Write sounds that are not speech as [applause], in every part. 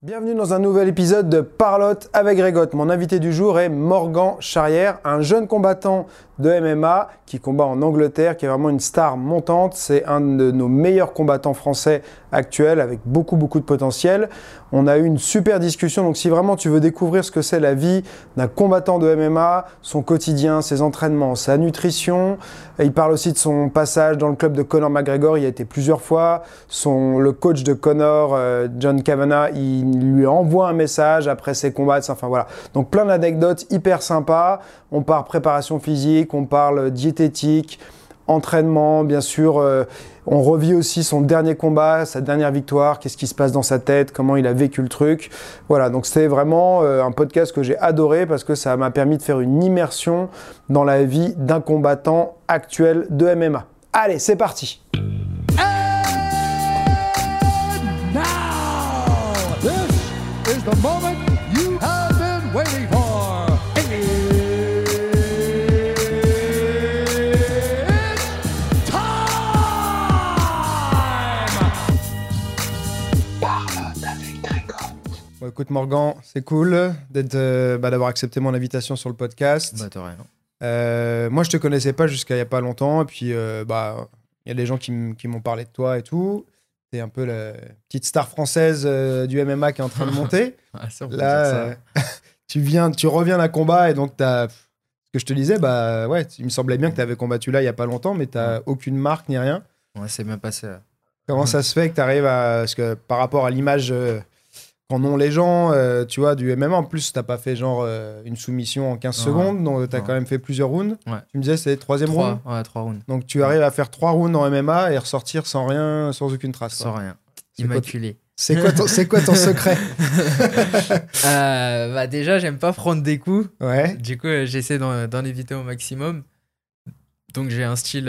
Bienvenue dans un nouvel épisode de Parlotte avec Grégotte. Mon invité du jour est Morgan Charrière, un jeune combattant de MMA qui combat en Angleterre, qui est vraiment une star montante. C'est un de nos meilleurs combattants français actuels avec beaucoup beaucoup de potentiel. On a eu une super discussion, donc si vraiment tu veux découvrir ce que c'est la vie d'un combattant de MMA, son quotidien, ses entraînements, sa nutrition, il parle aussi de son passage dans le club de Conor McGregor, il a été plusieurs fois. Son, le coach de Conor, euh, John Kavanagh, il lui envoie un message après ses combats. Enfin voilà. Donc plein d'anecdotes hyper sympas. On part préparation physique, on parle diététique, entraînement, bien sûr. Euh, on revit aussi son dernier combat, sa dernière victoire, qu'est-ce qui se passe dans sa tête, comment il a vécu le truc. Voilà, donc c'était vraiment euh, un podcast que j'ai adoré parce que ça m'a permis de faire une immersion dans la vie d'un combattant actuel de MMA. Allez, c'est parti. Écoute Morgan, c'est cool d'être, euh, bah, d'avoir accepté mon invitation sur le podcast. Bah t'as rien. Euh, moi je te connaissais pas jusqu'à il y a pas longtemps et puis euh, bah il y a des gens qui, m'ont parlé de toi et tout. T'es un peu la petite star française du MMA qui est en train de monter. [laughs] ah, ça, Là, [laughs] tu viens, tu reviens d'un combat et donc t'as ce que je te disais, bah ouais, il me semblait bien que tu avais combattu là il y a pas longtemps, mais tu n'as aucune marque ni rien. Ouais, c'est bien passé. Comment ça se fait que tu arrives à. Parce que par rapport à l'image qu'en ont les gens, euh, tu vois, du MMA. En plus, t'as pas fait genre euh, une soumission en 15 secondes, donc t'as quand même fait plusieurs rounds. Tu me disais, c'est troisième round Ouais, trois rounds. Donc tu arrives à faire trois rounds en MMA et ressortir sans rien, sans aucune trace. Sans rien. Immaculé. C'est quoi, ton, c'est quoi ton [laughs] secret euh, bah Déjà, j'aime pas prendre des coups. Ouais. Du coup, j'essaie d'en, éviter au maximum. Donc j'ai un style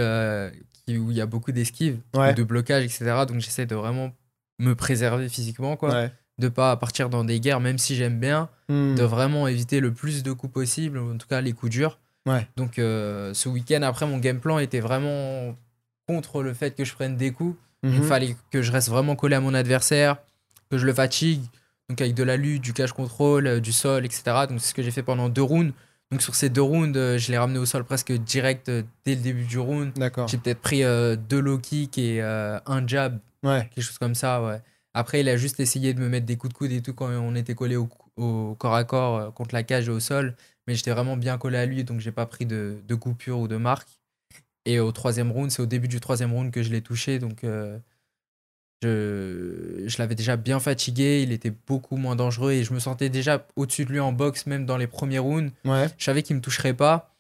où il y a beaucoup d'esquives, de blocage, etc. Donc j'essaie de vraiment me préserver physiquement. quoi. Ouais de pas partir dans des guerres, même si j'aime bien, hmm. de vraiment éviter le plus de coups possible, en tout cas les coups durs. Ouais. Donc euh, ce week-end, après, mon game plan était vraiment contre le fait que je prenne des coups. Il mhm. fallait que je reste vraiment collé à mon adversaire, que je le fatigue, donc avec de la lutte, du cache contrôle, euh, du sol, etc. Donc c'est ce que j'ai fait pendant deux rounds. Donc sur ces deux rounds, euh, je l'ai ramené au sol presque direct dès le début du round. D'accord. J'ai peut-être pris deux low kicks et un jab, ouais. quelque chose comme ça, ouais. Après, il a juste essayé de me mettre des coups de coude et tout quand on était collé au, corps à corps euh, contre la cage et au sol. Mais j'étais vraiment bien collé à lui, donc j'ai pas pris de, de, coupure ou de marque. Et au troisième round, c'est au début du troisième round que je l'ai touché. Donc euh, je, je l'avais déjà bien fatigué. Il était beaucoup moins dangereux et je me sentais déjà au-dessus de lui en boxe, même dans les premiers rounds. Ouais. Je savais qu'il me toucherait pas.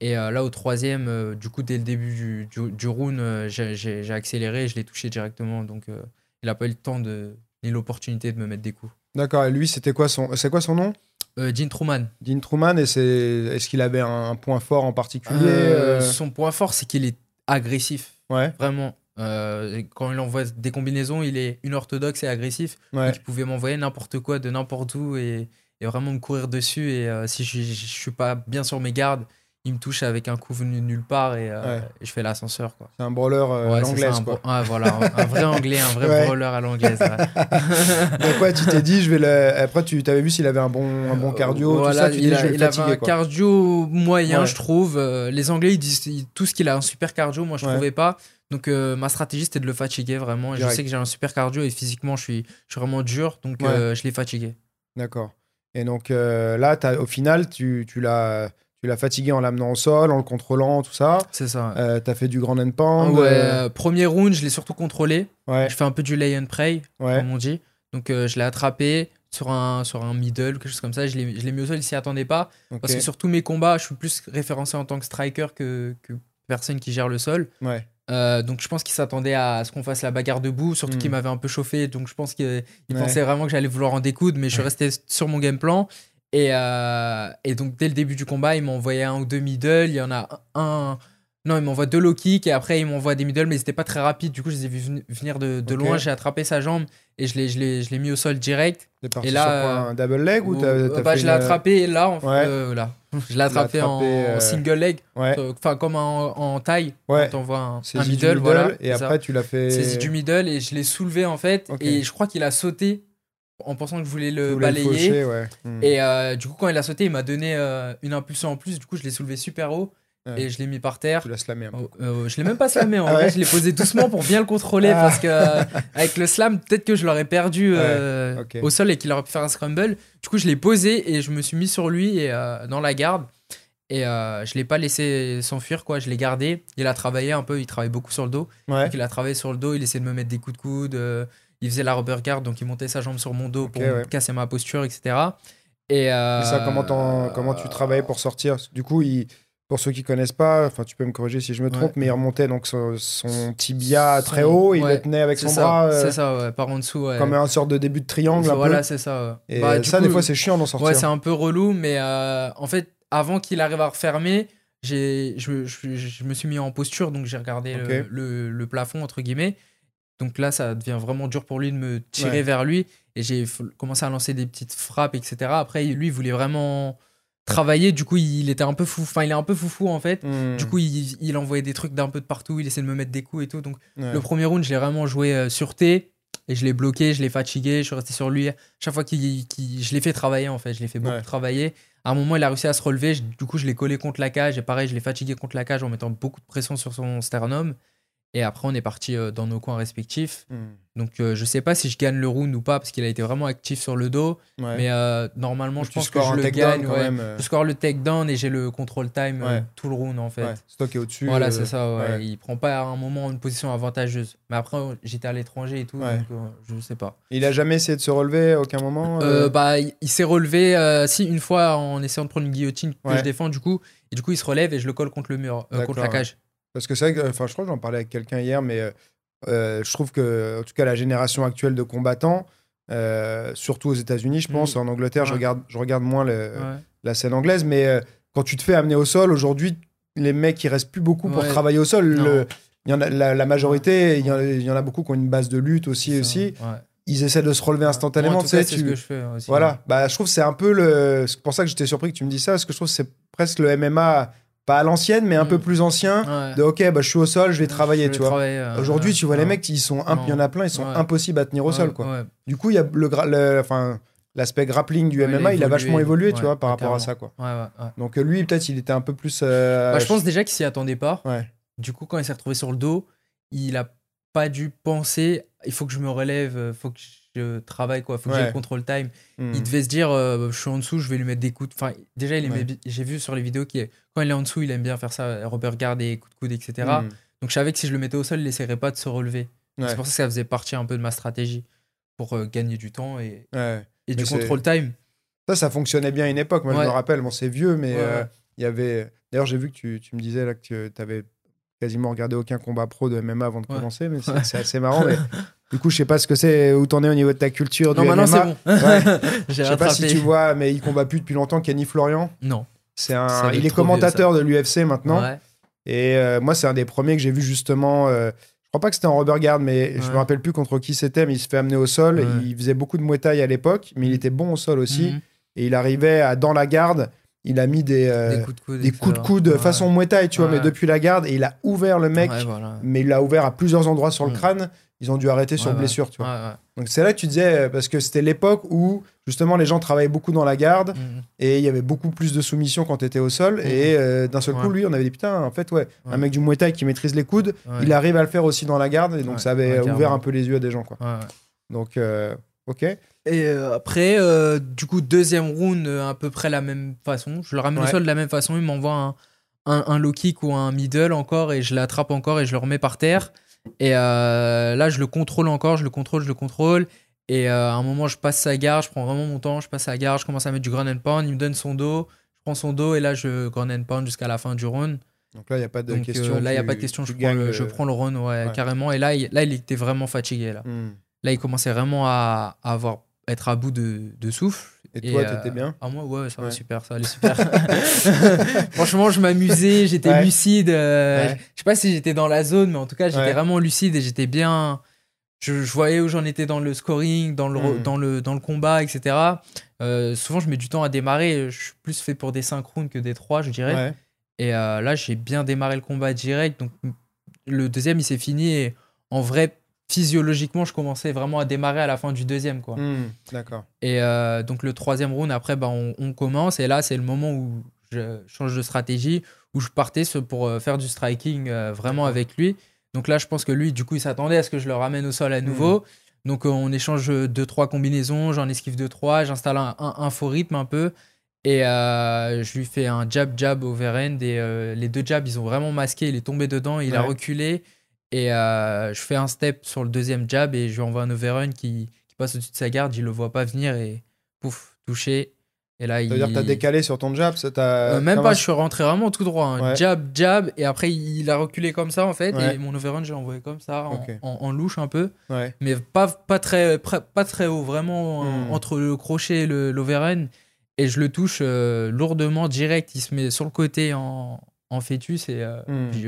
Et euh, là, au troisième, du coup, dès le début du, du, round, j'ai accéléré et je l'ai touché directement. Donc il n'a pas eu le temps de, ni l'opportunité de me mettre des coups. D'accord. Et lui, c'était quoi son, c'est quoi son nom? Euh, Dean Truman. Dean Truman. Et c'est, est-ce qu'il avait un, point fort en particulier euh, euh? Son point fort, c'est qu'il est agressif. Ouais. Vraiment. Euh, quand il envoie des combinaisons, il est une orthodoxe et agressif. Ouais. il pouvait m'envoyer n'importe quoi de n'importe où et, et, vraiment me courir dessus. Et si je, je, suis pas bien sur mes gardes, il me touche avec un coup venu nulle part et, euh, je fais l'ascenseur. quoi. C'est un brawler euh, à l'anglaise. quoi. voilà, un, vrai [laughs] anglais, un vrai brawler à l'anglaise. [laughs] Donc ouais, tu t'es dit, je vais le... après tu avais vu s'il avait un bon, un bon cardio, voilà, tout ça, tu il, dis, je vais il avait un cardio moyen, je trouve. Euh, les Anglais, ils disent tout ce qu'il a un super cardio, moi je trouvais pas. Donc ma stratégie c'était de le fatiguer vraiment. je sais que j'ai un super cardio et physiquement je suis, je suis vraiment dur, donc je l'ai fatigué. D'accord. Et donc là, as, au final, tu, tu l'as tu l'as fatigué en l'amenant au sol, en le contrôlant, tout ça. C'est ça. Euh, tu as fait du grand end pound. Ouais, euh, premier round, je l'ai surtout contrôlé. Ouais. Je fais un peu du lay and pray, comme on dit. Donc euh, je l'ai attrapé sur un, sur un middle, quelque chose comme ça. Je l'ai mis au sol, il s'y attendait pas. Parce que sur tous mes combats, je suis plus référencé en tant que striker que, que personne qui gère le sol. Ouais. donc je pense qu'il s'attendait à ce qu'on fasse la bagarre debout, surtout qu'il hmm. m'avait un peu chauffé. Donc je pense qu'il pensait vraiment que j'allais vouloir en découdre, mais je suis resté sur mon game plan. Et, euh, et, donc, dès le début du combat, il envoyé un ou deux middle. Il y en a un. Non, il m'envoie deux low kicks et après, il m'envoie des middle, mais c'était pas très rapide. Du coup, je les ai vus venir de, de loin. J'ai attrapé sa jambe et je l'ai mis au sol direct. Et là, un double leg ou t'as, bah, Je l'ai attrapé là, en, euh, là. Je l'ai [laughs] attrapé, en, euh, single leg. Enfin, comme en, en taille. Quand on voit un, un middle, voilà. Et après, tu l'as fait. C'est du middle et je l'ai soulevé en fait. Et je crois qu'il a sauté en pensant que je voulais le balayer. Hmm. Et euh, du coup, quand il a sauté, il m'a donné euh, une impulsion en plus. Du coup, je l'ai soulevé super haut. Et je l'ai mis par terre. Tu l'as slamé un peu. Oh, je l'ai même pas [laughs] slamé. En ah vrai, je l'ai posé doucement pour bien le contrôler. [laughs] Ah. Parce que avec le slam, peut-être que je l'aurais perdu au sol et qu'il aurait pu faire un scramble. Du coup, je l'ai posé et je me suis mis sur lui et, dans la garde. Et euh, je l'ai pas laissé s'enfuir, quoi. Je l'ai gardé. Il a travaillé un peu. Il travaille beaucoup sur le dos. il a travaillé sur le dos. Il essayait de me mettre des coups de coude. Euh, il faisait la rubber guard, donc il montait sa jambe sur mon dos pour casser ma posture, etc. Et, euh, ça, comment, comment tu travaillais pour sortir? Du coup, il, pour ceux qui connaissent pas, enfin, tu peux me corriger si je me trompe, mais il remontait donc son, tibia très haut. Il le tenait avec son bras. Euh, c'est ça, par en dessous. Comme un sorte de début de triangle. voilà, c'est ça. Et bah, ça, des fois, c'est chiant d'en sortir. Ouais, c'est un peu relou, mais en fait avant qu'il arrive à refermer, je, je, me suis mis en posture, donc j'ai regardé le, plafond, entre guillemets. Donc là, ça devient vraiment dur pour lui de me tirer vers lui. Et j'ai commencé à lancer des petites frappes, etc. Après, lui, il voulait vraiment travailler. Du coup, il était un peu fou. Enfin, il est un peu foufou, en fait. Hmm. Du coup, il, envoyait des trucs d'un peu de partout. Il essayait de me mettre des coups et tout. Donc, le premier round, je l'ai vraiment joué euh, sur T. Et je l'ai bloqué, je l'ai fatigué, je suis resté sur lui. Chaque fois qu'il, je l'ai fait travailler, en fait. Je l'ai fait beaucoup travailler. À un moment, il a réussi à se relever. du coup, je l'ai collé contre la cage. Et pareil, je l'ai fatigué contre la cage en mettant beaucoup de pression sur son sternum. Et après, on est parti euh, dans nos coins respectifs. Hmm. Donc, euh, je sais pas si je gagne le round ou pas, parce qu'il a été vraiment actif sur le dos. Mais euh, normalement, je pense que je le gagne. Je score le takedown et j'ai le control time tout le round, en fait. Stock est au-dessus. Voilà, c'est ça. Il prend pas à un moment une position avantageuse. Mais après, j'étais à l'étranger et tout, donc je sais pas. Il a jamais essayé de se relever à aucun moment bah, Il, s'est relevé, si, une fois en essayant de prendre une guillotine que je défends, du coup. Et du coup, il se relève et je le colle contre le mur, contre la cage. Parce que c'est vrai que, enfin, je crois que j'en parlais avec quelqu'un hier, mais euh, euh, je trouve que, en tout cas, la génération actuelle de combattants, euh, surtout aux États-Unis, je pense, en Angleterre, je, regarde, je regarde moins la scène anglaise, mais quand tu te fais amener au sol, aujourd'hui, les mecs, ils restent plus beaucoup pour travailler au sol. Le, y en a, la, majorité, il y, y, en a beaucoup qui ont une base de lutte aussi. aussi. Ils essaient de se relever instantanément. c'est ce que je fais aussi. Voilà. Bah, je trouve que c'est un peu le. C'est pour ça que j'étais surpris que tu me dis ça, parce que je trouve que c'est presque le MMA pas à l'ancienne, mais un peu mm. plus ancien, de ok, bah, je suis au sol, je vais travailler, tu vois. Euh, Aujourd'hui, tu vois les mecs, ils sont, il y en a plein, ils sont impossibles à tenir au sol, quoi. Du coup, il y a le, enfin, l'aspect grappling du MMA, il, a vachement évolué, tu vois, par rapport à ça, quoi. Donc euh, lui, peut-être, il était un peu plus. Euh, bah, je pense déjà qu'il s'y attendait pas. Du coup, quand il s'est retrouvé sur le dos, il a pas dû penser, il faut que je me relève, faut que je travaille quoi. Faut que j'ai le control time. Hmm. il devait se dire euh, je suis en dessous je vais lui mettre des coups enfin déjà il j'ai vu sur les vidéos qu'il quand il est en dessous il aime bien faire ça Robert garde des coups de coude etc hmm. donc je savais que si je le mettais au sol il essaierait pas de se relever. C'est pour ça que ça faisait partie un peu de ma stratégie pour euh, gagner du temps et, et du control time. Ça ça fonctionnait bien à une époque moi je me rappelle. Bon c'est vieux mais euh, il y avait d'ailleurs j'ai vu que tu, tu, me disais là que tu avais quasiment regardé aucun combat pro de MMA avant de commencer mais c'est assez marrant mais [laughs] Du coup, je sais pas ce que c'est, où t'en es au niveau de ta culture. Non, maintenant c'est bon. [laughs] je sais pas si tu vois, mais il combat plus depuis longtemps. Kenny Florian. Non. C'est un, il est commentateur de l'UFC maintenant. Et euh, moi, c'est un des premiers que j'ai vu justement. Euh, je crois pas que c'était en rubber guard, mais je me rappelle plus contre qui c'était. Mais il se fait amener au sol. Il faisait beaucoup de muay thai à l'époque, mais il était bon au sol aussi. Mhm. Et il arrivait à dans la garde il a mis des, euh, des coups de coude, des coups de coude façon Muay Thai, tu vois, mais depuis la garde, et il a ouvert le mec, mais il l'a ouvert à plusieurs endroits sur le mm. crâne. Ils ont dû arrêter sur blessure, tu vois. Donc c'est là que tu disais, parce que c'était l'époque où justement les gens travaillaient beaucoup dans la garde mm. et il y avait beaucoup plus de soumission quand tu étais au sol. Mm. Et euh, d'un seul coup, lui, on avait dit putain, en fait, ouais, un mec du Muay Thai qui maîtrise les coudes, il arrive à le faire aussi dans la garde, et donc ça avait ouvert un peu les yeux à des gens, quoi. Donc, euh, ok. Et euh, après, euh, du coup, deuxième round, euh, à peu près la même façon. Je le ramène au sol de la même façon. Il m'envoie un, un, low kick ou un middle encore et je l'attrape encore et je le remets par terre. Et là, je le contrôle encore, je le contrôle, je le contrôle. Et à un moment, je passe sa garde, je prends vraiment mon temps, je passe sa garde, je commence à mettre du ground and pound. Il me donne son dos, je prends son dos et là, je ground and pound jusqu'à la fin du round. Donc là, il n'y a pas de question. là, il n'y a pas de question. Je prends, le, je prends, le, run, ouais, carrément. Et là il, là, il était vraiment fatigué. Là, hmm. là il commençait vraiment à, à avoir être à bout de, de souffle. Et, toi, t'étais bien Ah, moi, ouais, ça va super, ça allait [laughs] super. [laughs] Franchement, je m'amusais, j'étais lucide. Euh, je sais pas si j'étais dans la zone, mais en tout cas, j'étais vraiment lucide et j'étais bien. Je, voyais où j'en étais dans le scoring, dans le, hmm. dans le, dans le combat, etc. Euh, souvent, je mets du temps à démarrer. Je suis plus fait pour des synchrones que des 3, je dirais. Et euh, là, j'ai bien démarré le combat direct. Donc, le deuxième, il s'est fini. Et en vrai, physiologiquement, je commençais vraiment à démarrer à la fin du deuxième. Quoi. Hmm, D'accord. Et euh, donc le troisième round, après, bah, on, on commence. Et là, c'est le moment où je change de stratégie, où je partais pour euh, faire du striking euh, vraiment avec lui. Donc là, je pense que lui, du coup, il s'attendait à ce que je le ramène au sol à nouveau. Donc euh, on échange deux, trois combinaisons, j'en esquive deux, trois, j'installe un, un, un faux rythme un peu. Et je lui fais un jab, jab overhand. Et les deux jabs, ils ont vraiment masqué. Il est tombé dedans, il a reculé. Et euh, je fais un step sur le deuxième jab et je lui envoie un overhand qui, qui passe au-dessus de sa garde. Il le voit pas venir et pouf, touché. Et là, Ça il. veut dire que t'as décalé sur ton jab ça Euh, même pas, je suis rentré vraiment tout droit. hein. Ouais. Jab, jab, et après il a reculé comme ça en fait. Ouais. Et mon overhand, je l'ai envoyé comme ça, en, Ok. en- en louche un peu. Ouais. Mais pas, pas, très, pas très haut, vraiment Hmm. entre le crochet et le- l'overhand. Et je le touche euh, lourdement, direct. Il se met sur le côté en, en fœtus. Et Hmm. puis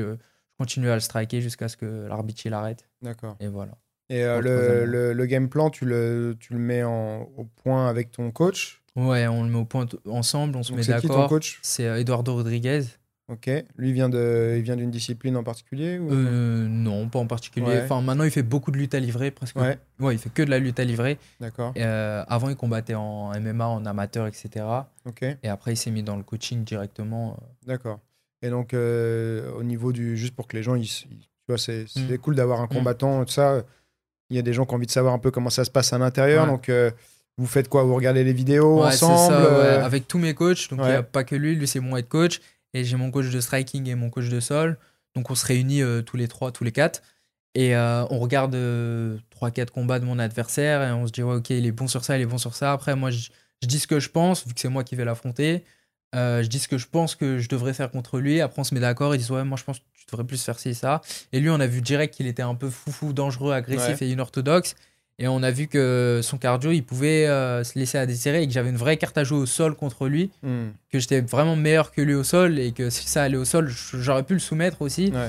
euh, je continue à le striker jusqu'à ce que l'arbitre il arrête. D'accord. Et voilà. Et euh, le game plan, tu le, tu le mets en, au point avec ton coach? Ouais, on le met au point ensemble, on se Donc met c'est qui ton d'accord. coach? C'est euh, Eduardo Rodriguez. Ok. Lui, vient de, il vient d'une discipline en particulier ou... Euh, non, pas en particulier. Ouais. Enfin, maintenant, il fait beaucoup de lutte à livrer, presque. Ouais, Ouais, il fait que de la lutte à livrer. d'accord. Euh, avant, il combattait en MMA, en amateur, etc. Ok, Et après, il s'est mis dans le coaching directement. d'accord. Et donc, euh, au niveau du. Juste pour que les gens. Ils, ils- tu vois, c'est Mm. cool d'avoir un Mm. combattant, tout ça. Il y a des gens qui ont envie de savoir un peu comment ça se passe à l'intérieur. Ouais. Donc, euh, vous faites quoi? Vous regardez les vidéos Ouais, ensemble ça, ouais. euh, Avec tous mes coachs. Donc, il n'y a pas que lui. Lui, c'est mon head coach. Et j'ai mon coach de striking et mon coach de sol. Donc, on se réunit euh, tous les trois, tous les quatre. Et on regarde 3-4 combats de mon adversaire. Et on se dit, ouais, ok, il est bon sur ça, il est bon sur ça. Après, moi, je, je dis ce que je pense, vu que c'est moi qui vais l'affronter. Euh, je dis ce que je pense que je devrais faire contre lui. Après, on se met d'accord. Ils disent, ouais, moi, je pense que tu devrais plus faire ci et ça. Et lui, on a vu direct qu'il était un peu foufou, dangereux, agressif Ouais. et inorthodoxe. Et on a vu que son cardio, il pouvait euh, se laisser à désirer et que j'avais une vraie carte à jouer au sol contre lui, hmm, que j'étais vraiment meilleur que lui au sol et que si ça allait au sol, j'aurais pu le soumettre aussi. Ouais.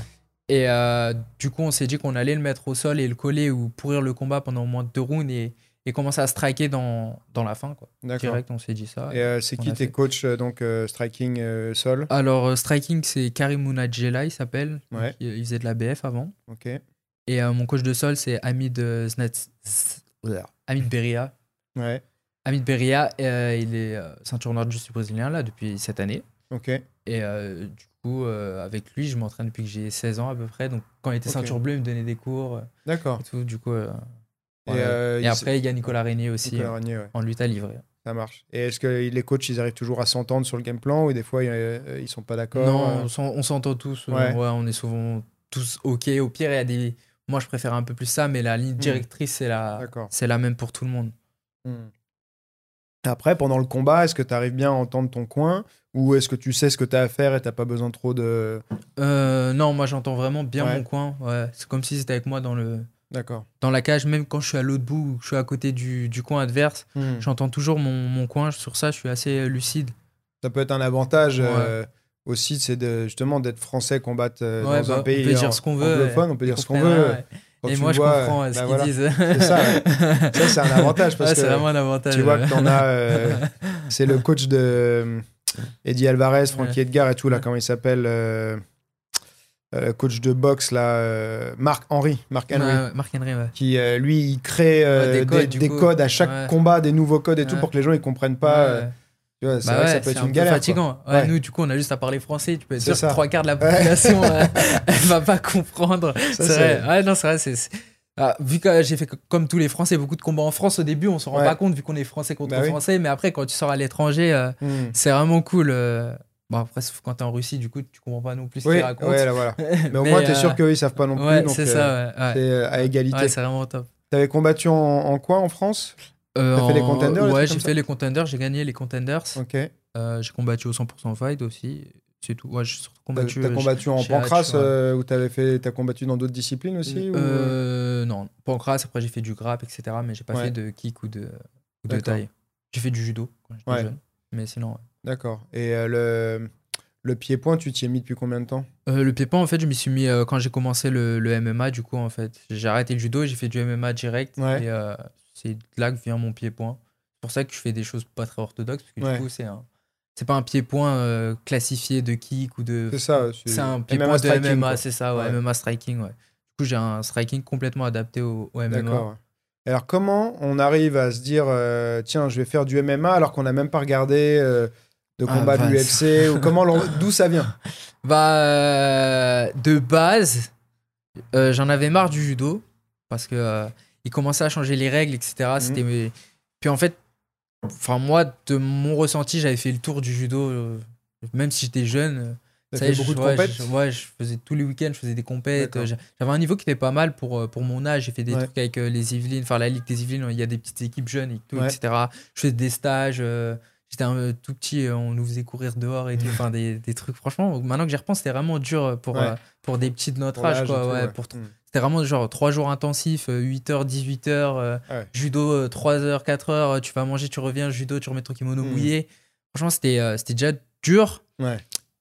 Et euh, du coup, on s'est dit qu'on allait le mettre au sol et le coller ou pourrir le combat pendant au moins deux rounds et, et commencer à striker dans, dans la fin. Quoi. D'accord. Direct, on s'est dit ça. Et euh, c'est qui tes coachs, euh, donc euh, striking euh, sol? Alors, striking, c'est Karim Mounadjela, il s'appelle. Ouais. Il, il faisait de la BF avant. Ok. Et mon coach de sol, c'est Hamid, euh, Znat- Z- Hamid Beria. Ouais. Hamid Beria, il est ceinture noire de jiu brésilien là depuis cette année. Ok. Et du coup, avec lui, je m'entraîne depuis que j'ai 16 ans à peu près. Donc quand il était ceinture bleue, il me donnait des cours D'accord. Du coup, Et, euh, Et il- après, il y a Nicolas Régnier aussi Nicolas Régnier, ouais. en lutte à livrer. Ça marche. Et est-ce que les coachs, ils arrivent toujours à s'entendre sur le game plan ou des fois, euh, ils sont pas d'accord Non, euh, on s'en- on s'entend tous. Ouais. ouais, on est souvent tous OK. Au pire, il y a des. Moi, je préfère un peu plus ça, mais la ligne directrice, c'est la, la même pour tout le monde. Hmm. Après, pendant le combat, est-ce que tu arrives bien à entendre ton coin ou est-ce que tu sais ce que tu as à faire et t'as pas besoin trop de. Euh, non, moi, j'entends vraiment bien Ouais. mon coin. Ouais, c'est comme si c'était avec moi dans le D'accord. dans la cage, même quand je suis à l'autre bout je suis à côté du, du coin adverse. Hmm. J'entends toujours mon, mon coin. Sur ça, je suis assez euh, lucide. Ça peut être un avantage Ouais. euh, aussi, c'est de, justement d'être français combattre euh, Ouais, dans bah, un pays on peut dire an- ce qu'on veut. anglophone, on peut dire ce qu'on veut. ouais. Quand Et moi, je vois, comprends euh, bah ce qu'ils voilà. disent. [laughs] C'est ça, Ça, c'est un [laughs] avantage parce c'est vraiment un avantage. tu vois que t'en as. euh, c'est le coach de euh, Eddie Alvarez, Frankie Edgar et tout, là, comment il s'appelle euh, Coach de boxe, là, euh, Marc Henry. Marc Henry. Ouais, ouais, Marc Henry, ouais. Qui, euh, lui, il crée des des, codes, des à chaque combat, des nouveaux codes et tout, pour que les gens ils comprennent pas. tu vois, Bah vrai ça peut être un une peu galère. fatigant. Nous, du coup, on a juste à parler français. Tu peux être sûr ça. que trois quarts de la population, [laughs] elle va pas comprendre. C'est vrai. Ouais, non, c'est vrai. c'est- Ah, vu que j'ai fait comme tous les Français beaucoup de combats en France au début, on se rend Ouais. pas compte vu qu'on est Français contre Bah oui. Français, mais après quand tu sors à l'étranger, euh, Hmm. c'est vraiment cool. euh. Bon après sauf quand t'es en Russie, du coup tu comprends pas non plus ce Oui, qu'ils racontent. ouais, là, voilà. [laughs] Mais au moins, t'es euh, sûr qu'eux, ils savent pas non plus. Ouais, c'est euh, ça. Ouais. C'est euh, à égalité. Ouais, c'est vraiment top. T'avais combattu en, en quoi en France? Euh, T'as fait les en- contenders, Ouais, j'ai fait les contenders, j'ai gagné les contenders. Ok. Euh, j'ai combattu au 100% fight aussi. C'est tout. Ouais, j'ai surtout T'as combattu. t'as euh, combattu en pancras euh, ou t'avais fait, t'as combattu dans d'autres disciplines aussi ou, euh, Euh, non, pancras, après j'ai fait du grappe, etc. Mais j'ai pas Ouais. fait de kick ou de, ou de taille. J'ai fait du judo quand j'étais Ouais. jeune. Mais sinon, ouais. D'accord. Et euh, le, le pied-point, tu t'y es mis depuis combien de temps? Euh, le pied-point, en fait, je m'y suis mis euh, quand j'ai commencé le, le MMA, du coup, en fait. J'ai arrêté le judo, j'ai fait du MMA direct. Ouais. Et c'est là que vient mon pied-point. C'est pour ça que je fais des choses pas très orthodoxes, parce que Ouais. du coup, c'est un. C'est pas un pied-point classifié de kick ou de. C'est ça. C'est un pied-point de MMA, c'est ça, ouais. MMA striking, ouais. Du coup, j'ai un striking complètement adapté au, MMA. D'accord. Alors, comment on arrive à se dire, euh, tiens, je vais faire du MMA alors qu'on n'a même pas regardé euh, de ah, combat de l'UFC ou comment d'où ça vient? Bah, de base, j'en avais marre du judo parce que il commençait à changer les règles, etc. Mhm. C'était, puis en fait, enfin moi, de mon ressenti, j'avais fait le tour du judo, même si j'étais jeune ça fait beaucoup de compètes? ouais, je faisais tous les week-ends, je faisais des compètes. J'avais un niveau qui était pas mal pour, euh, pour mon âge. J'ai fait des trucs avec euh, les Yvelines, enfin la Ligue des Yvelines, il y a des petites équipes jeunes et tout, etc. Je faisais des stages. Euh, j'étais un tout petit, on nous faisait courir dehors et tout. enfin, des, [laughs] des, trucs, franchement, maintenant que j'y repense, c'était vraiment dur pour, pour des petits de notre âge. Quoi, ouais, pour mm. C'était vraiment genre 3 jours intensifs, 8h, 18h, judo 3h, 4h, tu vas manger, tu reviens, judo, tu remets ton kimono mm. mouillé. Franchement, c'était c'était déjà dur.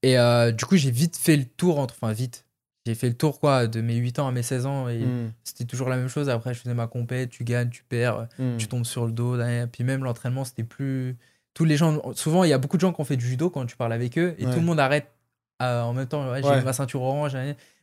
Et euh, du coup, j'ai vite fait le tour, entre, enfin vite, j'ai fait le tour quoi, de mes 8 ans à mes 16 ans et hmm. c'était toujours la même chose. Après, je faisais ma compète, tu gagnes, tu perds, hmm. tu tombes sur le dos. Et puis même l'entraînement, c'était plus. Tous les gens, souvent, il y a beaucoup de gens qui ont fait du judo quand tu parles avec eux et tout le monde arrête euh, en même temps. j'ai ma ceinture orange.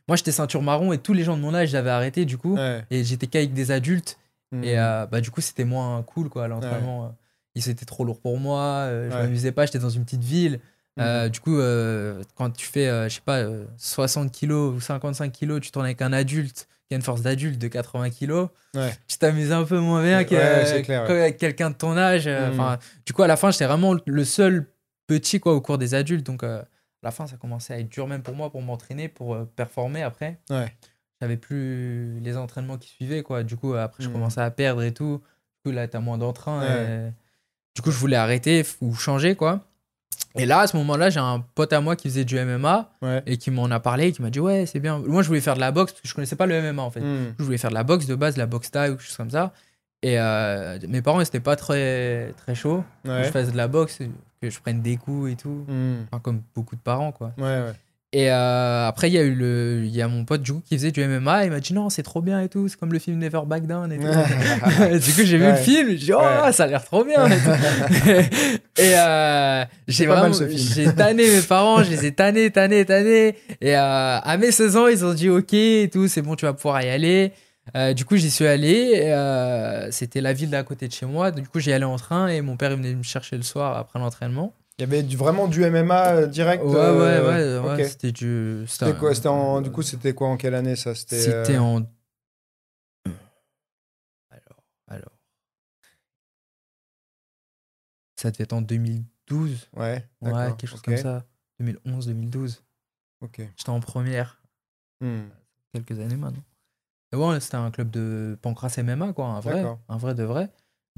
Moi, j'étais ceinture marron et tous les gens de mon âge, j'avais arrêté du coup. Et j'étais qu'avec des adultes. Hmm. Et euh, bah, du coup, c'était moins cool quoi, l'entraînement. Il C'était trop lourd pour moi. je m'amusais pas, j'étais dans une petite ville. Euh, mhm. du coup, euh, quand tu fais, euh, je sais pas, 60 kilos ou 55 kilos, tu tournes avec un adulte qui a une force d'adulte de 80 kilos, tu t'amuses un peu moins bien qu'avec quelqu'un de ton âge. Mhm. Enfin, Du coup, à la fin, j'étais vraiment le seul petit quoi, au cours des adultes. Donc, à la fin, ça commençait à être dur même pour moi pour m'entraîner, pour performer après. Ouais. J'avais plus les entraînements qui suivaient. Quoi. Du coup, après, je mhm. commençais à perdre et tout. Du coup, là, tu as moins d'entrain. Du coup, je voulais arrêter ou changer. quoi. Et là, à ce moment-là, j'ai un pote à moi qui faisait du MMA et qui m'en a parlé, qui m'a dit Ouais, c'est bien. Moi, je voulais faire de la boxe parce que je connaissais pas le MMA en fait. Hmm. Je voulais faire de la boxe de base, de la boxe taille ou quelque chose comme ça. Et euh, mes parents, c'était pas très, très chaud. Que je fasse de la boxe, que je prenne des coups et tout. Hmm. Enfin, comme beaucoup de parents, quoi. Ouais, ouais. Et euh, après, il y a eu le, il y a mon pote du coup qui faisait du MMA. Il m'a dit non, c'est trop bien et tout. C'est comme le film Never Back Down et tout. [laughs] du coup, j'ai vu le film. J'ai dit oh, ça a l'air trop bien. Et, [laughs] euh, j'ai vraiment, j'ai tanné mes parents. Je les ai tannés, tannés, tannés. Et euh, à mes 16 ans, ils ont dit ok et tout. C'est bon, tu vas pouvoir y aller. du coup, j'y suis allé. C'était la ville d'à côté de chez moi. Du coup, j'y allais en train et mon père il venait me chercher le soir après l'entraînement. Il y avait du, vraiment du MMA euh, direct Ouais, ouais, euh, ouais. C'était du. C'était quoi c'était en, Du coup, c'était quoi en quelle année ça? C'était euh, en. Alors, alors. Ça devait être en 2012. Ouais. Ouais, quelque chose comme ça. 2011, 2012. Ok. J'étais en première. Hmm. Quelques années maintenant. Et ouais, c'était un club de Pancras MMA, quoi. Un vrai. Un vrai de vrai.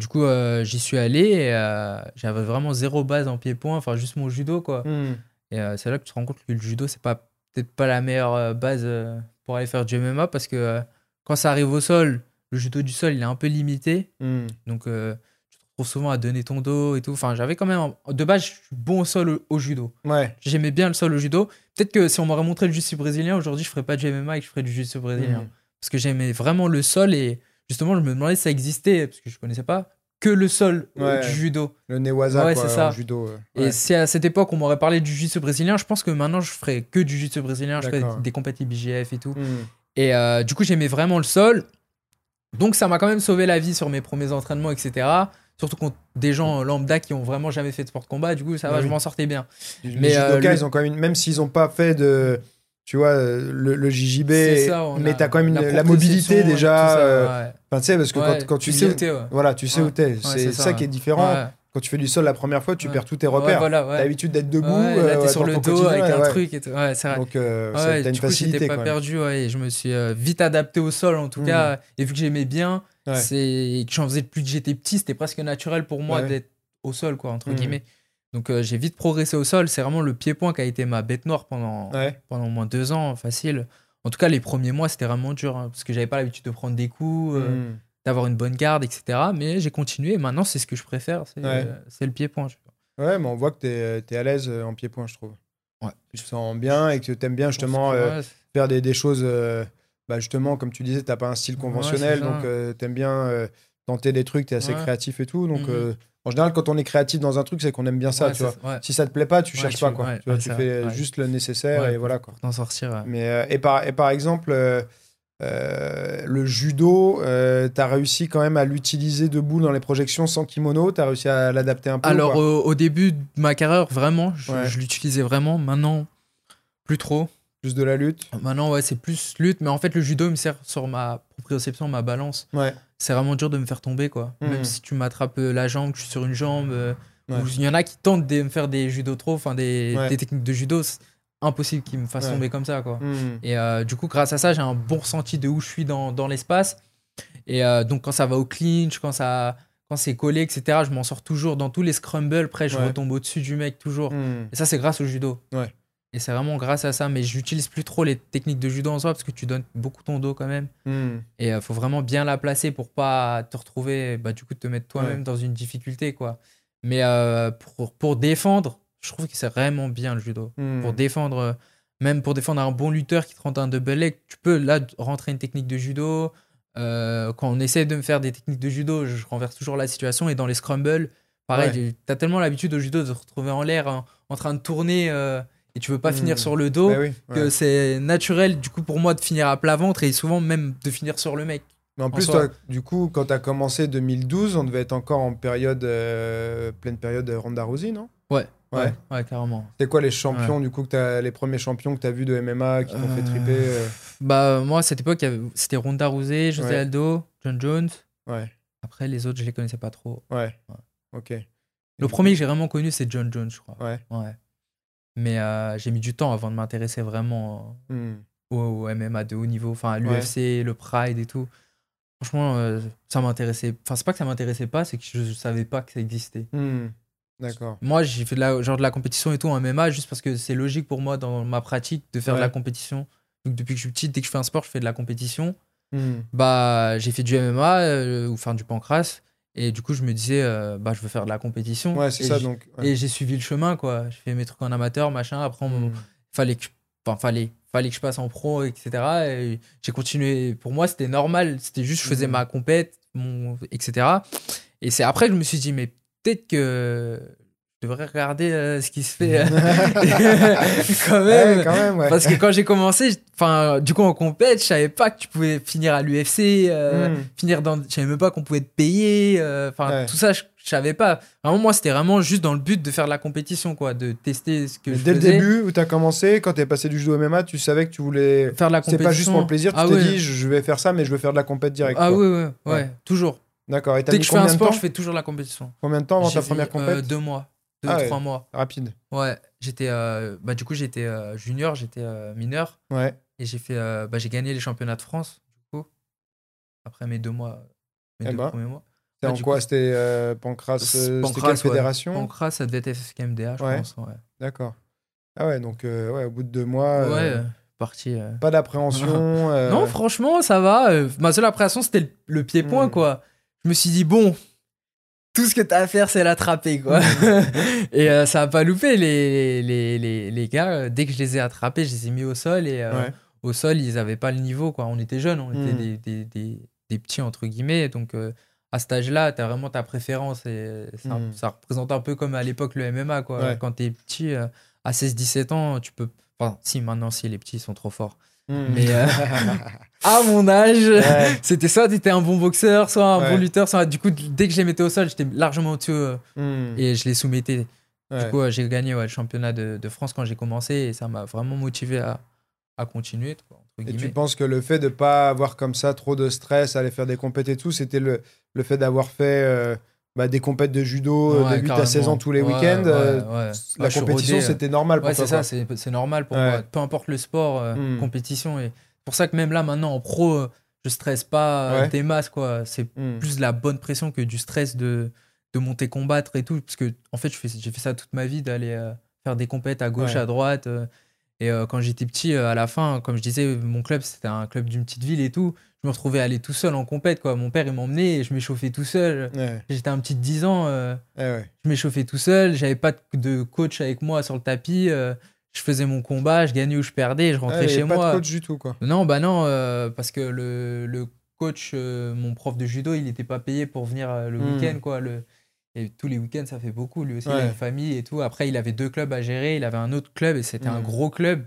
Du coup, euh, j'y suis allé et euh, j'avais vraiment zéro base en pied-point, enfin juste mon judo, quoi. Hmm. Et euh, c'est là que tu te rends compte que le judo, c'est pas peut-être pas la meilleure base pour aller faire du MMA parce que quand ça arrive au sol, le judo du sol, il est un peu limité. Hmm. Donc, tu te retrouves souvent à donner ton dos et tout. Enfin, j'avais quand même. De base, je suis bon au sol au, judo. Ouais. J'aimais bien le sol au judo. Peut-être que si on m'aurait montré le jiu brésilien, aujourd'hui, je ferais pas du MMA et que je ferais du jiu brésilien. Hmm. Parce que j'aimais vraiment le sol et justement, je me demandais si ça existait, parce que je connaissais pas, que le sol du judo. Le newaza, ouais, c'est ça. judo. Et c'est à cette époque qu'on m'aurait parlé du jiu-jitsu brésilien. Je pense que maintenant, je ferais que du jiu-jitsu brésilien. Je ferais des compétitions BGF et tout. Hmm. Et euh, du coup, j'aimais vraiment le sol. Donc, ça m'a quand même sauvé la vie sur mes premiers entraînements, etc. Surtout contre des gens lambda qui ont vraiment jamais fait de sport de combat. Du coup, ça va, je m'en sortais bien. Les mais euh, ils ont quand même, même s'ils n'ont pas fait de tu vois, le, le JJB, mais tu as quand même la, mobilité déjà. Euh, tu sais, parce que quand, quand, tu, sais où t'es. Voilà, tu sais où t'es. c'est ça, qui est différent. Quand tu fais du sol la première fois, tu perds tous tes repères. tu as l'habitude d'être debout. là, euh, t'es sur le dos avec un truc et tout. Ouais, c'est vrai. Donc, euh, t'as une facilité. pas perdu. Ouais, je me suis vite adapté au sol en tout cas. Et vu que j'aimais bien, c'est que j'en faisais depuis que j'étais petit, c'était presque naturel pour moi d'être au sol, quoi, entre mmh. guillemets. Donc euh, j'ai vite progressé au sol. C'est vraiment le pied-point qui a été ma bête noire pendant, pendant au moins deux ans, facile. En tout cas, les premiers mois, c'était vraiment dur hein, parce que j'avais pas l'habitude de prendre des coups, euh, hmm. d'avoir une bonne garde, etc. Mais j'ai continué. maintenant, c'est ce que je préfère. C'est euh, le pied-point. Ouais, mais on voit que tu es, à l'aise en pied-point, je trouve. Ouais. Tu te sens bien et que tu aimes bien justement faire des, des choses. bah justement, comme tu disais, tu n'as pas un style conventionnel. donc, tu aimes bien tenter des trucs, tu es assez créatif et tout. Donc. Mhm. En général, quand on est créatif dans un truc, c'est qu'on aime bien ça, tu vois. Si ça te plaît pas, tu cherches pas, quoi. tu, fais juste le nécessaire et voilà, quoi. D'en sortir. Mais, euh, et, par, et par exemple, euh, le judo, tu as réussi quand même à l'utiliser debout dans les projections sans kimono? Tu as réussi à l'adapter un peu Alors, au début de ma carrière, vraiment, je l'utilisais vraiment. Maintenant, plus trop. Plus de la lutte Maintenant, ouais, c'est plus lutte, mais en fait, le judo me sert sur ma proprioception, ma balance. Ouais. C'est vraiment dur de me faire tomber, quoi. Même hmm. si tu m'attrapes euh, la jambe, que je suis sur une jambe. Euh, il y en a qui tentent de me faire des judo trop, enfin des, des, techniques de judo. C'est impossible qu'ils me fassent tomber comme ça, quoi. Hmm. Et euh, du coup, grâce à ça, j'ai un bon ressenti de où je suis dans, dans l'espace. Et donc, quand ça va au clinch, quand ça quand c'est collé, etc., je m'en sors toujours dans tous les scrumbles. Après, je retombe au-dessus du mec toujours. Hmm. Et ça, c'est grâce au judo. Ouais. Et c'est vraiment grâce à ça. Mais j'utilise plus trop les techniques de judo en soi parce que tu donnes beaucoup ton dos quand même. Hmm. Et il euh, faut vraiment bien la placer pour pas te retrouver, bah, du coup, te mettre toi-même dans une difficulté. quoi. Mais euh, pour, pour défendre, je trouve que c'est vraiment bien le judo. Hmm. Pour défendre, euh, même pour défendre un bon lutteur qui te rentre un double leg, tu peux là rentrer une technique de judo. quand on essaie de me faire des techniques de judo, je renverse toujours la situation. Et dans les scrumbles, pareil, tu as tellement l'habitude au judo de te retrouver en l'air en train de tourner et tu veux pas finir hmm. sur le dos, bah que c'est naturel du coup pour moi de finir à plat ventre et souvent même de finir sur le mec. Mais en, plus, toi, du coup, quand tu as commencé 2012, on devait être encore en période, euh, pleine période Ronda Rousey, non? Ouais, ouais, ouais, carrément. C'est quoi les champions, du coup, que as, les premiers champions que tu as vus de MMA qui t'ont fait triper euh euh Bah, moi, à cette époque, c'était Ronda Rousey, José Aldo, John Jones. Ouais. Après, les autres, je les connaissais pas trop. Ouais. Ok. Le premier que j'ai vraiment connu, c'est John Jones, je crois. Ouais. Ouais. Mais euh, j'ai mis du temps avant de m'intéresser vraiment hmm. au, MMA de haut niveau, enfin à l'UFC, le Pride et tout. Franchement, euh, ça m'intéressait. Enfin, c'est pas que ça m'intéressait pas, c'est que je, ne savais pas que ça existait. Hmm. D'accord. Moi, j'ai fait de la, genre de la compétition et tout en MMA juste parce que c'est logique pour moi dans ma pratique de faire de la compétition. Donc, depuis que je suis petit, dès que je fais un sport, je fais de la compétition. Hmm. Bah, j'ai fait du MMA euh, ou enfin du pancras. Et du coup, je me disais, euh, bah, je veux faire de la compétition. Ouais, c'est ça donc. Et j'ai suivi le chemin, quoi. Je fais mes trucs en amateur, machin. Après, il hmm. fallait que, enfin, fallait, fallait que je passe en pro, etc. Et j'ai continué. Pour moi, c'était normal. C'était juste, je faisais hmm. ma compète, mon, etc. Et c'est après que je me suis dit, mais peut-être que devrais regarder euh, ce qui se fait [laughs] euh, [laughs] quand même, quand même ouais. parce que quand j'ai commencé enfin du coup en compète je savais pas que tu pouvais finir à l'UFC euh, hmm. finir dans je savais même pas qu'on pouvait te payer enfin tout ça je, savais pas. Vraiment moi c'était vraiment juste dans le but de faire de la compétition quoi de tester ce que je dès le début où tu as commencé quand tu es passé du judo MMA tu savais que tu voulais faire de la compétition c'est pas juste pour le plaisir tu ah t'es dit je vais faire ça mais je veux faire de la compète direct ah oui ouais, ouais, toujours. D'accord. Dès que je fais un sport, je fais toujours la compétition. Combien de temps avant ta première compétition Deux mois deux ah trois mois. Rapide. Ouais, j'étais, euh, bah du coup j'étais euh, junior, j'étais euh, mineur. Ouais. Et j'ai fait, bah, j'ai gagné les championnats de France du coup. Après mes deux mois, mes eh deux ben. premiers mois. C'était en quoi? C'était Pancras, quelle fédération? Pancras, ça devait être FKMDA, je pense. Ouais. D'accord. Ah ouais, donc ouais, au bout de deux mois. Ouais. Parti, Pas d'appréhension. [laughs] non, franchement, ça va. Ma seule appréhension, c'était le, le pied-point, hmm. quoi. Je me suis dit, bon, tout ce que tu as à faire, c'est l'attraper, quoi. [laughs] et euh, ça a pas loupé, les, les, les, les, gars. Dès que je les ai attrapés, je les ai mis au sol. Et euh, au sol, ils avaient pas le niveau, quoi. On était jeunes, on était hmm. des, des, des, des, petits, entre guillemets. Donc, euh, à cet âge-là, tu as vraiment ta préférence. Et ça, hmm. ça, représente un peu comme à l'époque le MMA, quoi. Quand tu es petit, à 16-17 ans, tu peux. Enfin, si, maintenant, si, les petits sont trop forts. Hmm. Mais euh, [laughs] à mon âge, [laughs] c'était soit tu étais un bon boxeur, soit un bon lutteur. Soit... Du coup, dès que je les mettais au sol, j'étais largement au-dessus euh, hmm. et je les soumettais. Du coup, j'ai gagné le championnat de, de, France quand j'ai commencé et ça m'a vraiment motivé à, à continuer. et tu penses que le fait de pas avoir comme ça trop de stress, aller faire des compètes et tout, c'était le, le fait d'avoir fait. Euh, bah, des compètes de judo de 8 à 16 ans tous les week-ends. la compétition, c'était normal pour toi. c'est ça, c'est normal pour moi. Peu importe le sport, hmm. compétition. Et pour ça que même là, maintenant, en pro, je stresse pas des masses. quoi. C'est hmm. plus de la bonne pression que du stress de, de monter combattre et tout. Parce que, en fait, j'ai fait ça toute ma vie, d'aller faire des compètes à gauche, à droite. et quand j'étais petit, à la fin, comme je disais, mon club, c'était un club d'une petite ville et tout je me retrouvais aller tout seul en compète quoi mon père il m'emmenait et je m'échauffais tout seul j'étais un petit de 10 ans euh, je m'échauffais tout seul j'avais pas de coach avec moi sur le tapis euh, je faisais mon combat je gagnais ou je perdais je rentrais chez pas moi de coach du tout quoi non bah non euh, parce que le, le coach mon prof de judo il n'était pas payé pour venir le hmm. week-end quoi le et tous les week-ends ça fait beaucoup lui aussi il a une famille et tout après il avait deux clubs à gérer il avait un autre club et c'était un hmm. gros club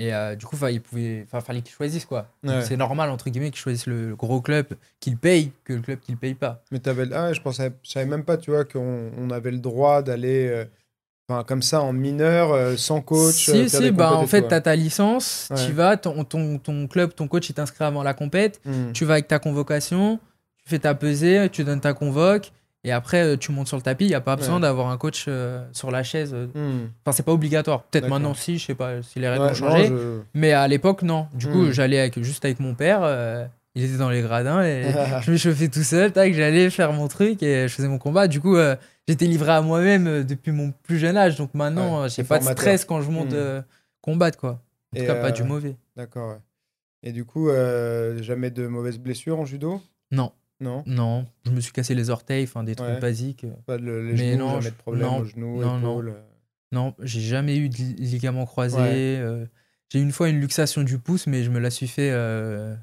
Et euh, du coup, il pouvait, fallait qu'ils choisissent quoi. C'est normal entre guillemets qu'ils choisissent le gros club qu'il paye que le club qu'il paye pas. Mais avais, ah, je pensais, je savais même pas, tu vois, qu'on on avait le droit d'aller, euh, enfin comme ça en mineur, euh, sans coach. Si si, bah en fait, tu as ta licence, tu vas, ton, ton, ton, club, ton coach, il t'inscrit avant la compète, hmm. tu vas avec ta convocation, tu fais ta pesée, tu donnes ta convoque. Et après, euh, tu montes sur le tapis, il n'y a pas besoin d'avoir un coach euh, sur la chaise. Hmm. Enfin, c'est pas obligatoire. Peut-être maintenant, si, je sais pas si les règles ont changé. Mais à l'époque, non. Du coup, hmm. j'allais avec, juste avec mon père. Euh, il était dans les gradins et [laughs] je me chauffais tout seul. Tac, j'allais faire mon truc et je faisais mon combat. Du coup, j'étais livré à moi-même depuis mon plus jeune âge. Donc maintenant, j'ai pas de stress quand je monte hmm. combattre, quoi. En tout cas, pas du mauvais. D'accord, Et du coup, jamais de mauvaises blessures en judo? Non. Non? Non, je me suis cassé les orteils, enfin des trucs basiques. Pas de, les mais genoux, non, jamais de problème non, aux genoux, non, épaules. Non, non j'ai jamais eu de ligament croisé. Euh, j'ai eu une fois une luxation du pouce, mais je me la suis fait euh,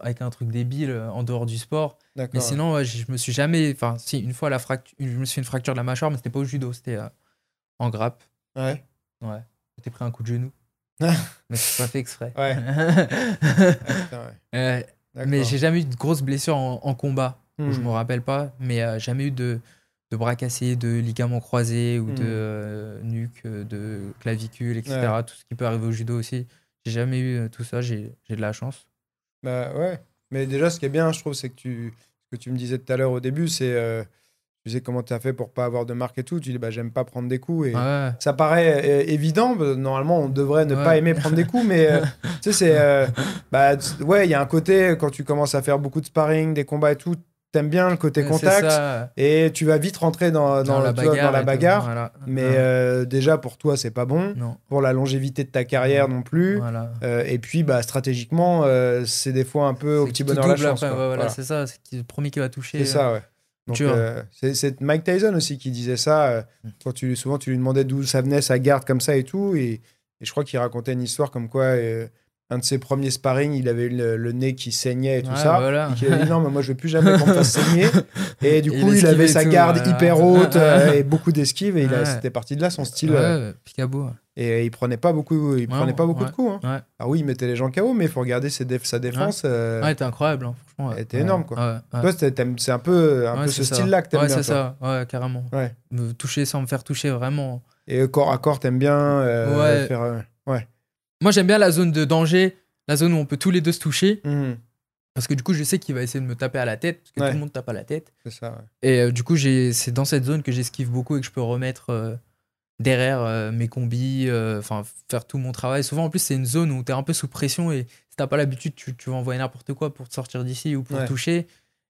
avec un truc débile euh, en dehors du sport. Mais sinon, je me suis jamais. Enfin, si, une fois, la fracture, je me suis fait une fracture de la mâchoire, mais c'était pas au judo, c'était en grappe. Ouais. Ouais. J'ai pris un coup de genou. [laughs] mais c'est pas fait exprès. Ouais. [laughs] ouais. Mais j'ai jamais eu de grosses blessures en, combat. Je hmm. me rappelle pas, mais euh, jamais eu de, de bras cassés, de ligaments croisés ou de hmm. euh, nuque, euh, de clavicule, etc. Tout ce qui peut arriver au judo aussi. J'ai jamais eu tout ça, j'ai de la chance. Bah ouais. Mais déjà, ce qui est bien, je trouve, c'est que tu, ce que tu me disais tout à l'heure au début, c'est tu sais comment tu as fait pour pas avoir de marque et tout. Tu dis, bah, j'aime pas prendre des coups. Et ça paraît euh, évident. Normalement, on devrait ne pas aimer prendre des coups, mais euh, [laughs] tu sais, c'est. Euh, bah, ouais, il y a un côté, quand tu commences à faire beaucoup de sparring, des combats et tout, t'aimes bien le côté contact et tu vas vite rentrer dans, dans, la, bagarre, dans la bagarre. Mais déjà, pour toi, c'est pas bon. Pour la longévité de ta carrière non, plus. et puis, bah, stratégiquement, c'est des fois un peu au petit bonheur la chance. voilà, c'est ça. C'est le premier qui va toucher. C'est ça, ouais. Euh, c'est Mike Tyson aussi qui disait ça. Euh, mm. quand tu, souvent, tu lui demandais d'où ça venait, sa garde comme ça et tout. Et, je crois qu'il racontait une histoire comme quoi euh, un de ses premiers sparring, il avait le, nez qui saignait et tout ça. Voilà. Et il a dit non, mais moi je veux plus jamais qu'on me fasse saigner. Et du [laughs] coup, il avait sa garde hyper haute [laughs] et beaucoup d'esquives. Et c'était parti de là son style. Ouais, et il prenait pas beaucoup, il prenait pas beaucoup de coups. Hein. Ah oui, il mettait les gens KO, mais il faut regarder ses sa défense. Euh... Ouais, était incroyable, hein, franchement. Elle était énorme, quoi. Toi, c'est un peu, un peu ce style-là que t'aimes bien. Ouais, c'est ça, ouais, carrément. Me toucher sans me faire toucher, vraiment. Et corps à corps, t'aimes bien euh, ouais. faire. Euh, ouais. Moi, j'aime bien la zone de danger, la zone où on peut tous les deux se toucher. Mhm. Parce que du coup, je sais qu'il va essayer de me taper à la tête, parce que tout le monde tape à la tête. C'est ça, Et euh, du coup, c'est dans cette zone que j'esquive beaucoup et que je peux remettre derrière euh, mes combis, euh, enfin faire tout mon travail. Souvent en plus c'est une zone où tu es un peu sous pression et si t'as pas l'habitude tu, tu, vas envoyer n'importe quoi pour te sortir d'ici ou pour toucher.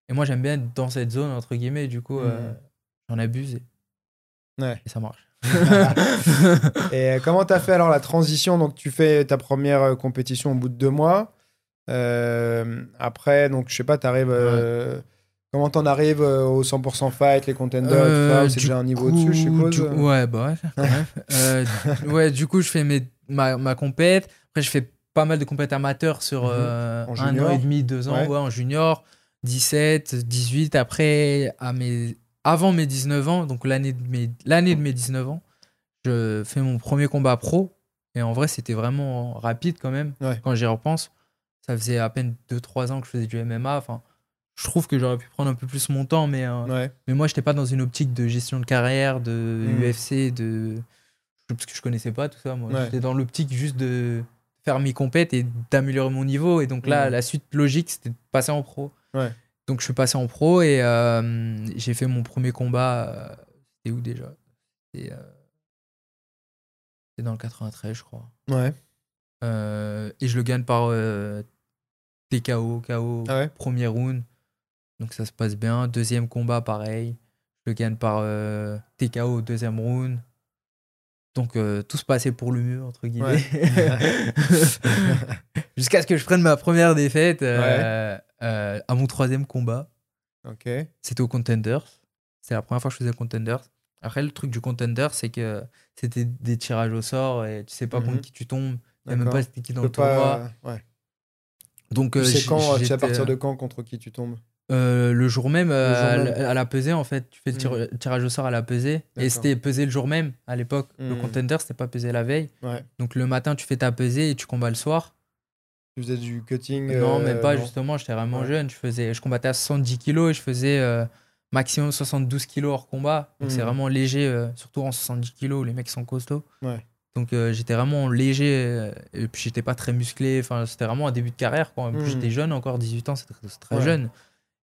Et moi j'aime bien être dans cette zone entre guillemets, du coup euh, mmh. j'en abuse et ça marche. [laughs] et comment t'as fait alors la transition? Donc tu fais ta première compétition au bout de deux mois. après donc je sais pas, t'arrives... arrives Comment t'en arrives euh, au 100% fight, les contenders, euh, c'est déjà un niveau dessus, je suppose? Ouais, bah ouais, [laughs] euh, ouais, du coup, je fais mes, ma, ma compète. Après, je fais pas mal de compètes amateurs sur mhm. un an et demi, deux ans, ouais. en junior. 17, 18. Après, à mes, avant mes 19 ans, donc l'année de mes, l'année de mes 19 ans, je fais mon premier combat pro. Et en vrai, c'était vraiment rapide quand même, quand j'y repense. Ça faisait à peine 2-3 ans que je faisais du MMA. Enfin, je trouve que j'aurais pu prendre un peu plus mon temps, mais, euh, mais moi, je n'étais pas dans une optique de gestion de carrière, de UFC, de. Parce que je connaissais pas tout ça. Moi, j'étais dans l'optique juste de faire mes compètes et d'améliorer mon niveau. Et donc là, la suite logique, c'était de passer en pro. Donc je suis passé en pro et euh, j'ai fait mon premier combat. Euh, c'était où déjà? C'était dans le 93, je crois. Ouais. et je le gagne par TKO, KO, ah premier round. Donc ça se passe bien. Deuxième combat, pareil. Je le gagne par euh, TKO deuxième round. Donc euh, tout se passait pour le mieux, entre guillemets. [laughs] [laughs] Jusqu'à ce que je prenne ma première défaite euh, à mon troisième combat. Ok. C'était au Contenders. C'est la première fois que je faisais Contenders. Après, le truc du Contender, c'est que c'était des tirages au sort et tu sais pas contre mhm. qui tu tombes. Tu même pas c'était qui dans le tournoi. Ouais. Donc, tu sais, quand, tu à partir de quand contre qui tu tombes? Euh, le jour même, euh, À, la pesée, en fait. Tu fais le hmm. tirage au sort à la pesée. Et c'était pesé le jour même, à l'époque. Le hmm. contender, c'était pas pesé la veille. Donc le matin, tu fais ta pesée et tu combats le soir. Tu faisais du cutting Non, même pas, justement. J'étais vraiment jeune. Je, faisais, je combattais à 70 kilos et je faisais maximum 72 kilos hors combat. Donc c'est hmm. vraiment léger, surtout en 70 kilos. Les mecs sont costauds. Donc j'étais vraiment léger et puis j'étais pas très musclé. Enfin, c'était vraiment un début de carrière. Quoi. J'étais jeune encore, 18 ans, c'est très, jeune.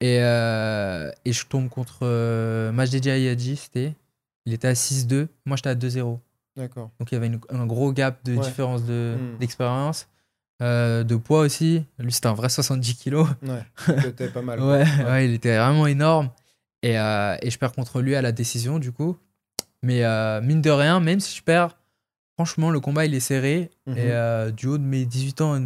Et, euh, et je tombe contre euh, Majdi Ayadji, c'était. Il était à 6-2, moi j'étais à 2-0. D'accord. Donc il y avait un gros gap de différence hmm. d'expérience. Euh, de poids aussi. Lui, c'était un vrai 70 kilos. Ouais, c'était pas mal. [laughs] ouais, ouais, il était vraiment énorme. Et, euh, et, je perds contre lui à la décision, du coup. Mais euh, mine de rien, même si je perds, franchement, le combat, il est serré. Et mhm. du haut de mes 18 ans et de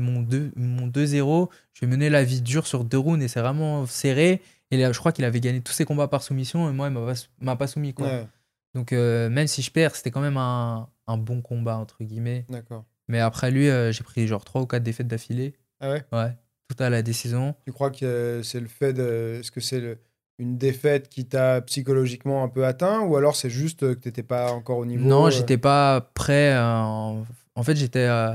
mon 2-0, je vais mener la vie dure sur deux rounds et c'est vraiment serré. Et là, je crois qu'il avait gagné tous ses combats par soumission et moi, il m'a pas, pas soumis. Quoi. Donc, même si je perds, c'était quand même un, un, bon combat, entre guillemets. D'accord. Mais après lui, euh, j'ai pris genre 3 ou 4 défaites d'affilée. Ah ouais? Ouais, tout à la décision. Tu crois que c'est le fait de. Est-ce que c'est le une défaite qui t'a psychologiquement un peu atteint ou alors c'est juste que tu n'étais pas encore au niveau Non, euh j'étais pas prêt. En... fait, j'étais, euh,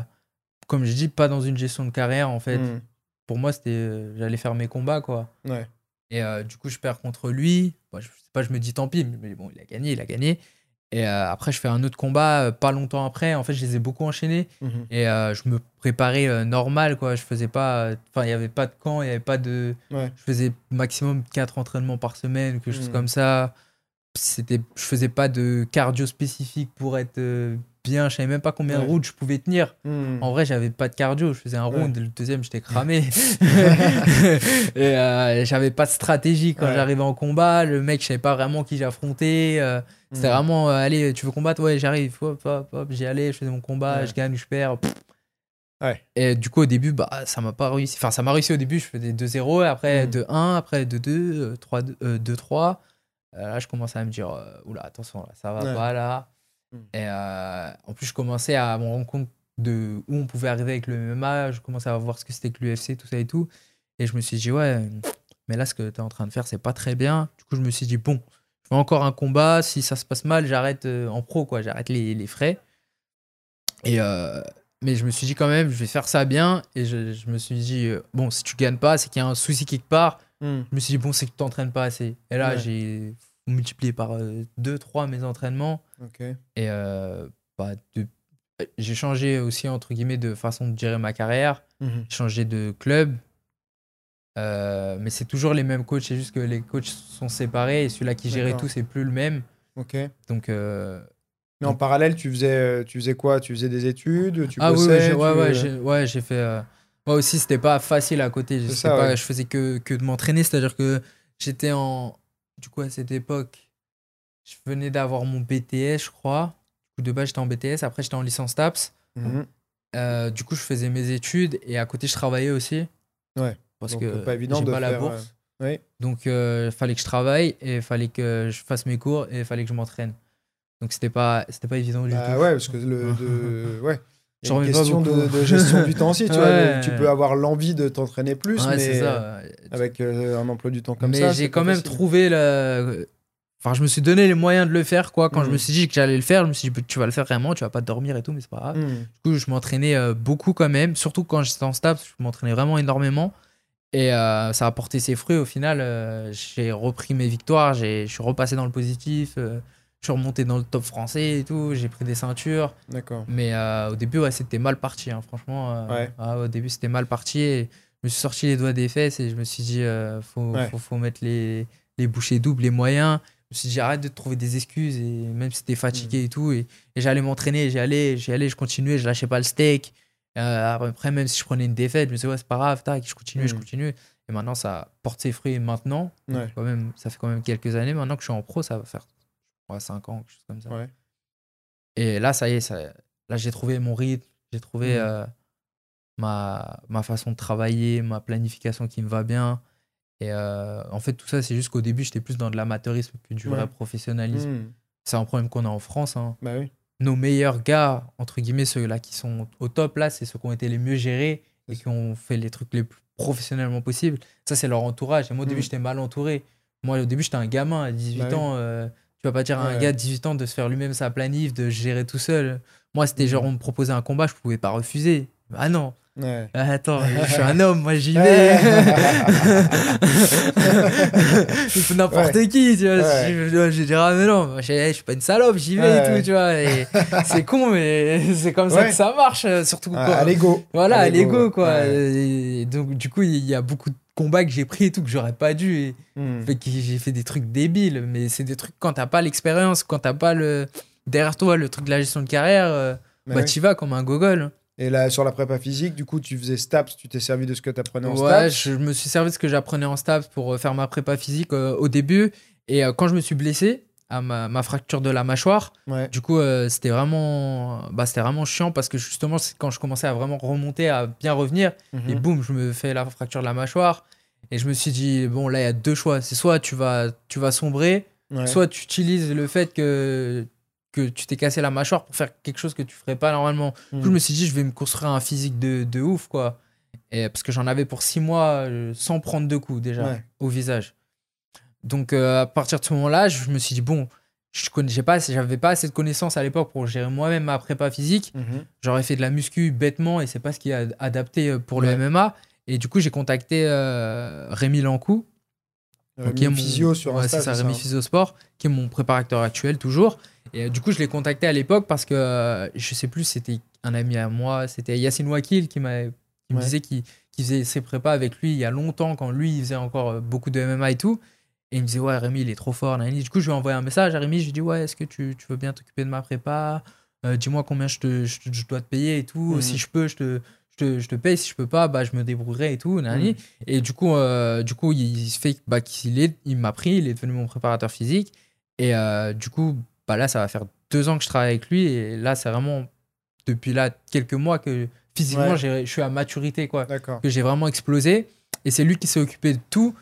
comme je dis, pas dans une gestion de carrière. En fait, hmm. pour moi, c'était, euh, j'allais faire mes combats, quoi. Ouais. Et du coup, je perds contre lui. je sais pas, je me dis tant pis, mais bon, il a gagné, il a gagné. Et euh, après, je fais un autre combat euh, pas longtemps après. En fait, je les ai beaucoup enchaînés. Mhm. Et euh, je me préparais normal, quoi. Je faisais pas. Enfin, il n'y avait pas de camp, il n'y avait pas de. Je faisais maximum 4 entraînements par semaine, quelque chose mhm. comme ça. C'était, je faisais pas de cardio spécifique pour être bien. Je savais même pas combien de rounds je pouvais tenir. Hmm. En vrai, j'avais pas de cardio. Je faisais un round le deuxième, j'étais [laughs] cramé. [laughs] et euh, j'avais pas de stratégie quand j'arrivais en combat. Le mec, je savais pas vraiment qui j'affrontais. Euh, c'était hmm. vraiment, euh, allez, tu veux combattre? Ouais, j'arrive. Hop, hop, hop, j'y allais, je faisais mon combat, je gagne, je perds. Ouais. Et du coup, au début, bah, ça m'a pas réussi. Enfin, ça m'a réussi au début, je faisais 2-0, après 2-1, hmm. après 2-2, 2-3. là, je commençais à me dire, oula, attention, là, ça va pas là. Hmm. Et euh, en plus, je commençais à me rendre compte de où on pouvait arriver avec le MMA. Je commençais à voir ce que c'était que l'UFC, tout ça et tout. Et je me suis dit, ouais, mais là, ce que tu es en train de faire, c'est pas très bien. Du coup, je me suis dit, bon, je fais encore un combat. Si ça se passe mal, j'arrête euh, en pro, quoi. J'arrête les, les, frais. Et euh, mais je me suis dit, quand même, je vais faire ça bien. Et je, je me suis dit, bon, si tu gagnes pas, c'est qu'il y a un souci quelque part. Hmm. Je me suis dit, bon, c'est que tu t'entraînes pas assez. Et là, j'ai multiplié par 2-3 mes entraînements. Et euh, bah, j'ai changé aussi, entre guillemets, de façon de gérer ma carrière. J'ai changé de club. Euh, mais c'est toujours les mêmes coachs, c'est juste que les coachs sont séparés et celui-là qui gérait tout, c'est plus le même. Ok. Donc. Euh, mais en parallèle, tu faisais, tu faisais quoi? Tu faisais des études? Tu Ah oui, ouais, ouais, ouais j'ai fait. Moi aussi, c'était pas facile à côté. Je, pas, je faisais que, que de m'entraîner, c'est-à-dire que j'étais en. Du coup, à cette époque, je venais d'avoir mon BTS, je crois. Du coup, de base, j'étais en BTS. Après, j'étais en licence TAPS. Mhm. Euh, du coup, je faisais mes études et à côté, je travaillais aussi. Ouais. Parce que pas évident de pas la bourse. Euh, Donc, il euh, fallait que je travaille et il fallait que je fasse mes cours et il fallait que je m'entraîne. Donc, c'était pas, c'était pas évident du bah tout. Ouais, parce que le. De... [laughs] ouais. C'est une question de, gestion du temps aussi, tu vois. Tu peux avoir l'envie de t'entraîner plus, mais ça. avec un emploi du temps comme ça. Mais j'ai quand même trouvé le Enfin, je me suis donné les moyens de le faire, quoi. Quand je me mm. suis dit que j'allais le faire, je me suis dit, tu vas le faire vraiment, tu vas pas dormir et tout, mais c'est pas grave. Mm. Du coup, je m'entraînais euh, beaucoup quand même, surtout quand j'étais en stab, je m'entraînais vraiment énormément. Et euh, ça a porté ses fruits. Au final, euh, j'ai repris mes victoires, je suis repassé dans le positif, suis remonté dans le top français et tout, j'ai pris des ceintures. D'accord. Mais au début, ouais, c'était mal parti, hein, franchement. Ah, au début, c'était mal parti. Et je me suis sorti les doigts des fesses et je me suis dit, faut, faut, faut, mettre les, les bouchées doubles, les moyens me suis dit, j'arrête de trouver des excuses, et même si t'es fatigué mm. et tout. Et, j'allais m'entraîner, j'y allais, j'y allais, je continuais, je lâchais pas le steak. Euh, après, même si je prenais une défaite, je me disais, ouais, c'est pas grave, tac, je continuais, je mm. continuais. Et maintenant, ça porte ses fruits maintenant. Quand même, ça fait quand même quelques années. Maintenant que je suis en pro, ça va faire 5 ans, quelque chose comme ça. Et là, ça y est, ça, là, j'ai trouvé mon rythme, j'ai trouvé mm. euh, ma, ma façon de travailler, ma planification qui me va bien. Et euh, en fait, tout ça, c'est juste qu'au début, j'étais plus dans de l'amateurisme que du vrai professionnalisme. Hmm. C'est un problème qu'on a en France. Hein. Bah oui. Nos meilleurs gars, entre guillemets, ceux-là qui sont au top, là, c'est ceux qui ont été les mieux gérés et qui ont fait les trucs les plus professionnellement possible. Ça, c'est leur entourage. Et moi, au début, mm. j'étais mal entouré. Moi, au début, j'étais un gamin à 18 bah ans. Euh, vas pas dire à un gars de 18 ans de se faire lui-même sa planif, de gérer tout seul. Moi, c'était mm. genre, on me proposait un combat, je pouvais pas refuser. Ah non, Ouais. Ah, attends, je suis [laughs] un homme, moi j'y vais. [laughs] [laughs] je n'importe qui, tu vois. Je, dire, ah mais non, je, suis pas une salope, j'y vais et tout, tu vois. c'est con, mais c'est comme ça que ça marche, surtout. Ah, à l'ego. Voilà, à l'ego, quoi. donc, du coup, il y a beaucoup de combats que j'ai pris et tout que j'aurais pas dû. Et hmm. fait que j'ai fait des trucs débiles, mais c'est des trucs quand t'as pas l'expérience, quand t'as pas le derrière toi le truc de la gestion de carrière, euh, bah, tu vas comme un gogol. Et là, sur la prépa physique, du coup, tu faisais STAPS, tu t'es servi de ce que tu apprenais en STAPS Ouais, je me suis servi de ce que j'apprenais en STAPS pour euh, faire ma prépa physique euh, au début. Et euh, quand je me suis blessé à ma, ma fracture de la mâchoire, du coup, c'était vraiment, bah, vraiment chiant parce que justement, c'est quand je commençais à vraiment remonter, à bien revenir, et mhm. boum, je me fais la fracture de la mâchoire. Et je me suis dit, bon, là, il y a deux choix. C'est soit tu vas, tu vas sombrer, soit tu utilises le fait que que tu t'es cassé la mâchoire pour faire quelque chose que tu ferais pas normalement. Du coup, je mm. me suis dit, je vais me construire un physique de, de ouf, quoi. Et, parce que j'en avais pour six mois euh, sans prendre de coups déjà au visage. Donc, euh, à partir de ce moment-là, je me suis dit, bon, je connaissais pas, j'avais pas assez de connaissances à l'époque pour gérer moi-même ma prépa physique. Mm-hmm. J'aurais fait de la muscu bêtement et c'est pas ce qui est adapté euh, pour le MMA. Et du coup, j'ai contacté Rémi Lancou, qui est mon physio sur ouais, c'est ça, Rémi Physio Sport, qui est mon préparateur actuel toujours. Et euh, du coup, je l'ai contacté à l'époque parce que euh, je sais plus, c'était un ami à moi, c'était Yacine Wakil qui, m'a, qui me disait qu'il, faisait ses prépas avec lui il y a longtemps, quand lui, il faisait encore euh, beaucoup de MMA et tout. Et il me disait, ouais, Rémi, il est trop fort. Du coup, je lui ai envoyé un message à Rémi. Je lui ai dit, ouais, est-ce que tu, tu, veux bien t'occuper de ma prépa? Dis-moi combien je, te, je, dois te payer et tout. Mhm. Si je peux, je te, je te, je te, paye. Si je peux pas, bah, je me débrouillerai et tout. Mhm. Et du coup, du coup il fait bah, qu'il est, il m'a pris, il est devenu mon préparateur physique. Et du coup, bah là, ça va faire deux ans que je travaille avec lui. Et là, c'est vraiment depuis là quelques mois que physiquement, je suis à maturité, quoi. Que j'ai vraiment explosé. Et c'est lui qui s'est occupé de tout.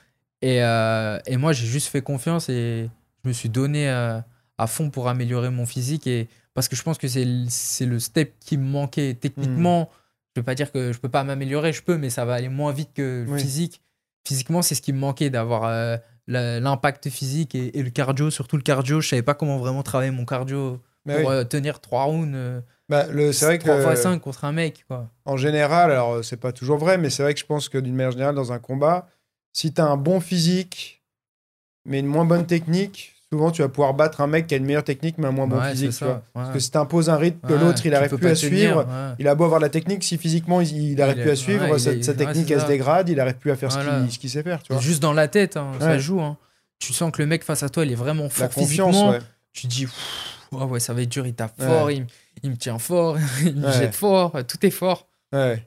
Et, euh, et moi, j'ai juste fait confiance et je me suis donné euh, à fond pour améliorer mon physique. Et, parce que je pense que c'est le step qui me manquait. Techniquement, hmm. je ne veux pas dire que je ne peux pas m'améliorer, je peux, mais ça va aller moins vite que physique. Physiquement, c'est ce qui me manquait d'avoir. Euh, l'impact physique et, le cardio, surtout le cardio. Je savais pas comment vraiment travailler mon cardio pour euh, tenir trois rounds. Bah, c'est vrai que 3 x 5 contre un mec. Quoi. En général, alors c'est pas toujours vrai, mais c'est vrai que je pense que d'une manière générale, dans un combat, si tu as un bon physique, mais une moins bonne technique, souvent tu vas pouvoir battre un mec qui a une meilleure technique mais un moins bon physique. Parce que si tu imposes un rythme que l'autre il n'arrive plus à suivre, il a beau avoir la technique, si physiquement il n'arrive plus à suivre, sa, technique elle se dégrade, il n'arrive plus à faire ce qu'il sait faire. Tu vois. Juste dans la tête, hein, ça joue. Hein. Tu sens que le mec face à toi il est vraiment fort physiquement. Tu dis, ouais, ça va être dur, il tape fort, il, il, me tient fort, [laughs] il me jette fort, tout est fort. Ouais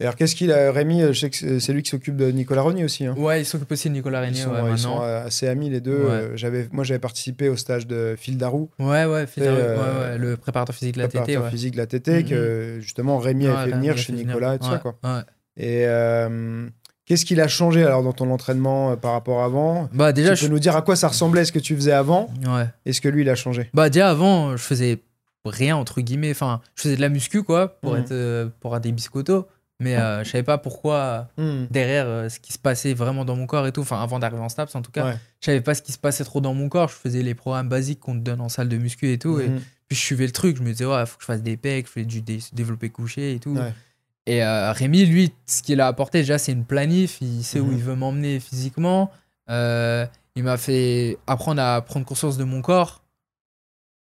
alors, qu'est-ce qu'il a, Rémi Je sais que c'est lui qui s'occupe de Nicolas Rogny aussi. Hein. Ouais, il s'occupe aussi de Nicolas Rogny. Ils, sont, assez amis les deux. Euh, j'avais, moi, j'avais participé au stage de Phil Darou. Ouais, ouais, Phil Darou, euh, le préparateur physique de la TT. Préparateur physique de la TT, que mhm. justement Rémi a fait venir chez Nicolas et tout ça. Quoi. Et euh, qu'est-ce qu'il a changé alors dans ton entraînement par rapport à avant? Bah, déjà, Tu peux nous dire à quoi ça ressemblait ce que tu faisais avant Ouais. Et ce que lui, il a changé? Bah, déjà avant, je faisais rien entre guillemets. Enfin, je faisais de la muscu, quoi, pour, mhm. être, pour avoir des biscottos mais euh, je savais pas pourquoi hmm. derrière euh, ce qui se passait vraiment dans mon corps et tout enfin avant d'arriver en STAPS en tout cas. Je savais pas ce qui se passait trop dans mon corps. Je faisais les programmes basiques qu'on te donne en salle de muscu et tout et hmm. puis je suivais le truc. Je me disais ouais faut que je fasse des pecs je fais du développé couché et tout. Et euh, Rémi lui ce qu'il a apporté déjà c'est une planif. Il sait où hmm. il veut m'emmener physiquement. Il m'a fait apprendre à prendre conscience de mon corps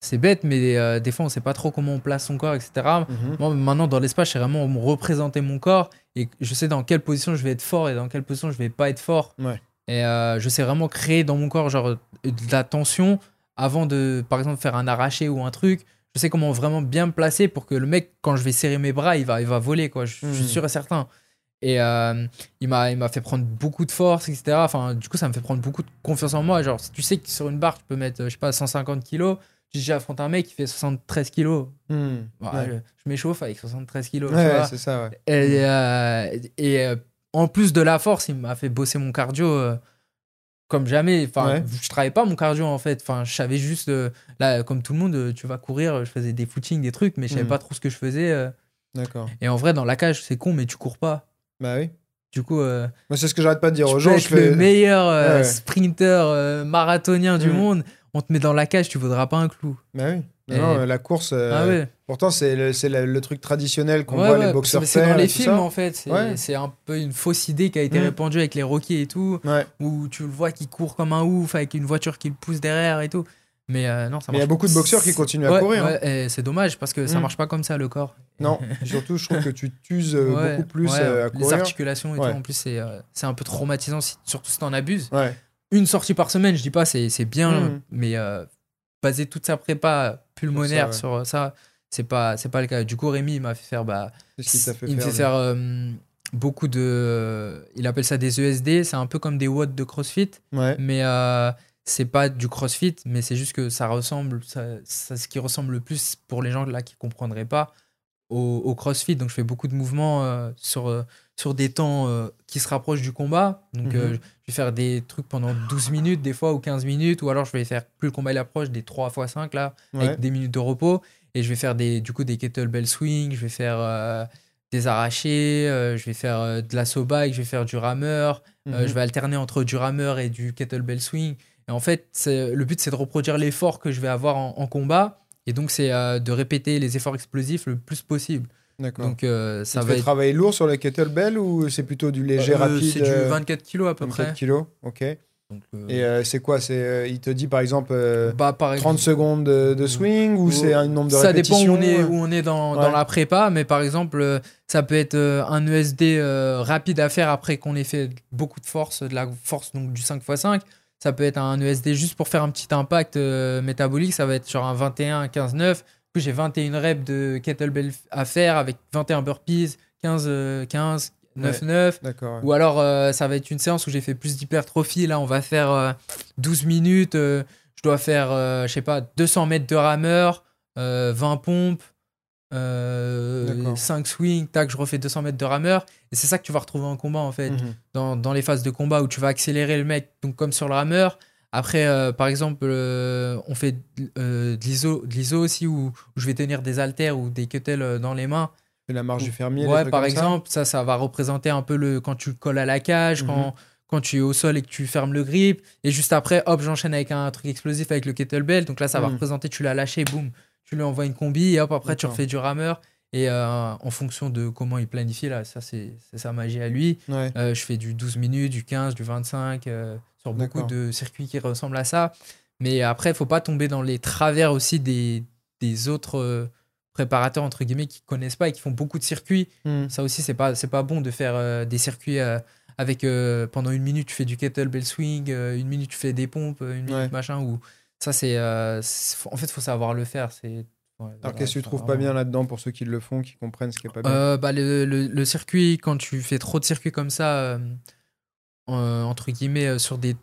c'est bête, mais euh, des fois, on sait pas trop comment on place son corps, etc. Mhm. Moi, maintenant, dans l'espace, je sais vraiment me représenter mon corps et je sais dans quelle position je vais être fort et dans quelle position je vais pas être fort. Et euh, je sais vraiment créer dans mon corps genre, de la tension avant de, par exemple, faire un arraché ou un truc. Je sais comment vraiment bien me placer pour que le mec, quand je vais serrer mes bras, il va, il va voler. Quoi. Je, suis mhm. sûr et certain. Et euh, il m'a fait prendre beaucoup de force, etc. Enfin, du coup, ça me fait prendre beaucoup de confiance en moi. Genre, tu sais que sur une barre, tu peux mettre, je sais pas, 150 kilos j'ai affronté un mec qui fait 73 kilos. Hmm. je, m'échauffe avec 73 kilos. Ouais, c'est ça. Et, euh, et euh, en plus de la force, il m'a fait bosser mon cardio euh, comme jamais. Enfin, je travaillais pas mon cardio en fait. Enfin, je savais juste, là, comme tout le monde, tu vas courir, je faisais des footings, des trucs, mais je savais hmm. pas trop ce que je faisais. D'accord. Et en vrai, dans la cage, c'est con, mais tu cours pas. Bah oui. Du coup, euh, c'est ce que j'arrête pas de dire aux gens. je fais... le meilleur euh, sprinter euh, marathonien du monde. On te met dans la cage, tu vaudras pas un clou. Bah oui. Non, la course. Ah pourtant, c'est le, truc traditionnel qu'on voit les boxeurs faire. C'est dans les films, en fait. C'est un peu une fausse idée qui a été mm. répandue avec les Rocky et tout. Où tu le vois qui court comme un ouf avec une voiture qui le pousse derrière et tout. Mais euh, non, ça il y a beaucoup de boxeurs qui continuent à courir. Hein. c'est dommage parce que ça mm. marche pas comme ça le corps. Non, [laughs] surtout je trouve que tu t'uses euh, beaucoup plus euh, à courir. Les articulations et tout, en plus c'est un peu traumatisant, surtout si t'en abuses. Une sortie par semaine, je dis pas, c'est bien, mm. mais baser toute sa prépa pulmonaire sur ça, c'est pas c'est pas le cas. Du coup, Rémi il m'a fait faire bah, fait il fait faire beaucoup de, il appelle ça des ESD, c'est un peu comme des watts de CrossFit, mais c'est pas du crossfit, mais c'est juste que ça ressemble, ça, ce qui ressemble le plus pour les gens là qui comprendraient pas au, crossfit. Donc je fais beaucoup de mouvements euh, sur, euh, sur des temps euh, qui se rapprochent du combat. Donc mhm. je vais faire des trucs pendant 12 minutes des fois ou 15 minutes, ou alors je vais faire plus le combat il approche des 3 x 5 là, avec des minutes de repos. Et je vais faire des, du coup des kettlebell swing, je vais faire des arrachés, je vais faire de la bike, je vais faire du rameur, mhm. je vais alterner entre du rameur et du kettlebell swing. Et en fait, le but, c'est de reproduire l'effort que je vais avoir en, combat. Et donc, c'est euh, de répéter les efforts explosifs le plus possible. D'accord. Donc, euh, ça va. Être... travailler lourd sur la kettlebell ou c'est plutôt du léger euh, rapide C'est du 24 kg à peu 24 près. 24 kg, ok. et c'est quoi C'est il te dit par exemple bah, 30 secondes de, swing ou c'est un nombre de ça répétitions Ça dépend où on est, où on est dans, dans, la prépa, mais par exemple ça peut être un ESD rapide à faire après qu'on ait fait beaucoup de force, de la force donc du 5x5 ça peut être un ESD juste pour faire un petit impact euh, métabolique. Ça va être sur un 21, 15, 9. Puis j'ai 21 reps de kettlebell à faire avec 21 burpees, 15, 15, 9, 9. Ou alors euh, ça va être une séance où j'ai fait plus d'hypertrophie. Là, on va faire 12 euh, minutes. je dois faire, je sais pas, 200 mètres de rameur, 20 pompes. 5 euh, swings, tac, je refais 200 mètres de rameur. Et c'est ça que tu vas retrouver en combat, en fait, mhm. dans, dans, les phases de combat où tu vas accélérer le mec, donc comme sur le rameur. Après, euh, par exemple, euh, on fait de l'ISO aussi, où, je vais tenir des haltères ou des kettles dans les mains. Et la marche du fermier. Ouais, par exemple, ça. ça, va représenter un peu le quand tu colles à la cage, quand, mhm. quand tu es au sol et que tu fermes le grip. Et juste après, hop, j'enchaîne avec un truc explosif avec le kettlebell. Donc là, ça va mhm. représenter, tu l'as lâché, boum tu lui envoies une combi et hop, après tu refais du rameur. Et euh, en fonction de comment il planifie, là, ça c'est sa magie à lui. Euh, je fais du 12 minutes, du 15, du 25, euh, sur beaucoup de circuits qui ressemblent à ça. Mais après, il faut pas tomber dans les travers aussi des, des autres préparateurs, entre guillemets, qui connaissent pas et qui font beaucoup de circuits. Hmm. Ça aussi, c'est pas, pas bon de faire des circuits avec pendant une minute, tu fais du kettlebell swing, une minute, tu fais des pompes, une minute, machin, ou ça, euh, c'est. en fait, il faut savoir le faire. C'est. Alors, qu'est-ce que tu trouves pas bien là-dedans pour ceux qui le font, qui comprennent ce qui est pas bien euh, bah, le, le, circuit, quand tu fais trop de circuits comme ça, euh, entre guillemets, sur des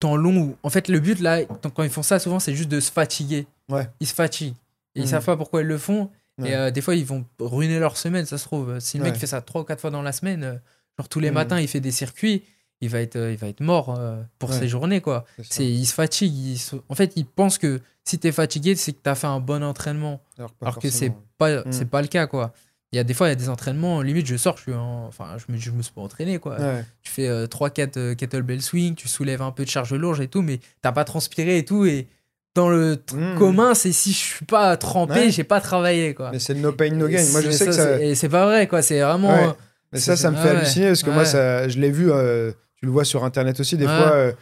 temps longs, en fait, le but là, quand ils font ça, souvent, c'est juste de se fatiguer. Ouais. Ils se fatiguent. Et ils mmh. savent pas pourquoi ils le font. Et des fois, ils vont ruiner leur semaine, ça se trouve. Si le mec fait ça trois ou quatre fois dans la semaine, genre tous les mmh. matins, il fait des circuits il va être, il va être mort euh, pour ses journées. Quoi. C'est, il se fatigue. En fait, il pense que si tu es fatigué, c'est que tu as fait un bon entraînement. Alors, que c'est pas, hmm. c'est pas le cas. Quoi. Il y a des fois, il y a des entraînements, limite, je sors, je, suis enfin, je, me, je me suis pas entraîné. Quoi. Tu fais 3-4 euh, kettlebell swing, tu soulèves un peu de charge lourde et tout, mais t'as pas transpiré et tout. Et dans le hmm. commun, c'est si je suis pas trempé, j'ai pas travaillé. Quoi. Mais c'est no pain, no gain. Moi, je sais que ça. Et c'est pas vrai, quoi. C'est vraiment. Mais ça, ça me fait halluciner parce que moi, ça, je l'ai vu. Euh, tu le vois sur Internet aussi, des fois, euh,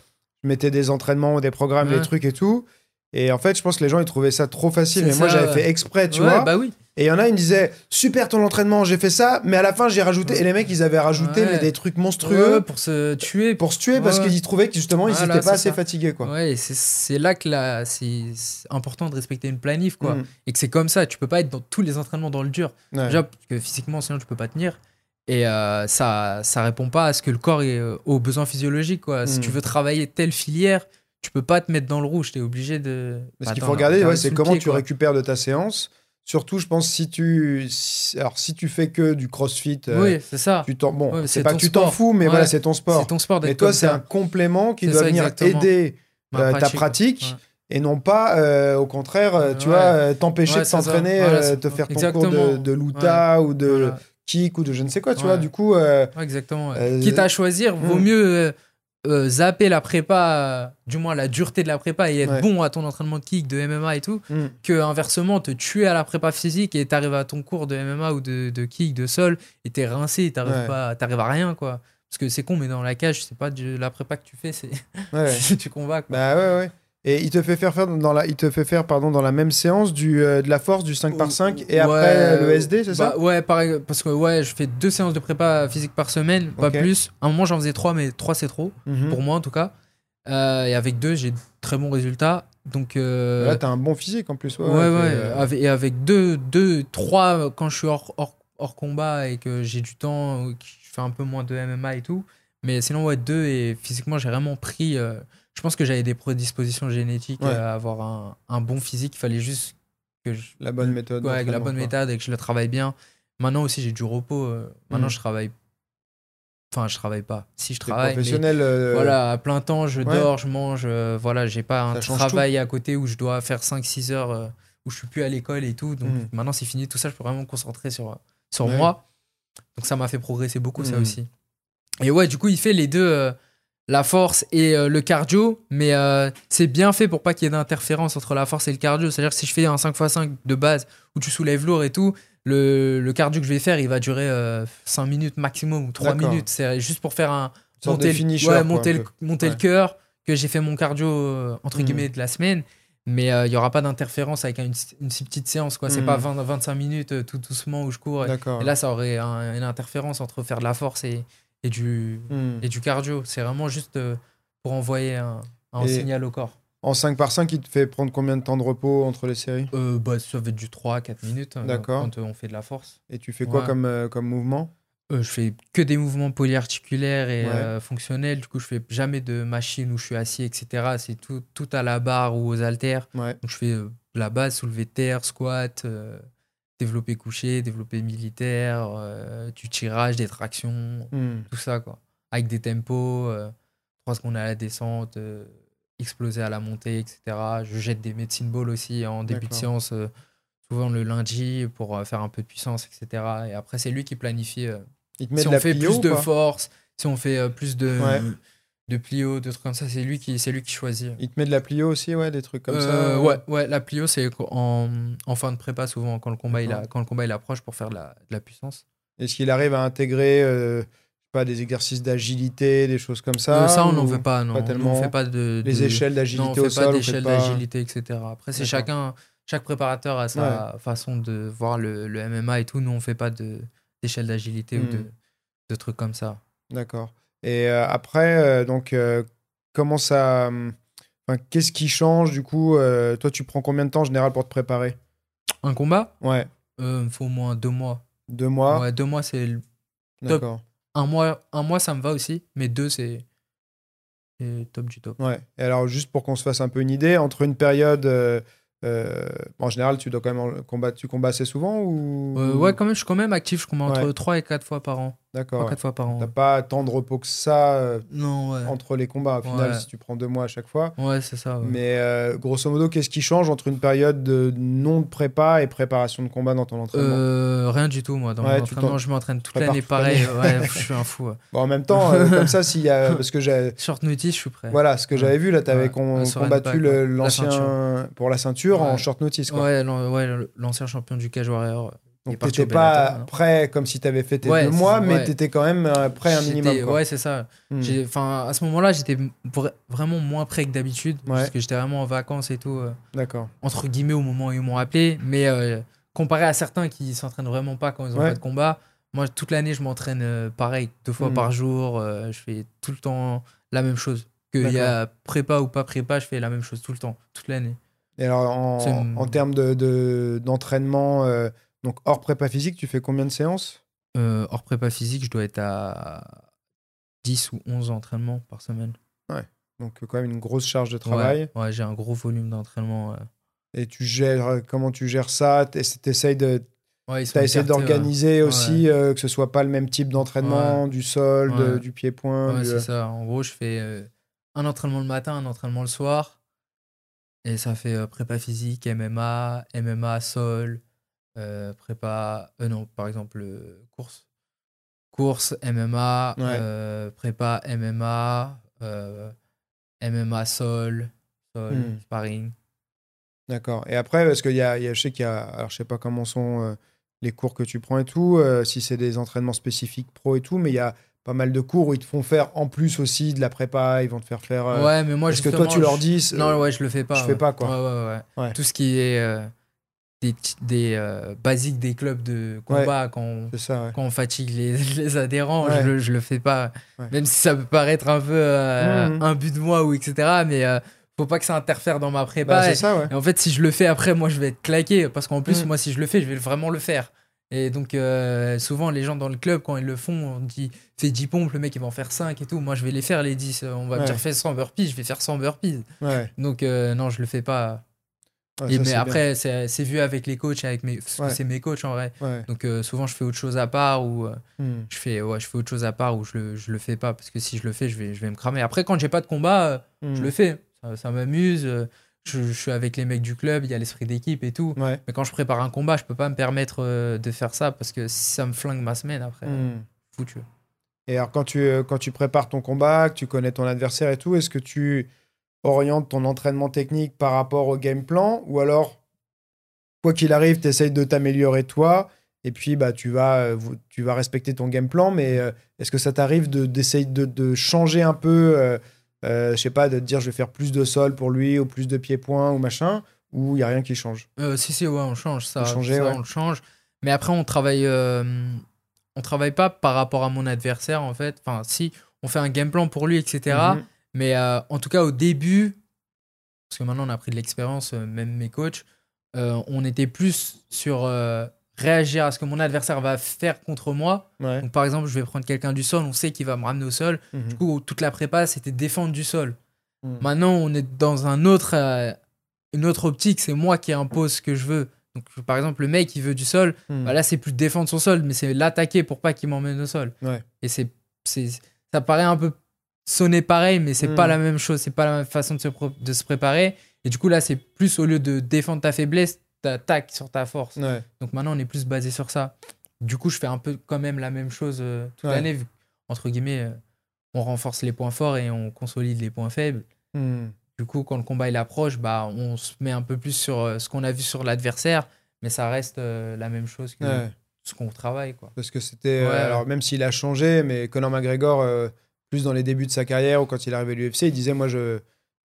je mettais des entraînements, des programmes, des trucs et tout. Et en fait, je pense que les gens, ils trouvaient ça trop facile. Mais moi, j'avais fait exprès, tu vois. Bah oui. Et il y en a, ils me disaient super ton entraînement, j'ai fait ça, mais à la fin j'ai rajouté. Et les mecs, ils avaient rajouté des trucs monstrueux pour se tuer, pour se tuer parce qu'ils trouvaient que justement ils n'étaient pas assez fatigués, quoi. Ouais, c'est là que c'est important de respecter une planif, quoi. Mm. Et que c'est comme ça, tu peux pas être dans tous les entraînements dans le dur. Déjà parce que physiquement, sinon tu peux pas tenir. Et euh, ça ça répond pas à ce que le corps est euh, aux besoins physiologiques. Quoi. Si tu hmm. veux travailler telle filière, tu peux pas te mettre dans le rouge. Tu es obligé de. Mais ce qu'il faut regarder, c'est comment tu récupères de ta séance. Surtout, je pense, si tu, alors, si tu fais que du crossfit, euh, oui, c'est ça. Tu bon, c'est pas que tu t'en fous, mais voilà, c'est ton sport. C'est ton sport. Mais toi, c'est un complément qui doit venir aider ta pratique et non pas, au contraire, tu vois, t'empêcher de s'entraîner, te faire ton cours de, de l'outa ou de kick ou de je ne sais quoi, tu vois. Du coup. Ouais, exactement. Quitte à choisir, vaut hmm. mieux euh, zapper la prépa, du moins la dureté de la prépa et être bon à ton entraînement de kick, de MMA et tout, mm. que inversement te tuer à la prépa physique et t'arrives à ton cours de MMA ou de, de kick, de sol et t'es rincé, t'arrives pas, t'arrives à rien quoi. Parce que c'est con, mais dans la cage, c'est pas de la prépa que tu fais, c'est [laughs] tu combats. Quoi. Bah ouais, ouais. Et il te fait faire, faire dans la, il te fait faire pardon, dans la même séance du, euh, de la force du 5 par 5 et après le SD, c'est ça? bah, Ouais, pareil, parce que ouais, je fais deux séances de prépa physique par semaine, pas plus. À un moment, j'en faisais trois, mais trois, c'est trop, mhm. pour moi en tout cas. Euh, et avec deux, j'ai très bons résultats. Donc, euh... Là, t'as un bon physique en plus. Ouais, ouais. Euh, et avec deux, deux, trois, quand je suis hors, hors, hors combat et que j'ai du temps, que je fais un peu moins de MMA et tout. Mais sinon, ouais, deux, et physiquement, j'ai vraiment pris je pense que j'avais des prédispositions génétiques à avoir un, un, bon physique. Il fallait juste que je, la bonne méthode. Ouais, la bonne méthode et que je le travaille bien. Maintenant aussi, j'ai du repos. Euh, maintenant, mm. je travaille. Enfin, je travaille pas. Si je travaille. Professionnel. Euh, voilà, à plein temps, je dors, je mange. Euh, voilà, j'ai pas un travail à côté où je dois faire 5-6 heures, où je suis plus à l'école et tout. Donc mm. maintenant, c'est fini. Tout ça, je peux vraiment me concentrer sur, sur moi. Donc ça m'a fait progresser beaucoup, ça mm. aussi. Et ouais, du coup, il fait les deux la force et euh, le cardio, mais euh, c'est bien fait pour pas qu'il y ait d'interférence entre la force et le cardio. C'est-à-dire que si je fais un 5x5 de base où tu soulèves lourd et tout, le, cardio que je vais faire, il va durer 5 euh, minutes maximum ou 3 minutes. C'est juste pour faire un. Monter, le, monter, le, monter le cœur, que j'ai fait mon cardio entre hmm. guillemets de la semaine. Mais il n'y aura pas d'interférence avec une, si petite séance. quoi. C'est hmm. pas 20, 25 minutes tout doucement où je cours. Et, là, ça aurait une interférence entre faire de la force et, et du, hmm. et du cardio. C'est vraiment juste euh, pour envoyer un, signal au corps. En 5 par 5, il te fait prendre combien de temps de repos entre les séries? Euh, bah, Ça va être du 3 à 4 minutes euh, quand on fait de la force. Et tu fais quoi comme, comme mouvement? Je fais que des mouvements polyarticulaires et fonctionnels. Du coup, je fais jamais de machine où je suis assis, etc. C'est tout, tout à la barre ou aux haltères. Donc, je fais la base, soulevé de terre, squat, développer couché, développer militaire, euh, du tirage, des tractions, hmm. tout ça, quoi. Avec des tempos, euh, 3 secondes à la descente, euh, exploser à la montée, etc. Je jette des médecines balls aussi en début de séance, euh, souvent le lundi, pour faire un peu de puissance, etc. Et après, c'est lui qui planifie Il te met si on fait plus de force, si on fait plus de de plio, de trucs comme ça. C'est lui qui, c'est lui qui choisit. Il te met de la plio aussi, ouais, des trucs comme ça. Euh, ouais, ouais, la plio c'est en, en, fin de prépa souvent quand le combat il a, quand le combat il approche pour faire de la, de la puissance. Est-ce qu'il arrive à intégrer euh, pas des exercices d'agilité, des choses comme ça euh, Ça on n'en veut pas, non. Pas tellement. On fait pas de, les échelles d'agilité au sol. Pas d'échelles d'agilité, etc. Après c'est chacun, chaque préparateur a sa façon de voir le, le, MMA et tout. Nous on fait pas de d'échelle d'agilité ou hmm. de, de trucs comme ça. D'accord. Et euh, après, euh, donc, euh, comment ça. Qu'est-ce qui change du coup Toi, tu prends combien de temps en général pour te préparer? Un combat? Ouais. Il faut au moins deux mois. Deux mois? Ouais, deux mois, c'est le top. Un mois, un mois, ça me va aussi, mais deux, c'est top du top. Ouais. Et alors, juste pour qu'on se fasse un peu une idée, entre une période euh, en général, tu dois quand même combattre, tu combats assez souvent ou? Euh, Ouais, quand même, je suis quand même actif. Je combats entre 3 et 4 fois par an. D'accord. 4 fois par an. T'as pas tant de repos que ça euh, non, entre les combats. Au final, si tu prends deux mois à chaque fois. Ouais, c'est ça. Mais grosso modo, qu'est-ce qui change entre une période de non de prépa et préparation de combat dans ton entraînement? Rien du tout, moi. Dans mon entraînement, je m'entraîne toute l'année pareil. ouais, [laughs] je suis un fou. Bon, en même temps, comme ça, s'il y a. [laughs] Parce que j'ai. Short notice, je suis prêt. Voilà, ce que j'avais vu, là, tu avais combattu l'ancien. Pour la ceinture en short notice. Ouais, l'ancien champion du Cage Warrior. Donc t'étais pas hein. prêt comme si tu avais fait tes deux mois, mais tu étais quand même euh, prêt un minimum. Quoi. Ouais, c'est ça. Hmm. À ce moment-là, j'étais vraiment moins prêt que d'habitude, parce que j'étais vraiment en vacances et tout. Euh, D'accord. Entre guillemets, au moment où ils m'ont appelé. Mais euh, comparé à certains qui s'entraînent vraiment pas quand ils ont pas de combat, moi, toute l'année, je m'entraîne pareil, deux fois hmm. par jour. je fais tout le temps la même chose. Qu'il y a prépa ou pas prépa, je fais la même chose tout le temps, toute l'année. Et alors, en, en termes d'entraînement, de, euh, donc hors prépa physique, tu fais combien de séances? Euh, Hors prépa physique, je dois être à 10 ou 11 entraînements par semaine. Ouais, donc quand même une grosse charge de travail. Ouais, j'ai un gros volume d'entraînement. Et tu gères, comment tu gères ça? Tu essaies de. Ouais, tu as essayé d'organiser aussi euh, que ce soit pas le même type d'entraînement, du sol, du pied-point. Ouais, c'est ça. En gros, je fais un entraînement le matin, un entraînement le soir. Et ça fait prépa physique, MMA, MMA, sol, prépa, non, par exemple, course. Course, MMA, prépa, MMA, MMA sol, sol, hmm. sparring. D'accord. Et après, parce qu'il y, y a, je sais qu'il y a, alors je sais pas comment sont les cours que tu prends et tout, si c'est des entraînements spécifiques pro et tout, mais il y a pas mal de cours où ils te font faire en plus aussi de la prépa, ils vont te faire faire. Euh, ouais, mais moi, Est-ce que toi, tu leur dis. Non, ouais, je le fais pas. Je fais pas, quoi. Ouais, ouais, ouais. Tout ce qui est euh, des, des euh, basiques des clubs de combat, quand, on, quand on fatigue les, [laughs] les adhérents, je, le, je le fais pas. Même si ça peut paraître un peu mmh, mmh. un but de moi ou etc. Mais faut pas que ça interfère dans ma prépa. Bah, ça, et, en fait, si je le fais après, moi, je vais être claqué. Parce qu'en plus, mmh. moi, si je le fais, je vais vraiment le faire. Et donc, euh, souvent, les gens dans le club, quand ils le font, on dit fais 10 pompes, le mec il va en faire 5 et tout. Moi, je vais les faire les 10. On va me dire fais 100 burpees, je vais faire 100 burpees. Donc, euh, non, je le fais pas. Mais après, c'est vu avec les coachs, avec mes, c'est mes coachs en vrai. Donc, euh, souvent, je fais autre chose à part ou hmm. je, fais, ouais, je fais autre chose à part ou je le, je le fais pas parce que si je le fais, je vais, je vais me cramer. Après, quand j'ai pas de combat, je hmm. le fais. Ça, ça m'amuse je, suis avec les mecs du club, il y a l'esprit d'équipe et tout. Mais quand je prépare un combat, je peux pas me permettre euh, de faire ça parce que si ça me flingue ma semaine après, hmm. foutu. Et alors, quand tu, euh, quand tu prépares ton combat, que tu connais ton adversaire et tout, est-ce que tu orientes ton entraînement technique par rapport au game plan ou alors, quoi qu'il arrive, tu essayes de t'améliorer toi et puis bah, tu, vas, euh, tu vas respecter ton game plan, mais est-ce que ça t'arrive d'essayer de, de, changer un peu euh, je sais pas, de te dire je vais faire plus de sol pour lui ou plus de pieds-points ou machin, ou il n'y a rien qui change? Euh, Si, si, ouais, on change ça. Changer, on le change. Mais après, on travaille, euh, on travaille pas par rapport à mon adversaire en fait. Enfin, si, on fait un game plan pour lui, etc. Mais en tout cas, au début, parce que maintenant on a pris de l'expérience, même mes coachs, on était plus sur réagir à ce que mon adversaire va faire contre moi. Donc, par exemple, je vais prendre quelqu'un du sol, on sait qu'il va me ramener au sol. Mhm. Du coup, toute la prépa, c'était défendre du sol. Mhm. Maintenant, on est dans un autre, euh, une autre optique, c'est moi qui impose ce que je veux. Donc, par exemple, le mec, il veut du sol, mhm. bah là, c'est plus défendre son sol, mais c'est l'attaquer pour pas qu'il m'emmène au sol. Et c'est, ça paraît un peu sonner pareil, mais c'est pas la même chose, c'est pas la même façon de se, de se préparer. Et du coup, là, c'est plus au lieu de défendre ta faiblesse, t'attaques sur ta force. Donc maintenant, on est plus basé sur ça. Du coup, je fais un peu quand même la même chose euh, toute l'année. Entre guillemets, euh, on renforce les points forts et on consolide les points faibles. Hmm. Du coup, quand le combat il approche, bah, on se met un peu plus sur euh, ce qu'on a vu sur l'adversaire, mais ça reste la même chose que ce qu'on travaille. Quoi. Parce que c'était. alors, même s'il a changé, mais Conor McGregor, plus dans les débuts de sa carrière ou quand il est arrivé à l'UFC, il disait Moi, je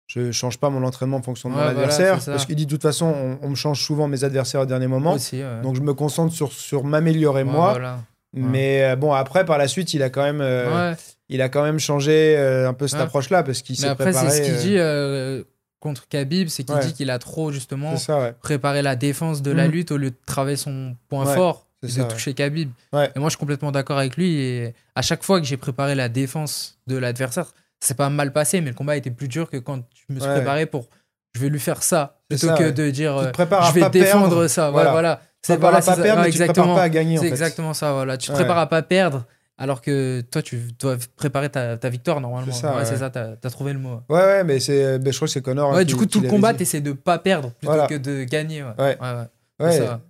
je change pas mon entraînement en fonction de mon adversaire. parce qu'il dit de toute façon, on, me change souvent mes adversaires au dernier moment. Donc je me concentre sur, sur m'améliorer moi. Mais euh, bon, après, par la suite, il a quand même, euh, il a quand même changé euh, un peu cette approche-là parce qu'il s'est préparé. Après, c'est ce qu'il dit contre Khabib, c'est qu'il dit qu'il a trop justement préparé la défense de la mm. lutte au lieu de travailler son point fort de toucher Khabib. Et moi, je suis complètement d'accord avec lui. Et à chaque fois que j'ai préparé la défense de l'adversaire, c'est pas mal passé, mais le combat était plus dur que quand je me suis préparé pour je vais lui faire ça plutôt que de dire euh, je vais défendre ça. Voilà. voilà. C'est pas perdre, mais exactement, tu pas à gagner. C'est exactement ça. Voilà. Tu te prépares à pas perdre. Alors que toi, tu dois préparer ta, ta victoire normalement. C'est ça, ouais, t'as as trouvé le mot. Ouais, ouais, mais, c'est, je crois que c'est Connor. Ouais, du coup, tout le combat, t'essaies de pas perdre plutôt que de gagner. Ouais, ouais.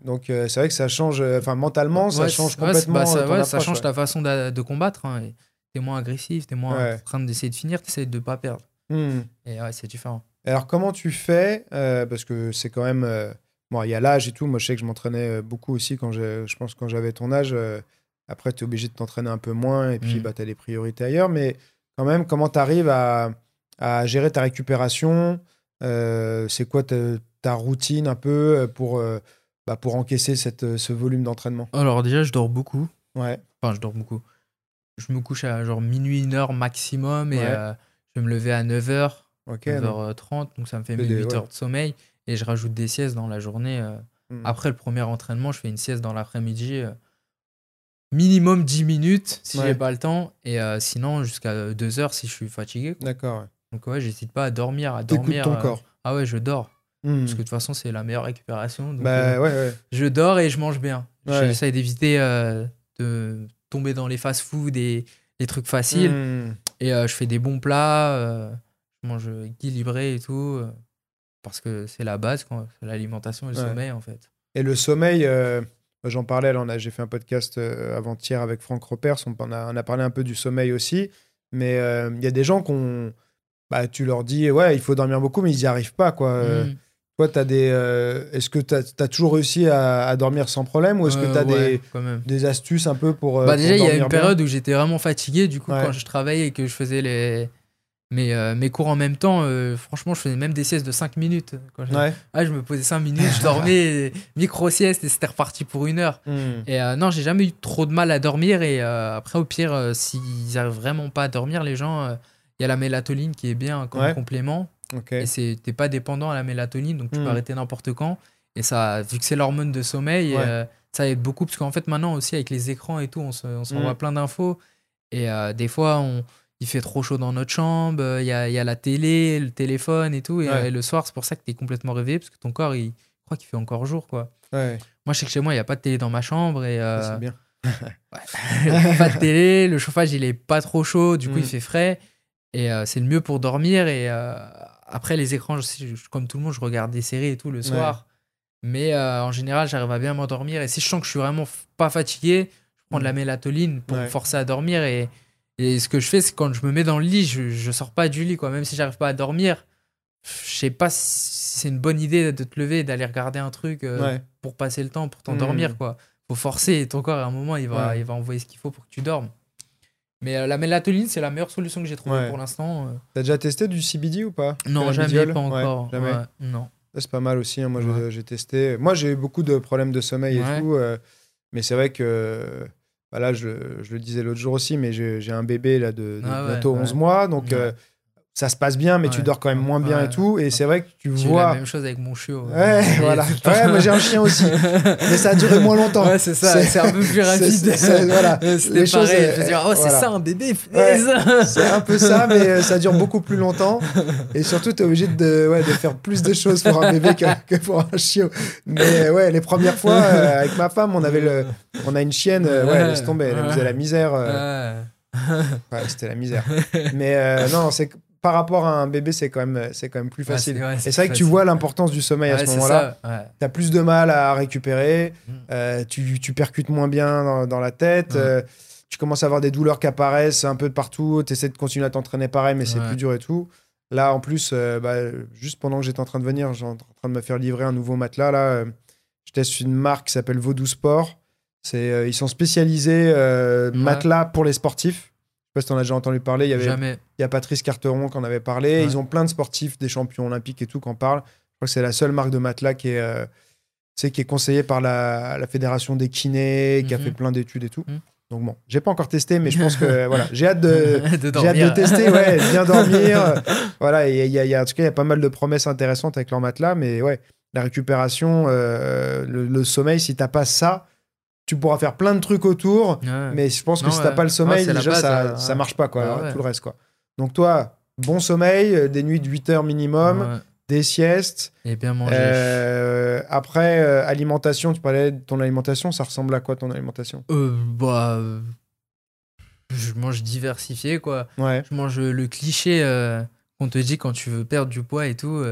Donc euh, c'est vrai que ça change, euh, enfin mentalement, ça change complètement. Bah, ça, ça, change ta façon de, combattre. Hein, t'es moins agressif, t'es moins en train d'essayer de finir, t'essayes de pas perdre. Hmm. Et ouais, c'est différent. Alors, comment tu fais euh, Parce que c'est quand même. Euh, bon, il y a l'âge et tout. Moi, je sais que je m'entraînais euh, beaucoup aussi quand je pense quand j'avais ton âge. après, tu es obligé de t'entraîner un peu moins et puis hmm. bah, tu as des priorités ailleurs. Mais quand même, comment tu arrives à, à, gérer ta récupération C'est quoi ta, routine un peu pour, bah, pour encaisser cette, ce volume d'entraînement? Alors, déjà, je dors beaucoup. Ouais. Enfin, je dors beaucoup je me couche à genre minuit, une heure maximum et euh, je vais me lever à 9h, 9h30, donc ça me fait 8 heures de sommeil et je rajoute des siestes dans la journée. Euh. Hmm. Après le premier entraînement, je fais une sieste dans l'après-midi, euh, minimum 10 minutes si j'ai pas le temps et sinon jusqu'à 2 heures si je suis fatigué. D'accord. Donc ouais, j'hésite pas à dormir, à dormir. ton corps. Ah ouais, je dors. Hmm. Parce que de toute façon, c'est la meilleure récupération. bah, ouais, ouais. Je dors et je mange bien. J'essaie d'éviter de tomber dans les fast-food et les trucs faciles. Hmm. Et euh, je fais des bons plats, euh, je mange équilibré et tout. Euh, parce que c'est la base, l'alimentation et le sommeil en fait. Et le sommeil, euh, j'en parlais, j'ai fait un podcast euh, avant-hier avec Franck Ropers, on, on, a, parlé un peu du sommeil aussi, mais euh, il y a des gens qu'on... Bah, tu leur dis, ouais, il faut dormir beaucoup, mais ils n'y arrivent pas, quoi. Mm. Toi, as des, est-ce que tu as, toujours réussi à, dormir sans problème ou est-ce que tu as des, des, astuces un peu pour. bah, déjà, il y a une période où j'étais vraiment fatigué, du coup, quand je travaillais et que je faisais les, mais euh, mes cours en même temps, euh, franchement, je faisais même des siestes de 5 minutes. Quand. Ah, je me posais 5 minutes, je dormais, [laughs] micro-sieste et c'était reparti pour une heure. Hmm. Et euh, non, j'ai jamais eu trop de mal à dormir. Et après, au pire, s'ils n'arrivent vraiment pas à dormir, les gens, il y a la mélatonine qui est bien comme complément. Et tu n'es pas dépendant à la mélatonine, donc tu peux hmm. arrêter n'importe quand. Et ça, vu que c'est l'hormone de sommeil, ça aide beaucoup. Parce qu'en fait, maintenant aussi, avec les écrans et tout, on s'envoie hmm. plein d'infos. Et des fois, on il fait trop chaud dans notre chambre, il y a, y a, la télé, le téléphone et tout. Et, le soir, c'est pour ça que tu es complètement réveillé, parce que ton corps, il croit qu'il fait encore jour. quoi. Moi, je sais que chez moi, il n'y a pas de télé dans ma chambre. Et, euh, c'est bien. [laughs] pas de télé, le chauffage, il est pas trop chaud, du coup, il mm. fait frais. Et euh, c'est le mieux pour dormir. Et euh, après, les écrans, je, comme tout le monde, je regarde des séries et tout le soir. Mais en général, j'arrive à bien m'endormir. Et si je sens que je suis vraiment pas fatigué, je prends de la mélatonine pour me forcer à dormir. Et et ce que je fais, c'est quand je me mets dans le lit, je, je sors pas du lit, quoi. Même si j'arrive pas à dormir, je sais pas si c'est une bonne idée de te lever et d'aller regarder un truc euh, pour passer le temps, pour t'endormir, mmh. quoi. Faut forcer et ton corps, à un moment, il va, il va envoyer ce qu'il faut pour que tu dormes. Mais euh, la mélatonine, c'est la meilleure solution que j'ai trouvée pour l'instant. Euh. T'as déjà testé du CBD ou pas? Non, jamais, pas encore. non. C'est pas mal aussi. Hein. Moi, j'ai testé. Moi, j'ai eu beaucoup de problèmes de sommeil et tout. mais c'est vrai que voilà, je, je le disais l'autre jour aussi, mais j'ai un bébé là de, de ah bientôt 11 mois, donc euh, ça se passe bien, mais tu dors quand même moins bien et tout. Et c'est vrai que tu vois. la même chose avec mon chiot. Ouais, [laughs] voilà. Ouais, moi j'ai un chien aussi. [laughs] mais ça a duré moins longtemps. Ouais, c'est ça. C'est un peu plus [laughs] rapide. voilà. C'était pareil. Choses, je veux dire, oh, c'est ça un bébé. c'est un peu ça, mais euh, ça dure beaucoup plus longtemps. Et surtout, tu es obligé de, ouais, de faire plus de choses pour un bébé que, que pour un chiot. Mais ouais, les premières fois, euh, avec ma femme, on avait le, on a une chienne. ouais, laisse tomber. Elle faisait la misère. Ouais, c'était la misère. Mais non, c'est par rapport à un bébé, c'est quand même, c'est quand même plus facile. et c'est vrai que tu vois l'importance du sommeil à ce moment-là. Tu as plus de mal à récupérer, mm. euh, tu, tu, percutes moins bien dans, la tête, euh, tu commences à avoir des douleurs qui apparaissent un peu de partout, tu essaies de continuer à t'entraîner pareil, mais c'est plus dur et tout. Là, en plus, euh, bah, juste pendant que j'étais en train de venir, j'étais en train de me faire livrer un nouveau matelas. Là, je teste une marque qui s'appelle Vaudou Sport. C'est, ils sont spécialisés matelas pour les sportifs pas si tu en as déjà entendu parler. Il y, avait, il y a Patrice Carteron qui en avait parlé. Ils ont plein de sportifs, des champions olympiques et tout, qui en parlent. Je crois que c'est la seule marque de matelas qui est, euh, qui est conseillée par la, la fédération des kinés, qui a fait mhm. plein d'études et tout. Mhm. Donc bon, j'ai pas encore testé, mais je pense que [laughs] voilà, j'ai hâte de, [laughs] j'ai hâte de tester, ouais, [laughs] bien dormir. voilà, il y, a, en tout cas, il y a pas mal de promesses intéressantes avec leur matelas, mais ouais, la récupération, euh, le, le, sommeil, si t'as pas ça, tu pourras faire plein de trucs autour, mais je pense que si tu t'as pas le sommeil, déjà, ça, ça marche pas, quoi, tout le reste, quoi. Donc, toi, bon sommeil, euh, des nuits de 8 heures minimum, des siestes. Et bien manger. Euh, après, euh, alimentation, tu parlais de ton alimentation, ça ressemble à quoi ton alimentation? Bah. Je mange diversifié, quoi. Je mange le cliché qu'on te dit quand tu veux perdre du poids et tout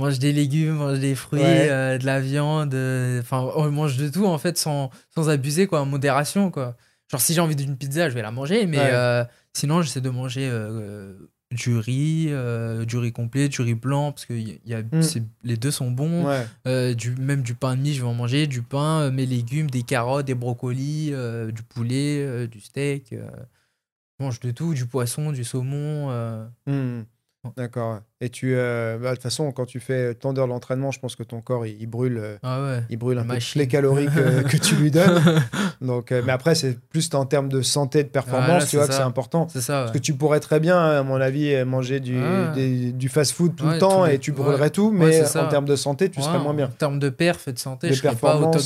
mange des légumes, mange des fruits, euh, de la viande. Euh, enfin, on mange de tout en fait sans, sans abuser, quoi, en modération, quoi. Genre, si j'ai envie d'une pizza, je vais la manger, mais euh, sinon, j'essaie de manger du riz, du riz complet, du riz blanc, parce que y a, hmm. les deux sont bons. du, même du pain de mie, je vais en manger, du pain, mes légumes, des carottes, des brocolis, du poulet, du steak. je mange de tout, du poisson, du saumon. Hmm. D'accord. Et tu, euh, bah, de toute façon, quand tu fais tant d'heures d'entraînement, je pense que ton corps, il, brûle, euh, ah il brûle un peu les calories que, tu lui donnes. [laughs] Donc, euh, mais après, c'est plus en termes de santé, de performance, tu vois, que c'est important. Ça, Parce que tu pourrais très bien, à mon avis, manger du, du fast-food tout le temps et tu brûlerais tout, mais en termes de santé, tu serais moins bien. En termes de perf et de santé, je serais pas au top,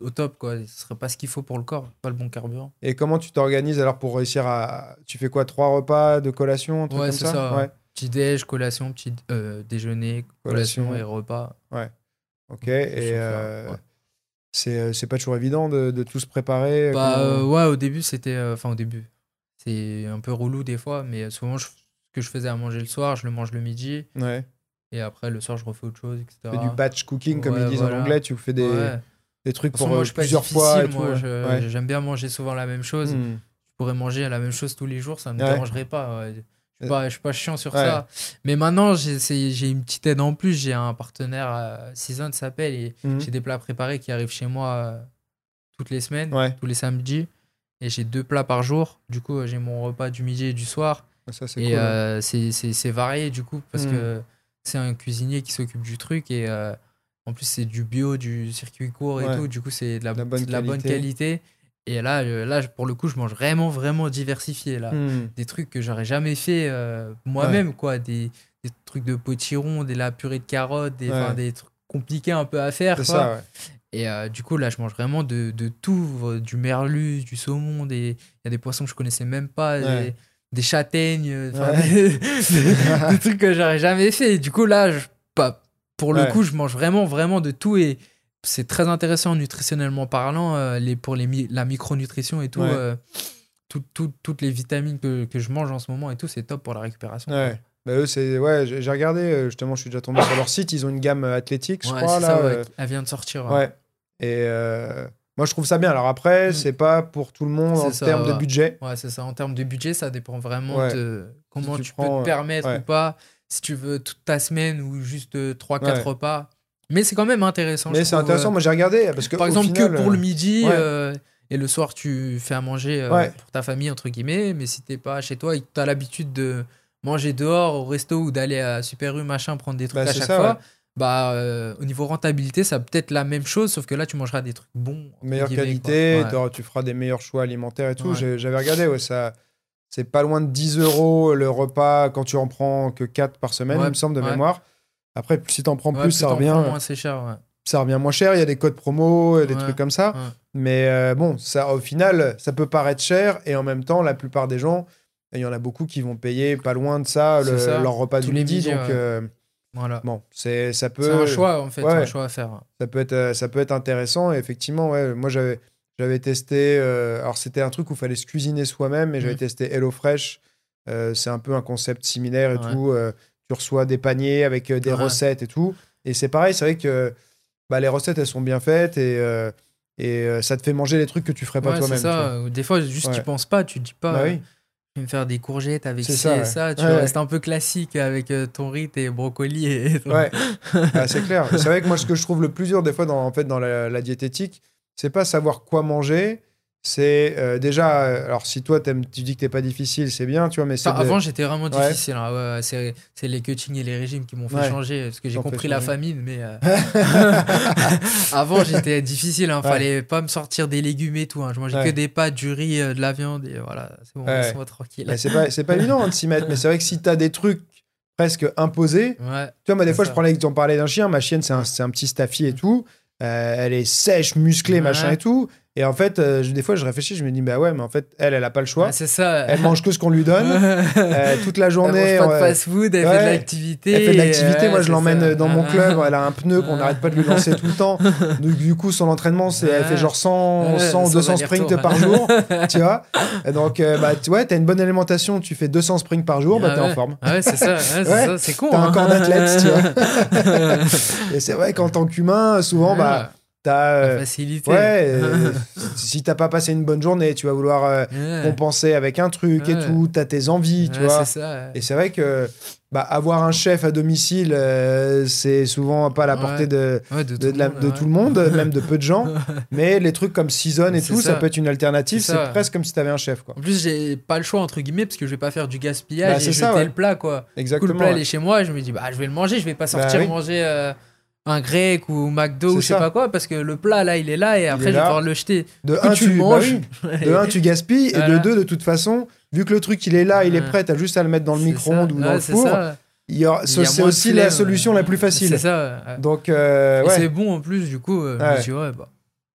au top, quoi. Ce serait pas ce qu'il faut pour le corps, pas le bon carburant. Et comment tu t'organises alors pour réussir à. Tu fais quoi Trois repas de collation, un truc comme ça, ça Petit déj, collation, petit euh, déjeuner, collation, et repas. Ouais. Ok. Et euh, euh, c'est pas toujours évident de, de tout se préparer. Bah ouais, au début c'était, enfin au début, c'est un peu relou des fois, mais souvent ce que je faisais à manger le soir, je le mange le midi. Ouais. Et après le soir je refais autre chose, etc. Fais du batch cooking comme ils disent en anglais. Tu fais des des trucs pour moi, je plusieurs fois et moi, tout. ouais. j'aime bien manger souvent la même chose. Hmm. Je pourrais manger la même chose tous les jours, ça me Ouais. dérangerait pas. ouais. Je suis pas, je suis pas chiant sur Ouais. ça. Mais maintenant, j'ai une petite aide en plus. J'ai un partenaire, euh, Season s'appelle, et Mhm. j'ai des plats préparés qui arrivent chez moi euh, toutes les semaines, Ouais, tous les samedis. Et j'ai deux plats par jour. Du coup, euh, j'ai mon repas du midi et du soir. ça c'est Et cool. euh, c'est- varié du coup, parce Mm. que c'est un cuisinier qui s'occupe du truc. Et euh, en plus, c'est du bio, du circuit court et tout. Du coup, c'est de la bonne qualité. Et là, euh, là, pour le coup, je mange vraiment, vraiment diversifié. Là Hmm. des trucs que j'aurais jamais fait euh, moi-même quoi des, des trucs de potiron de la purée de carottes des, Ouais. des trucs compliqués un peu à faire C'est quoi. ça, ouais. et euh, du coup là je mange vraiment de, de tout du merlu du saumon des il y a des poissons que je connaissais même pas des, des châtaignes des, [laughs] des trucs que j'aurais jamais fait du coup là je, pour le coup je mange vraiment vraiment de tout et c'est très intéressant nutritionnellement parlant euh, les, pour les mi- la micronutrition et tout Ouais. euh, tout- tout- toutes les vitamines que, que je mange en ce moment et tout, c'est top pour la récupération. Ouais. Bah, eux, c'est ouais, j'ai regardé euh, justement, je suis déjà tombé sur leur site, ils ont une gamme athlétique, je Ouais, crois là. ça, euh, Elle vient de sortir. ouais. Et moi, je trouve ça bien. Alors après, Mm. c'est pas pour tout le monde en ça, termes de budget. Ouais, c'est ça. En termes de budget, ça dépend vraiment de comment tu tu, prends, peux te permettre ou pas. Si tu veux toute ta semaine ou juste 3-4 Ouais. repas. Mais c'est quand même intéressant. Mais c'est intéressant. euh, Moi, j'ai regardé parce que Par exemple, final, que pour le euh, midi ouais. euh, et le soir, tu fais à manger euh, Ouais. pour ta famille, entre guillemets. Mais si t'es pas chez toi et que tu as l'habitude de manger dehors au resto ou d'aller à Super U, machin, prendre des trucs Bah, à chaque ça, fois, ouais. bah, euh, au niveau rentabilité, ça peut être la même chose, sauf que là, tu mangeras des trucs bons. meilleure qualité. Ouais. tu feras des meilleurs choix alimentaires et tout. J'avais regardé, ouais, ça. C'est pas loin de 10 euros le repas quand tu en prends que 4 par semaine, il me semble, de mémoire. Après, si t'en prends Ouais, plus, ça revient, moins, c'est cher. ouais. ça revient moins cher. Il y a des codes promo, des Ouais, trucs comme ça. Mais euh, bon, ça, au final, ça peut paraître cher. Et en même temps, la plupart des gens, il y en a beaucoup qui vont payer pas loin de ça, le- C'est ça. leur repas Tous du midi. midis, donc, euh, Voilà. bon, c'est ça peut. C'est un choix, en fait. un choix à faire. ça peut être euh, ça peut être intéressant et effectivement ouais moi j'avais j'avais testé euh, alors c'était un truc où il fallait se cuisiner soi-même mais j'avais Mhm. testé HelloFresh c'est un peu un concept similaire et tout tu reçois des paniers avec euh, des Ouais. recettes et tout et c'est pareil c'est vrai que bah, les recettes elles sont bien faites et euh, et euh, ça te fait manger les trucs que tu ferais pas Ouais, c'est toi-même vois. ça. Des fois, juste, Ouais. tu penses pas. Tu te dis pas, Bah oui. je vais me faire des courgettes avec C'est ci ça, et ça. Tu restes un peu classique avec ton riz, tes brocolis et [laughs] ton- Ouais, Ah, c'est clair. C'est vrai que moi, ce que je trouve le plus dur des fois dans, en fait, dans la, la diététique, c'est pas savoir quoi manger. C'est euh, déjà, euh, alors si toi tu dis que t'es pas difficile, c'est bien, tu vois, mais c'est Enfin, de- avant, j'étais vraiment Ouais. difficile. hein. Ouais, c'est c'est les cuttings et les régimes qui m'ont fait Ouais. changer parce que j'ai compris la famine. Mais euh, [laughs] avant, j'étais difficile. Hein. Fallait pas me sortir des légumes et tout. hein. Je mangeais que des pâtes, du riz, euh, de la viande et voilà. C'est bon, laisse-moi tranquille. C'est pas, c'est pas évident hein, de s'y mettre, mais c'est vrai que si t'as des trucs presque imposés, tu vois, moi des fois ça. je prends l'exemple, j'en parlais d'un chien, ma chienne c'est un, un petit staffy et tout, elle est sèche, musclée, machin et tout, et en fait, euh, je- des fois je réfléchis, je me dis, bah ouais, mais en fait, elle, elle a pas le choix, Ouais, c'est ça. elle mange que ce qu'on lui donne, [laughs] euh, toute la Elle journée. mange pas de ouais. fast-food, elle Ouais. fait de l'activité. Elle fait de l'activité, ouais, moi je l'emmène dans mon Ah, club, ah. elle a un pneu qu'on n'arrête pas de lui lancer tout le temps. [laughs] Donc, du coup, son entraînement, c'est elle fait genre 100, Ouais, 100 sans 200 sprints par jour, [laughs] tu vois. Et donc, euh, bah, tu vois, t'as une bonne alimentation, tu fais 200 sprints par jour, bah, Ah t'es en ouais. forme. Ah ouais, c'est ça, ouais, c'est Ouais. con. T'as un hein. corps d'athlète, tu vois. Et c'est vrai qu'en tant qu'humain, souvent, bah, t'as. Euh, facilité. ouais, euh, [laughs] si t'as pas passé une bonne journée, tu vas vouloir euh, Ouais. compenser avec un truc et tout, t'as tes envies, tu vois. ça. Et c'est vrai que bah, avoir un chef à domicile, euh, c'est souvent pas à la portée de, de, de, tout la- le monde, de ouais. tout le monde, [laughs] même de peu de gens. Mais les trucs comme Season et tout, ça. ça. peut être une alternative. C'est presque comme si t'avais un chef, quoi. En plus, j'ai pas le choix, entre guillemets, parce que je vais pas faire du gaspillage Bah, et jeter ça, le plat, quoi. Du coup, Exactement. le plat, il est chez moi, je me dis, bah, je vais le manger, je vais pas sortir oui. manger euh, un grec ou McDo ou je sais ça. pas quoi, parce que le plat, là, il est là, et après, je vais pouvoir le jeter. De coup, un, tu bah manges. oui. [laughs] de un, tu gaspilles. Et de deux, de toute façon, vu que le truc, il est là, il est prêt, t'as juste à le mettre dans le micro-ondes ou dans Ouais, le four. C'est aussi la solution euh, la plus facile. C'est ça. ouais. Donc, euh, ouais. c'est bon en plus, du coup, euh, je me ouais, bah.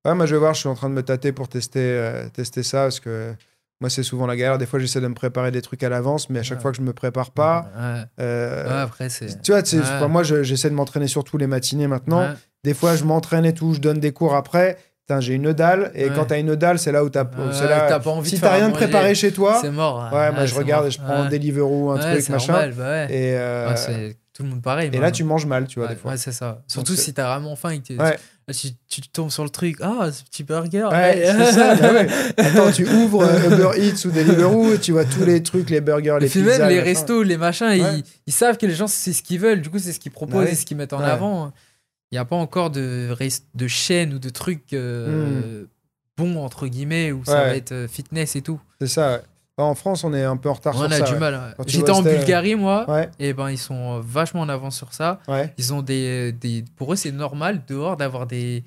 Ouais, moi je vais voir, je suis en train de me tâter pour tester, euh, tester ça parce que moi c'est souvent la galère. Des fois j'essaie de me préparer des trucs à l'avance, mais à chaque Ouais. fois que je me prépare pas, Ouais. euh, Ouais, après, c'est. tu vois, tu sais, Ouais. enfin, moi je- j'essaie de m'entraîner surtout les matinées maintenant. Des fois je m'entraîne et tout, je donne des cours après. J'ai une dalle et quand t'as une dalle, c'est là où t'as. Là- pas envie si t'as rien de préparé chez toi, C'est mort. ouais, moi je regarde mort. et je prends un. Deliveroo, un truc machin. normal, bah. Et, euh, tout le monde pareil. et là tu manges mal, tu vois, des fois. ouais, c'est ça. Surtout c'est- si t'as vraiment faim et que. Tu, tu tombes sur le truc, ah, ce petit burger. Ouais, c'est ça. [laughs] bah ouais. Attends, tu ouvres euh, Uber Eats ou Deliveroo et tu vois tous les trucs, les burgers, les Et puis pizzas. même les restos, les machins, Ouais. ils, ils savent que les gens, c'est ce qu'ils veulent. Du coup, c'est ce qu'ils proposent et ce qu'ils mettent en avant. Il n'y a pas encore de, de chaîne ou de trucs euh, bons, entre guillemets, où ça Hmm. Va être euh, fitness et tout. C'est ça, ouais. En France, on est un peu en retard On sur a ça. du ouais. mal. ouais. Quand tu J'étais en Bulgarie, moi, Ouais, et ben ils sont vachement en avance sur ça. Ils ont des, des pour eux c'est normal dehors d'avoir des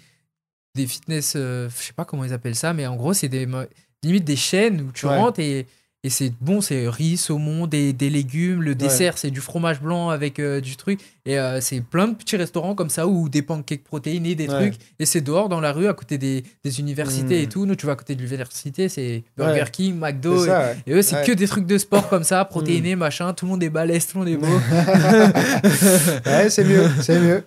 des fitness euh, je sais pas comment ils appellent ça mais en gros c'est des limite des chaînes où tu rentres et et c'est bon, c'est riz, saumon, des, des légumes. Le dessert, c'est du fromage blanc avec euh, du truc. Et euh, c'est plein de petits restaurants comme ça où des pancakes protéinés, des Ouais. trucs. Et c'est dehors dans la rue, à côté des, des universités Mm. et tout. Nous, tu vas à côté de l'université, c'est Burger Ouais. King, McDo. ça. Et eux, c'est que des trucs de sport comme ça, [laughs] protéinés, machin. Tout le monde est balèze, tout le monde est beau. [laughs] ouais, c'est mieux, c'est mieux.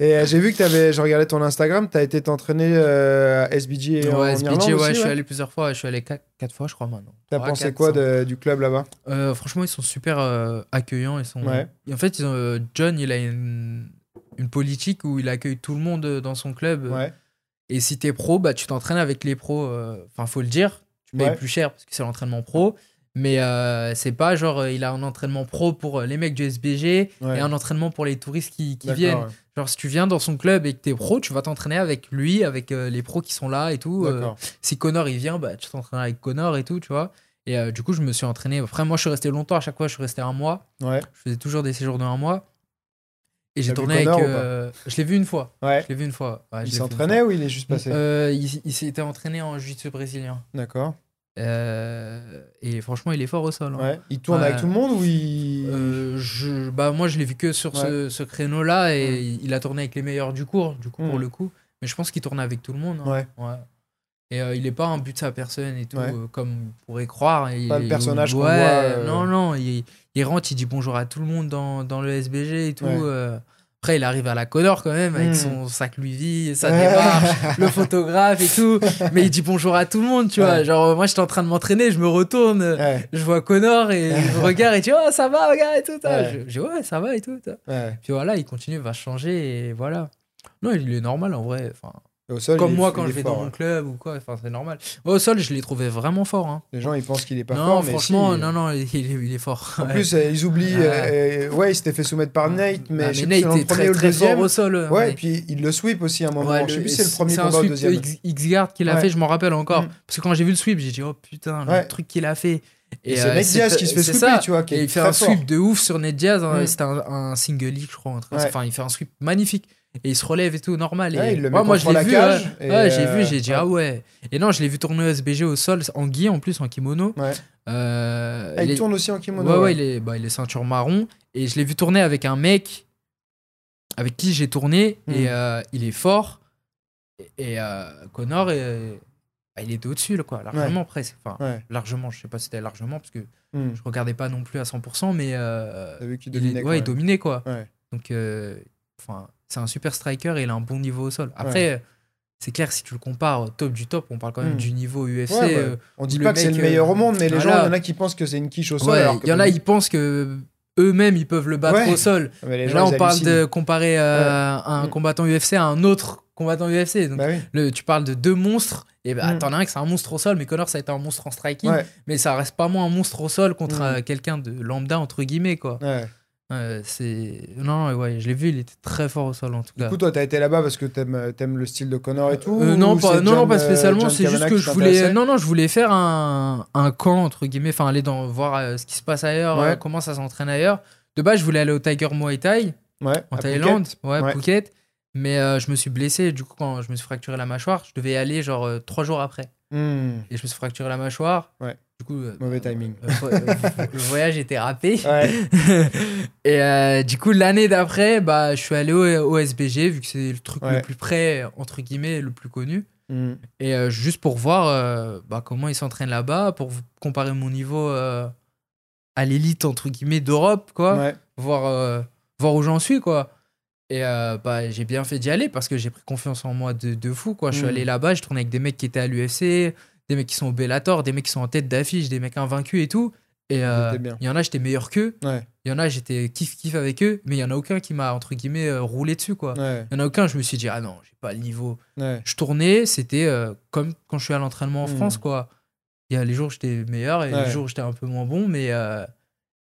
Et euh, j'ai vu que tu avais, je regardais ton Instagram, tu as été t'entraîner à SBG en ouais, Irlande SBG, ouais, aussi, je suis allé plusieurs fois. Je suis allé 4, fois, je crois, maintenant. T'as pensé quoi de- du club là-bas? Euh, franchement, ils sont super euh, accueillants. Ils sont... Ouais. Et en fait, ils ont, euh, John, il a une, une politique où il accueille tout le monde dans son club. Ouais. Et si t'es pro, bah, tu t'entraînes avec les pros. Enfin, faut le dire. Tu payes Ouais. plus cher parce que c'est l'entraînement pro. Mais euh, c'est pas genre, euh, il a un entraînement pro pour euh, les mecs du SBG Ouais. et un entraînement pour les touristes qui, viennent. ouais. Genre, si tu viens dans son club et que t'es pro, tu vas t'entraîner avec lui, avec euh, les pros qui sont là et tout. Euh, si Connor il vient, bah, tu t'entraînes avec Connor et tout, tu vois. Et du coup, je me suis entraîné. Après, moi, je suis resté longtemps. À chaque fois, je suis resté un mois. Ouais. Je faisais toujours des séjours de un mois. Et j'ai tourné avec. Connor je l'ai vu une fois. Ouais. Je l'ai vu une fois. Il s'entraînait ou il est juste passé il il s'était entraîné en jiu-jitsu brésilien. D'accord. Euh, et franchement, il est fort au sol. hein. Ouais. Il tourne avec tout le monde ou il. Euh, je, bah, moi, je l'ai vu que sur ce, ce créneau-là et il a tourné avec les meilleurs du cours, du coup, pour Mm. le coup. Mais je pense qu'il tourne avec tout le monde. hein. Ouais. Et euh, il est pas un but de sa personne et tout, euh, comme on pourrait croire. Il- Pas le personnage qu'on voit. Non, non, il, il rentre, il dit bonjour à tout le monde dans, dans le SBG et tout. Après, il arrive à la Connor quand même, avec Mm. son sac Louis V, sa démarche, le [laughs] photographe et tout. Mais il dit bonjour à tout le monde, tu vois. Ouais. Genre, moi, j'étais en train de m'entraîner, je me retourne, Ouais. je vois Connor et je me [laughs] regarde et tu vois, oh, ça va, regarde et tout. Ouais. Je, dis, ouais, ça va et tout. Puis voilà, il continue, il va changer et voilà. Non, il est normal en vrai. Enfin, Et Au sol, comme il est- moi il quand est je vais fort, dans mon ouais. club ou quoi, enfin, c'est normal. Au sol, je l'ai trouvé vraiment fort. Hein. Les gens, ils pensent qu'il est pas non, fort, mais franchement, si. non, non, il, il est, il est fort. En Ouais. plus, euh, ils oublient. Ouais. euh, euh, ouais, il s'était fait soumettre par Nate, mais, Ah, je sais mais plus si Nate c'est est le premier très, ou le très fort deuxième. au sol. Ouais, mais- et puis il le sweep aussi à un moment. Ouais, je sais le- plus si c'est le premier un combat ou le sweep deuxième. X- X-Guard qu'il a Ouais. fait, je m'en rappelle encore. Mm. Parce que quand j'ai vu le sweep, j'ai dit, oh putain, Ouais. le truc qu'il a fait. Et c'est euh, Nate Diaz qui se fait c'est sweeper, ça. tu vois, qui Et il fait très un fort. sweep de ouf sur Ned Diaz. hein, Mm. C'était un, un single league, je crois. un truc comme ça. Ouais. Enfin, il fait un sweep magnifique. Et il se relève et tout, normal. Ouais, et... il le met Ouais, moi, je l'ai la vu. ouais. j'ai euh, vu, j'ai dit, ah ouais. Et non, je l'ai vu tourner au SBG au sol, en gui en plus, en kimono. Euh, Ah, il est- tourne aussi en kimono. Ouais, ouais, il est, bah, il est ceinture marron. Et je l'ai vu tourner avec un mec avec qui j'ai tourné. Hmm. Et euh, il est fort. Et, et, Connor, euh, bah, il était au-dessus, là, quoi. Largement presque. Enfin, largement. Je sais pas si c'était largement, parce que Hmm. je regardais pas non plus à 100%, mais vu il, est- dominait. il dominait, quoi. Donc, enfin, c'est un super striker et il a un bon niveau au sol. Après. euh, C'est clair, si tu le compares au top du top, on parle quand même Hmm. du niveau UFC. Ouais, bah, On dit pas que c'est le meilleur euh, au monde, mais les gens, il y en a qui pensent que c'est une quiche au sol. Il y en a, ils pensent que eux-mêmes ils peuvent le battre Ouais. au sol. Mais gens, là, on parle hallucinent. de comparer euh, un Mm. combattant UFC à un autre combattant UFC. Donc, Bah oui. le- tu parles de deux monstres. Et bah, Mm. t'en as un qui c'est un monstre au sol, mais Connor ça a été un monstre en striking. Ouais. Mais ça reste pas moins un monstre au sol contre Mm. euh, quelqu'un de lambda entre guillemets quoi. Euh, c'est non ouais, je l'ai vu, il était très fort au sol en tout Du cas. coup, toi, t'as été là-bas parce que t'aimes aimes le style de Connor et tout Euh, non, pas, non, non, pas euh, spécialement. John C'est juste que je voulais, non, non, je voulais faire un, un camp entre guillemets, enfin aller dans voir euh, ce qui se passe ailleurs, Ouais. euh, comment ça s'entraîne ailleurs. De base, je voulais aller au Tiger Muay Thai Ouais, en Thaïlande, Phuket. ouais. Phuket. Mais euh, je me suis blessé. Du coup, quand je me suis fracturé la mâchoire, je devais y aller genre euh, trois jours après. Hmm. Et je me suis fracturé la mâchoire. Ouais. Du coup, euh, Mauvais timing. euh, vo- euh, le voyage était râpé. Ouais. [laughs] Et euh, du coup, l'année d'après, bah, je suis allé au, au SBG, vu que c'est le truc Ouais. le plus près, entre guillemets, le plus connu. Hmm. Et juste pour voir bah, comment ils s'entraînent là-bas, pour comparer mon niveau à l'élite, entre guillemets, d'Europe, quoi. Ouais. Voir, voir où j'en suis, quoi. Et bah, j'ai bien fait d'y aller parce que j'ai pris confiance en moi de, de fou, quoi. Je suis Mm. allé là-bas, je tournais avec des mecs qui étaient à l'UFC, des mecs qui sont au Bellator, des mecs qui sont en tête d'affiche, des mecs invaincus et tout. Et euh, il y en a, j'étais meilleur qu'eux. Ouais. Il y en a, j'étais kiff-kiff avec eux. Mais il y en a aucun qui m'a, entre guillemets, euh, roulé dessus, quoi. Ouais. Il y en a aucun, je me suis dit, ah non, j'ai pas le niveau. Ouais. Je tournais, c'était euh, comme quand je suis à l'entraînement en Hmm. France, quoi. Il y a les jours où j'étais meilleur et Ouais. les jours où j'étais un peu moins bon, mais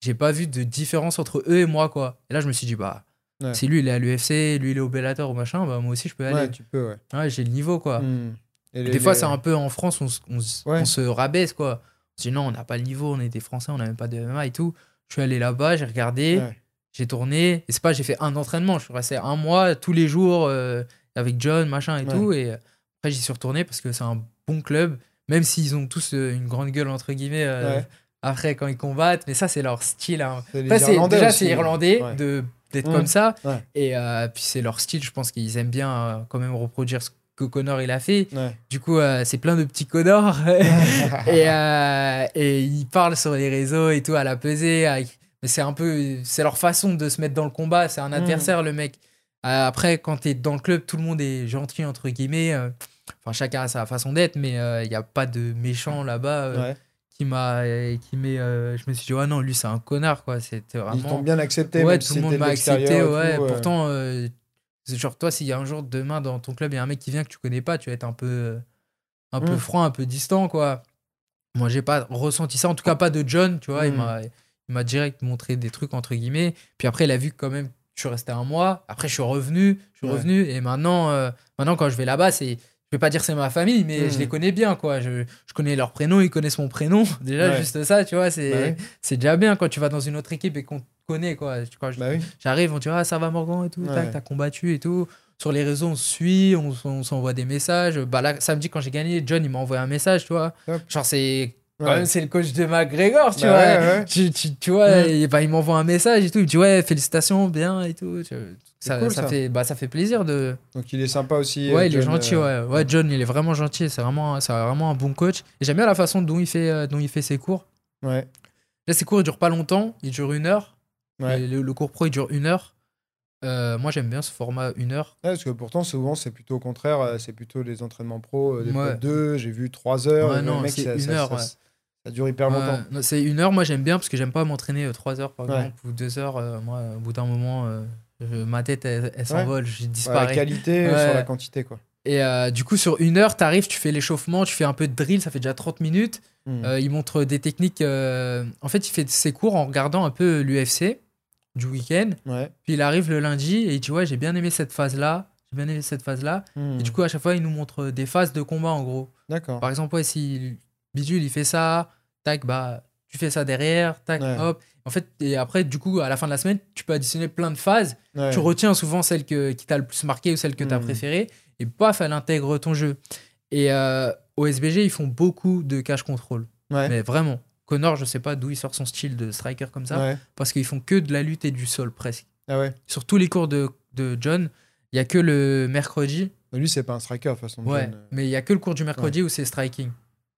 j'ai pas vu de différence entre eux et moi, quoi. Et là, je me suis dit, bah, Ouais. si lui, il est à l'UFC, lui, il est au Bellator ou machin, bah, moi aussi, je peux aller. Ouais, tu peux, ouais. Ouais, j'ai le niveau, quoi. Hmm. Et les- Des fois, les- c'est un peu en France, on, se- on se- Ouais. on se rabaisse, quoi. On se dit non, on n'a pas le niveau, on est des Français, on n'a même pas de MMA et tout. Je suis allé là-bas, j'ai regardé, Ouais. j'ai tourné. Et c'est pas, j'ai fait un entraînement, je suis resté un mois tous les jours euh, avec John, machin et Ouais. tout. Et euh, après, j'y suis retourné parce que c'est un bon club, même s'ils ont tous euh, une grande gueule, entre guillemets, euh, après quand ils combattent. Mais ça, c'est leur style. hein. Irlandais déjà, c'est irlandais de d'être Mm. comme ça. Ouais. Et euh, puis, c'est leur style. Je pense qu'ils aiment bien euh, quand même reproduire ce que Connor il a fait. Ouais. Du coup, euh, c'est plein de petits Connors. [laughs] [laughs] et, euh, et ils parlent sur les réseaux et tout à la pesée. avec- c'est un peu. C'est leur façon de se mettre dans le combat. C'est un adversaire, le mec. Euh, après, quand t'es dans le club, tout le monde est gentil, entre guillemets. Enfin, chacun a sa façon d'être, mais il n'y a pas de méchant là-bas Ouais. qui m'a. qui met, euh, je me suis dit, ouais, non, lui, c'est un connard, quoi. C'était Ils vraiment. t'ont bien accepté. Ouais, tout le monde m'a accepté, ouais. tout. Pourtant, genre, toi, s'il y a un jour, demain, dans ton club, il y a un mec qui vient que tu connais pas, tu vas être un peu, un peu Mm. froid, un peu distant, quoi. Moi, j'ai pas ressenti ça, en tout cas pas de John, tu vois. Il Mm. m'a il m'a direct montré des trucs, entre guillemets. Puis après, il a vu que quand même, je suis resté un mois. Après, je suis revenu, je suis Ouais. revenu. Et maintenant, euh, maintenant, quand je vais là-bas, c'est. Je vais pas dire c'est ma famille, mais Mm. je les connais bien, quoi. Je, je connais leur prénom, ils connaissent mon prénom. [laughs] Déjà, Ouais. juste ça, tu vois, c'est Bah c'est déjà bien quand tu vas dans une autre équipe et qu'on te connaît, quoi. Tu- Quand Bah oui. J'arrive, on dit ah, ça va Morgan et tout, Ouais. tac, t'as combattu et tout. Sur les réseaux, on se suit, on, s'envoie des messages. Bah là, samedi, quand j'ai gagné, John, il m'a envoyé un message, tu vois. Genre, c'est quand Ouais. même, c'est le coach de McGregor, tu Bah vois. ouais, ouais. Tu, tu, tu vois, et bah, il m'envoie un message et tout. Il me dit ouais, félicitations, bien et tout. Ça, cool, ça ça. Fait, bah, ça fait plaisir de. Donc il est sympa aussi. Ouais, euh, il est gentil, euh, ouais. Ouais, John, il est vraiment gentil. C'est vraiment, c'est vraiment un bon coach. Et j'aime bien la façon dont il fait, euh, dont il fait ses cours. Ouais. Là, ses cours, ils durent pas longtemps. Ils durent une heure. Ouais. Le, le cours pro, il dure une heure. Euh, moi, j'aime bien ce format une heure. Ouais, parce que pourtant, souvent, c'est plutôt au contraire, euh, c'est plutôt les entraînements pro, euh, des fois deux, j'ai vu trois heures. Le non, mec, c'est une ça- heure, ça- dure hyper longtemps. Ouais, c'est une heure, moi j'aime bien parce que j'aime pas m'entraîner trois heures par Ouais. exemple ou deux heures. euh, moi, au bout d'un moment, euh, je- ma tête elle, elle s'envole, je Ouais, la disparais. qualité Ouais. sur la quantité, quoi. Et euh, du coup, sur une heure, t'arrives, tu fais l'échauffement, tu fais un peu de drill, ça fait déjà 30 minutes. Euh, il montre des techniques. En fait, il fait ses cours en regardant un peu l'UFC du week-end. Ouais. Puis il arrive le lundi et il dit Ouais, j'ai bien aimé cette phase-là. J'ai bien aimé cette phase-là. Hmm. Et du coup, à chaque fois, il nous montre des phases de combat en gros. D'accord. Par exemple, ouais, si Bidule il fait ça, tac, bah tu fais ça derrière, tac, Ouais. hop. En fait, et après, du coup, à la fin de la semaine, tu peux additionner plein de phases. Ouais. Tu retiens souvent celle que, qui t'a le plus marqué ou celle que tu as Mhm. préférée. Et paf, elle intègre ton jeu. Et euh, au SBG, ils font beaucoup de cash control. Ouais. Mais vraiment. Connor, je sais pas d'où il sort son style de striker comme ça. Ouais. Parce qu'ils font que de la lutte et du sol presque. Ah ouais. Sur tous les cours de, de John, il y a que le mercredi. Mais lui, c'est pas un striker, de façon. Ouais. John, euh, Mais il y a que le cours du mercredi où c'est striking.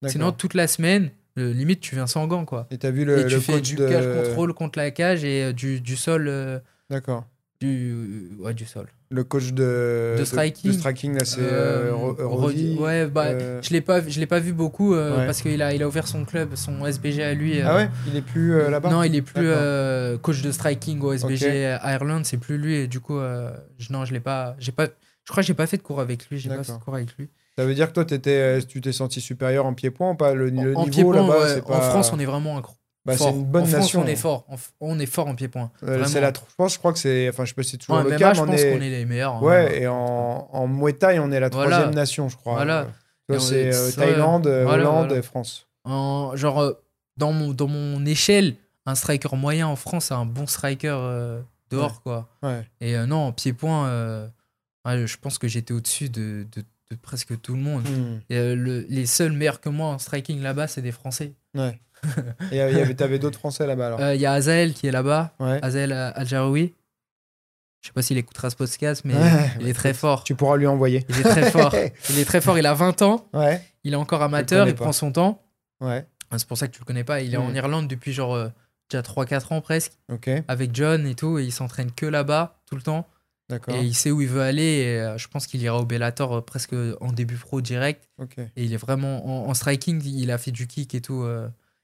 Sinon, toute la semaine, euh, limite, tu viens sans gants, quoi. Et t'as vu le, et tu le fais coach du de... cash control contre la cage et euh, du, du sol. euh, D'accord. du, ouais, du sol. Le coach de... De striking. De, striking, là, c'est euh, Euh, Ouais, bah, euh, je l'ai pas, je l'ai pas vu beaucoup euh, Ouais. parce qu'il a, il a ouvert son club, son SBG à lui. euh, Ah ouais? Il est plus euh, là-bas? Non, il est plus euh, coach de striking au SBG Ok. Ireland, c'est plus lui et du coup, euh, je, non, je l'ai pas, j'ai pas, je crois que j'ai pas fait de cours avec lui, j'ai pas fait de cours avec lui. Ça veut dire que toi, t'étais, euh, tu t'es senti supérieur en pied-point ou pas? Le, le en niveau là-bas, ouais, en. France, on est vraiment incro- bah, c'est une bonne en France, nation. on est fort, on est fort en pied-point. Euh, c'est la, je pense, je crois que c'est, enfin, je sais pas si c'est toujours En le MMA, cas, je mais on pense est, qu'on est les meilleurs. hein. ouais, et en, en Muay Thai, on est la Voilà. troisième nation, je crois. Voilà. C'est est- euh. Thaïlande, euh, Voilà, Hollande et France. En- genre, euh, dans mon, dans mon échelle, un striker moyen en France, c'est un bon striker dehors, quoi. Ouais. Et non, en pied-point, ouais, je pense que j'étais au-dessus de, de- de presque tout le monde. Hmm. Et, le- les seuls meilleurs que moi en striking là-bas, c'est des Français. Ouais. [laughs] Et euh, il y avait, t'avais d'autres Français là-bas alors. Euh, Il y a Azael qui est là-bas, ouais. Azael euh, Al-Jaroui. Je sais pas s'il écoutera ce podcast, mais Ouais, il est très fort. Tu pourras lui envoyer. Il est très fort. [laughs] Il est très fort, il a 20 ans, Ouais. il est encore amateur, il pas. prend son temps. Ouais. Ah, C'est pour ça que tu le connais pas. Il est en. Irlande depuis genre euh, déjà 3-4 ans presque, avec John et tout, et il s'entraîne que là-bas tout le temps. Et il sait où il veut aller, et euh, je pense qu'il ira au Bellator euh, presque en début pro direct. Et il est vraiment en, en striking, il a fait du kick et tout.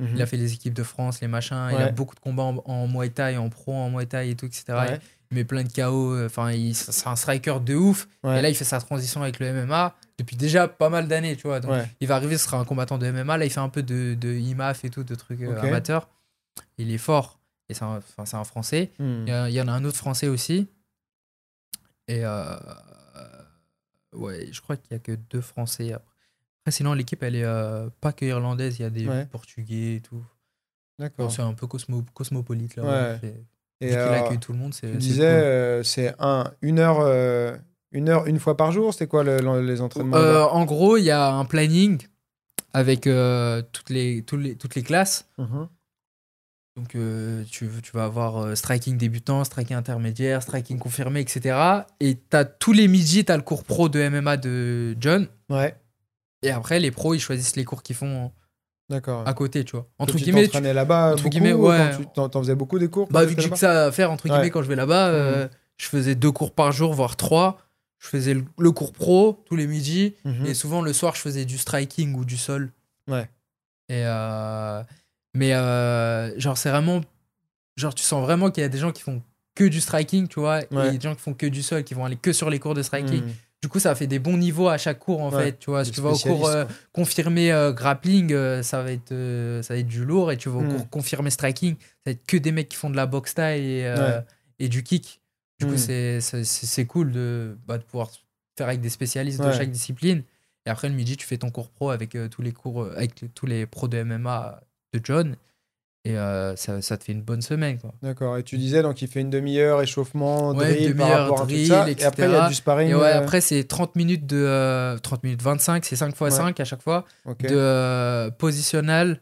Euh, Il Mhm. a fait les équipes de France, les machins. Il a beaucoup de combats en, en Muay Thai, en pro en Muay Thai et tout, etc. Ouais. Il met plein de KO. euh, Enfin, c'est un striker de ouf. Ouais. Et là, il fait sa transition avec le MMA depuis déjà pas mal d'années, tu vois. Donc, il va arriver, ce sera un combattant de MMA. Là, il fait un peu de, de IMAF et tout, de trucs euh, amateurs. Il est fort. Et c'est un, Français. Mhm. Il y, a- il y en a un autre Français aussi. Et euh, ouais, je crois qu'il y a que deux Français. Après, Après, sinon, l'équipe, elle est euh, pas que irlandaise. Il y a des Ouais. Portugais et tout. D'accord. C'est un peu cosmo- cosmopolite là. Ouais. Et accueille tout le monde, c'est. tu c'est disais, cool. euh, c'est un, une heure, euh, une heure, une fois par jour. C'était quoi le- le- les entraînements Euh, en gros, il y a un planning avec euh, toutes, les, toutes les classes. Mhm. Donc, euh, tu, tu vas avoir striking débutant, striking intermédiaire, striking confirmé, etc. Et t'as tous les midis, t'as le cours pro de MMA de John. Ouais. Et après, les pros, ils choisissent les cours qu'ils font D'accord. à côté, tu vois. Entre guillemets, tu- là-bas entre guillemets, ouais. t'en, faisais beaucoup des cours bah, vu que j'ai que ça à faire, entre guillemets, Ouais. quand je vais là-bas, euh, je faisais deux cours par jour, voire trois. Je faisais le, le cours pro tous les midis. Mhm. Et souvent, le soir, je faisais du striking ou du sol. Ouais. Et euh, mais euh, genre, c'est vraiment. Genre, tu sens vraiment qu'il y a des gens qui font que du striking, tu vois, Ouais. et des gens qui font que du sol, qui vont aller que sur les cours de striking. Mhm. Du coup, ça fait des bons niveaux à chaque cours, en Ouais, fait. Tu vois, si tu vas au cours euh, confirmé euh, grappling, euh, ça, va être, euh, ça va être du lourd. Et tu vas au Mm. cours confirmé striking, ça va être que des mecs qui font de la boxe taille et, Ouais. et du kick. Du coup, Mm. c'est- cool de, bah, de pouvoir faire avec des spécialistes de chaque discipline. Et après, le midi, tu fais ton cours pro avec tous les cours, avec tous les pros de MMA de John. Et euh, ça, ça te fait une bonne semaine. Quoi. D'accord. Et tu disais, donc il fait une demi-heure échauffement, Ouais, drill par demi-heure, rapport à tout drill, ça. Et etc. après, il y a du sparring. Et ouais, euh, après, c'est 30 minutes de. euh, 30 minutes 25, c'est 5 x Ouais. 5 à chaque fois. ok. de euh, positionnel.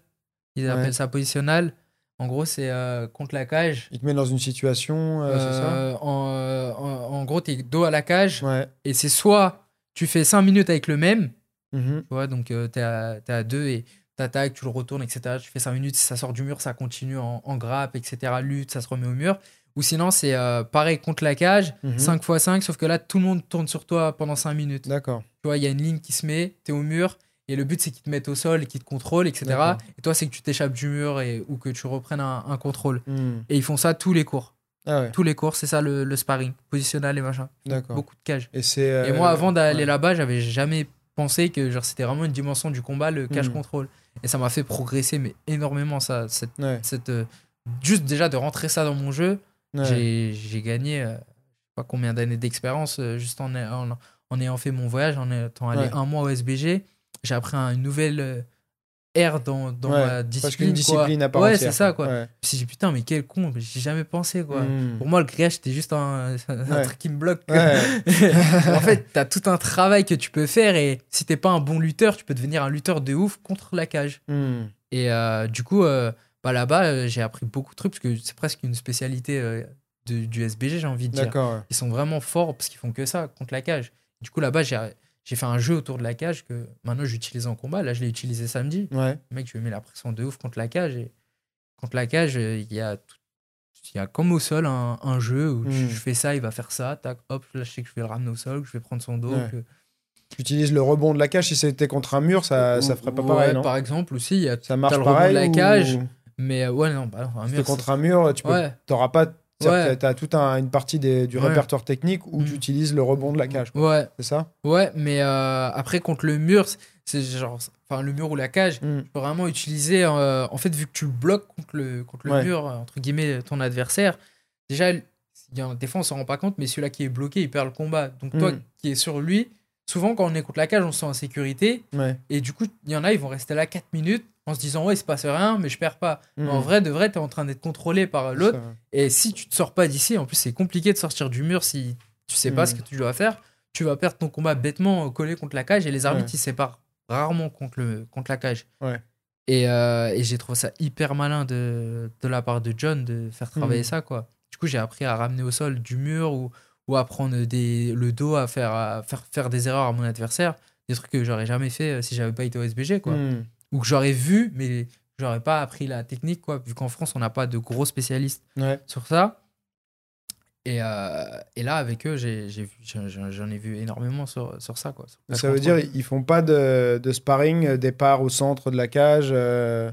Ils appellent ça positionnel. En gros, c'est euh, contre la cage. Il te met dans une situation, c'est ça en, en, en gros, t'es dos à la cage. Et c'est soit tu fais 5 minutes avec le même, Mhm. tu vois, donc euh, t'es à, t'es à deux et t'attaques, tu le retournes, etc. Tu fais 5 minutes, si ça sort du mur, ça continue en, en grappe, etc. Lutte, ça se remet au mur. Ou sinon, c'est euh, pareil contre la cage, Mhm. 5 x 5, sauf que là, tout le monde tourne sur toi pendant 5 minutes. D'accord. Tu vois, il y a une ligne qui se met, t'es au mur, et le but c'est qu'ils te mettent au sol et qu'ils te contrôlent, etc. Et toi, c'est que tu t'échappes du mur et, ou que tu reprennes un, un contrôle. Mhm. Et ils font ça tous les cours. Ah ouais, Tous les cours, c'est ça le, le sparring, positionnel et machin. d'accord. Beaucoup de cage. Et c'est. euh, Et moi, avant d'aller ouais. là-bas, j'avais jamais pensé que genre c'était vraiment une dimension du combat, le cage Mhm. contrôle. Et ça m'a fait progresser, mais énormément, ça. Cette, Ouais, cette, euh, juste déjà de rentrer ça dans mon jeu, ouais. j'ai gagné euh, pas combien d'années d'expérience euh, juste en, en, en ayant fait mon voyage, en étant allé Ouais. un mois au SBG. J'ai appris un- une nouvelle ère dans, dans Ouais, ma Parce discipline. quoi. discipline à part Ouais, c'est ça, quoi. Ouais. Je me suis dit, putain, mais quel con, j'ai jamais pensé, quoi. Mhm. Pour moi, le grillage, c'était juste un, [laughs] un Ouais. truc qui me bloque. [laughs] En fait, t'as tout un travail que tu peux faire et si t'es pas un bon lutteur, tu peux devenir un lutteur de ouf contre la cage. Mhm. Et euh, du coup, euh, bah, là-bas, euh, j'ai appris beaucoup de trucs parce que c'est presque une spécialité euh, de- du SBG, j'ai envie de dire. Ils sont vraiment forts parce qu'ils font que ça contre la cage. Du coup, là-bas, j'ai j'ai fait un jeu autour de la cage que maintenant j'utilise en combat. Là, je l'ai utilisé samedi. Ouais. Mec, je lui mets la pression de ouf contre la cage. Et contre la cage, euh, il y a, tout- il y a comme au sol un, un jeu où tu- Mm. je fais ça, il va faire ça. Tac, hop, là, je sais que je vais le ramener au sol, que je vais prendre son dos. Ouais. que- Tu utilises le rebond de la cage. Si c'était contre un mur, ça, ça ferait pas Ouais, pareil, non Par exemple, aussi, il y a, Ça marche le rebond de pareil la ou- cage, mais euh, ouais, non, bah, non, un mur, contre un mur, tu peux, Ouais. t'auras pas. Ouais. Tu as toute une partie des- du Ouais. répertoire technique où Mm. tu utilises le rebond de la cage. quoi. Ouais, C'est ça? Ouais, mais euh, après, contre le mur, c'est- genre. Enfin, le mur ou la cage, Mm. tu peux vraiment utiliser. euh, en fait, vu que tu le bloques contre le, contre le Ouais. mur, entre guillemets, ton adversaire, déjà, il y a, des fois, on s'en rend pas compte, mais celui-là qui est bloqué, il perd le combat. Donc, toi Mm. qui es sur lui, souvent, quand on est contre la cage, on se sent en sécurité. Et du coup, il y en a, ils vont rester là 4 minutes en se disant, ouais, il se passe rien, mais je perds pas. Mais en Mm. vrai, de vrai, tu es en train d'être contrôlé par l'autre. Et si tu te sors pas d'ici, en plus, c'est compliqué de sortir du mur si tu sais pas ce que tu dois faire. Tu vas perdre ton combat bêtement euh, collé contre la cage et les arbitres Ouais. ils séparent rarement contre, le, contre la cage. Ouais. Et, euh, et j'ai trouvé ça hyper malin de, de la part de John de faire travailler Mm. ça. quoi. Du coup, j'ai appris à ramener au sol du mur ou, ou à prendre des, le dos, à faire, à faire, faire des erreurs à mon adversaire. Des trucs que j'aurais jamais fait euh, si j'avais pas été au SBG. Quoi. Ou que j'aurais vu, mais j'aurais pas appris la technique, quoi, vu qu'en France, on n'a pas de gros spécialistes Ouais. sur ça. Et, euh, et, là, avec eux, j'en ai, vu énormément sur, sur ça. Quoi, ça veut dire ils font pas de, de, sparring, euh, départ au centre de la cage euh,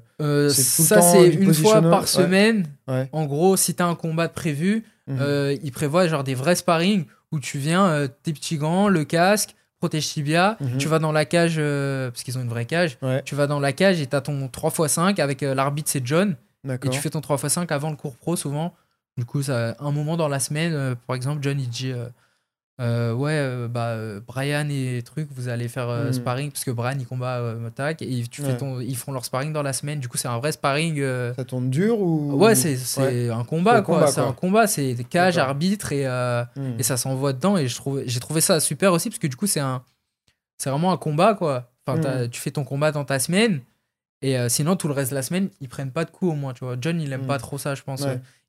Ça, c'est une fois par semaine. En gros, si tu as un combat prévu, mhm. ils prévoient genre des vrais sparring où tu viens, tes petits gants, le casque, protège tibia, mhm. tu vas dans la cage, parce qu'ils ont une vraie cage, tu vas dans la cage et tu as ton 3x5 avec l'arbitre, c'est John. Et tu fais ton 3x5 avant le cours pro souvent. Du coup, ça, un moment dans la semaine, euh, par exemple, John il dit euh, euh, Ouais, bah, Brian et truc, vous allez faire hmm. sparring, parce que Brian il combat Motak, et tu fais ton, ils font leur sparring dans la semaine. Du coup, c'est un vrai sparring. Ça tourne dur ou? Ouais, c'est un combat, quoi. C'est un combat, c'est cage, arbitre, et, hmm. et ça s'envoie dedans. Et j'ai trouvé ça super aussi, parce que du coup, c'est un. C'est vraiment un combat, quoi. Enfin, hmm. tu fais ton combat dans ta semaine. Et sinon, tout le reste de la semaine, ils prennent pas de coups au moins, tu vois. John, il aime pas trop ça, je pense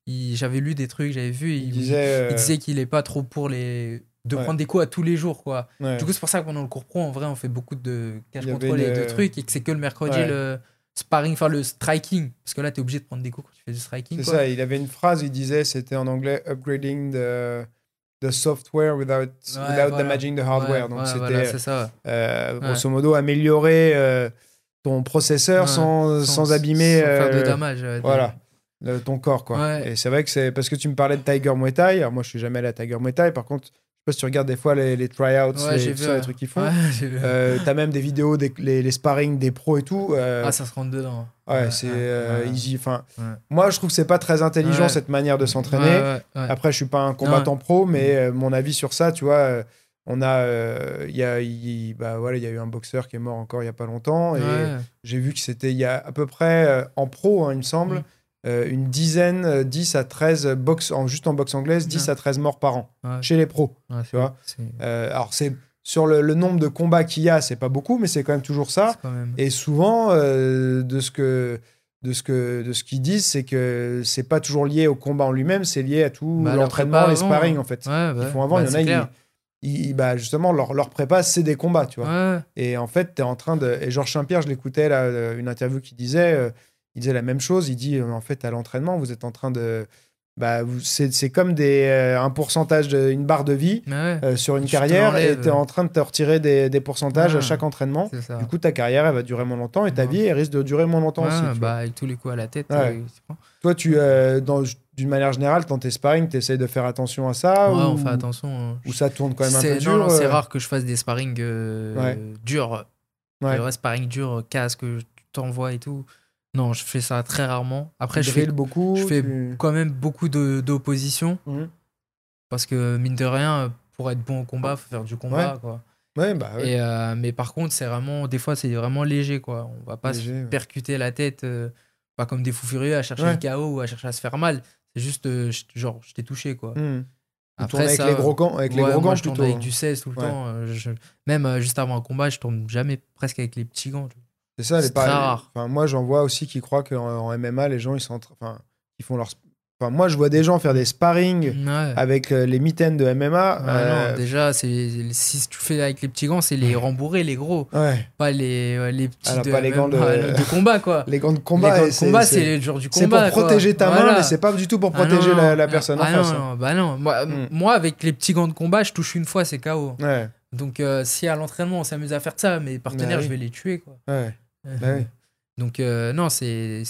j'avais lu des trucs, j'avais vu, il, il disait qu'il est pas trop pour les de prendre des coups à tous les jours quoi. Du coup, c'est pour ça que pendant le cours pro, en vrai, on fait beaucoup de cash control et de trucs et que c'est que le mercredi le sparring, enfin le striking, parce que là, tu es obligé de prendre des coups quand tu fais du striking. C'est ça, il avait une phrase, il disait, c'était en anglais, upgrading the, the software without, without damaging the hardware. Donc c'était, ça. Euh, grosso modo, améliorer euh, ton processeur sans, sans, abîmer. Sans faire de euh, damage. voilà ton corps quoi. Et c'est vrai que c'est parce que tu me parlais de Tiger Muay Thai. Alors moi je suis jamais allé à Tiger Muay Thai. Par contre, sais pas si tu regardes des fois les, les tryouts, les, les trucs qu'ils font. [laughs] Euh, T'as même des vidéos, des, les, les, sparring des pros et tout. Euh, ah ça se rentre dedans. Ouais, c'est euh, easy. Enfin, moi je trouve que c'est pas très intelligent cette manière de s'entraîner. Après je suis pas un combattant pro, mais euh, mon avis sur ça, tu vois. On a, il y a, bah voilà, il y a eu un boxeur qui est mort encore il y a pas longtemps et j'ai vu que c'était il y a à peu près en pro, hein, il me semble, mm. Euh, une dizaine, 10 euh, à 13 box, en, juste en boxe anglaise, 10 à 13 morts par an chez les pros. tu vois euh, alors, c'est sur le, nombre de combats qu'il y a, c'est pas beaucoup, mais c'est quand même toujours ça. Et souvent, de ce que de ce que de ce qu'ils disent, c'est que c'est pas toujours lié au combat en lui-même, c'est lié à tout bah, l'entraînement, les sparring en fait. Bah ils font avant, il y en a, ils, bah, justement leur, leur prépa c'est des combats, tu vois. Et en fait, tu es en train de et Georges Saint-Pierre, je l'écoutais là une interview qui disait il disait la même chose. Il dit euh, en fait à l'entraînement, vous êtes en train de bah, c'est comme des, euh, un pourcentage, de, une barre de vie euh, sur une carrière et tu es en train de te retirer des, des pourcentages à chaque entraînement. Du coup, ta carrière, elle va durer moins longtemps et ta vie, elle risque de durer moins longtemps aussi. Bah, avec tous les coups à la tête. Toi, tu, d'une manière générale, dans tes sparring, tu essayes de faire attention à ça Ouais, on fait attention. Hein. Ou ça tourne quand même un peu dur c'est rare que je fasse des sparring durs. Le sparring dur, casque, tu t'envoies et tout. Non, je fais ça très rarement. Après, je fais, beaucoup, je fais quand même beaucoup d'opposition. Mhm. Parce que, mine de rien, pour être bon au combat, il faut faire du combat. Quoi. Ouais, bah Et, euh, mais par contre, c'est vraiment, des fois, c'est vraiment léger. Quoi. On va pas se percuter la tête, euh, pas comme des fous furieux à chercher le chaos ou à chercher à se faire mal. C'est juste, euh, genre, je t'ai touché. Quoi. Mhm. Après, avec les gros gants, avec les gros gants je tourne avec du 16 tout le temps. même juste avant un combat, je tourne jamais presque avec les petits gants. C'est ça, les rare. Enfin, moi, j'en vois aussi qui croient qu'en MMA, les gens, ils sont, enfin, ils font leur. Enfin, moi, je vois des gens faire des sparring avec euh, les mitaines de MMA. Euh, non, déjà, si tu fais avec les petits gants, c'est les rembourrés, les gros. Pas les, les petits ah, de, pas les gants de... combat, quoi. [laughs] les gants de combat, les combat, c'est le jour du combat. C'est pour protéger ta main, mais c'est pas du tout pour ah protéger la, personne ah en face. Non, bah non. Moi, hmm. moi, avec les petits gants de combat, je touche une fois, c'est KO. Donc, euh, si à l'entraînement, on s'amuse à faire ça, mes partenaires, je vais les tuer, quoi. Ouais. Bah Donc, euh, non, c'est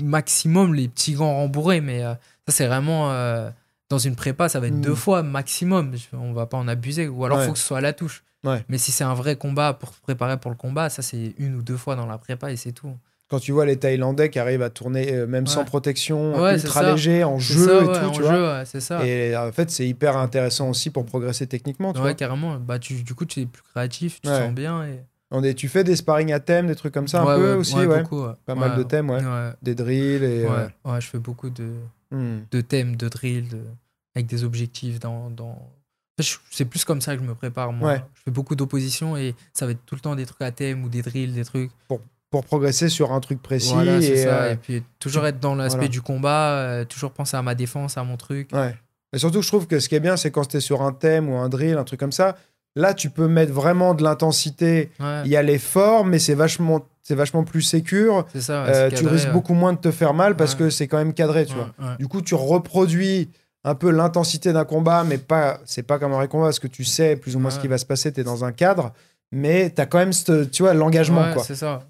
maximum les petits gants rembourrés, mais euh, ça, c'est vraiment. Euh, dans une prépa, ça va être deux mm. fois maximum. On va pas en abuser. Ou alors, il faut que ce soit à la touche. Mais si c'est un vrai combat pour préparer pour le combat, ça, c'est une ou deux fois dans la prépa et c'est tout. Quand tu vois les Thaïlandais qui arrivent à tourner même sans protection, ultra léger, en jeu et tout, tu vois. ça. Et en fait, c'est hyper intéressant aussi pour progresser techniquement. Tu ouais, carrément. Bah, tu, du coup, tu es plus créatif, tu te sens bien. Et tu fais des sparring à thème, des trucs comme ça un peu aussi, ouais. Pas mal de thèmes, ouais. Des drills et. Euh, ouais, je fais beaucoup de, hmm. de thèmes, de drills, avec des objectifs dans. dans... C'est plus comme ça que je me prépare, moi. Je fais beaucoup d'opposition et ça va être tout le temps des trucs à thème ou des drills, des trucs. Pour, pour progresser sur un truc précis. et, ça. Euh, et puis toujours être dans l'aspect du combat, euh, toujours penser à ma défense, à mon truc. Ouais. Et surtout, je trouve que ce qui est bien, c'est quand tu es sur un thème ou un drill, un truc comme ça, Là, tu peux mettre vraiment de l'intensité. Il y a l'effort, mais c'est vachement, c'est vachement plus sécure. Ça, euh, tu risques beaucoup moins de te faire mal parce que c'est quand même cadré, tu vois. Du coup, tu reproduis un peu l'intensité d'un combat, mais pas, c'est pas comme un vrai combat parce que tu sais plus ou moins ce qui va se passer, tu es dans un cadre, mais tu as quand même, tu vois, l'engagement. C'est ça.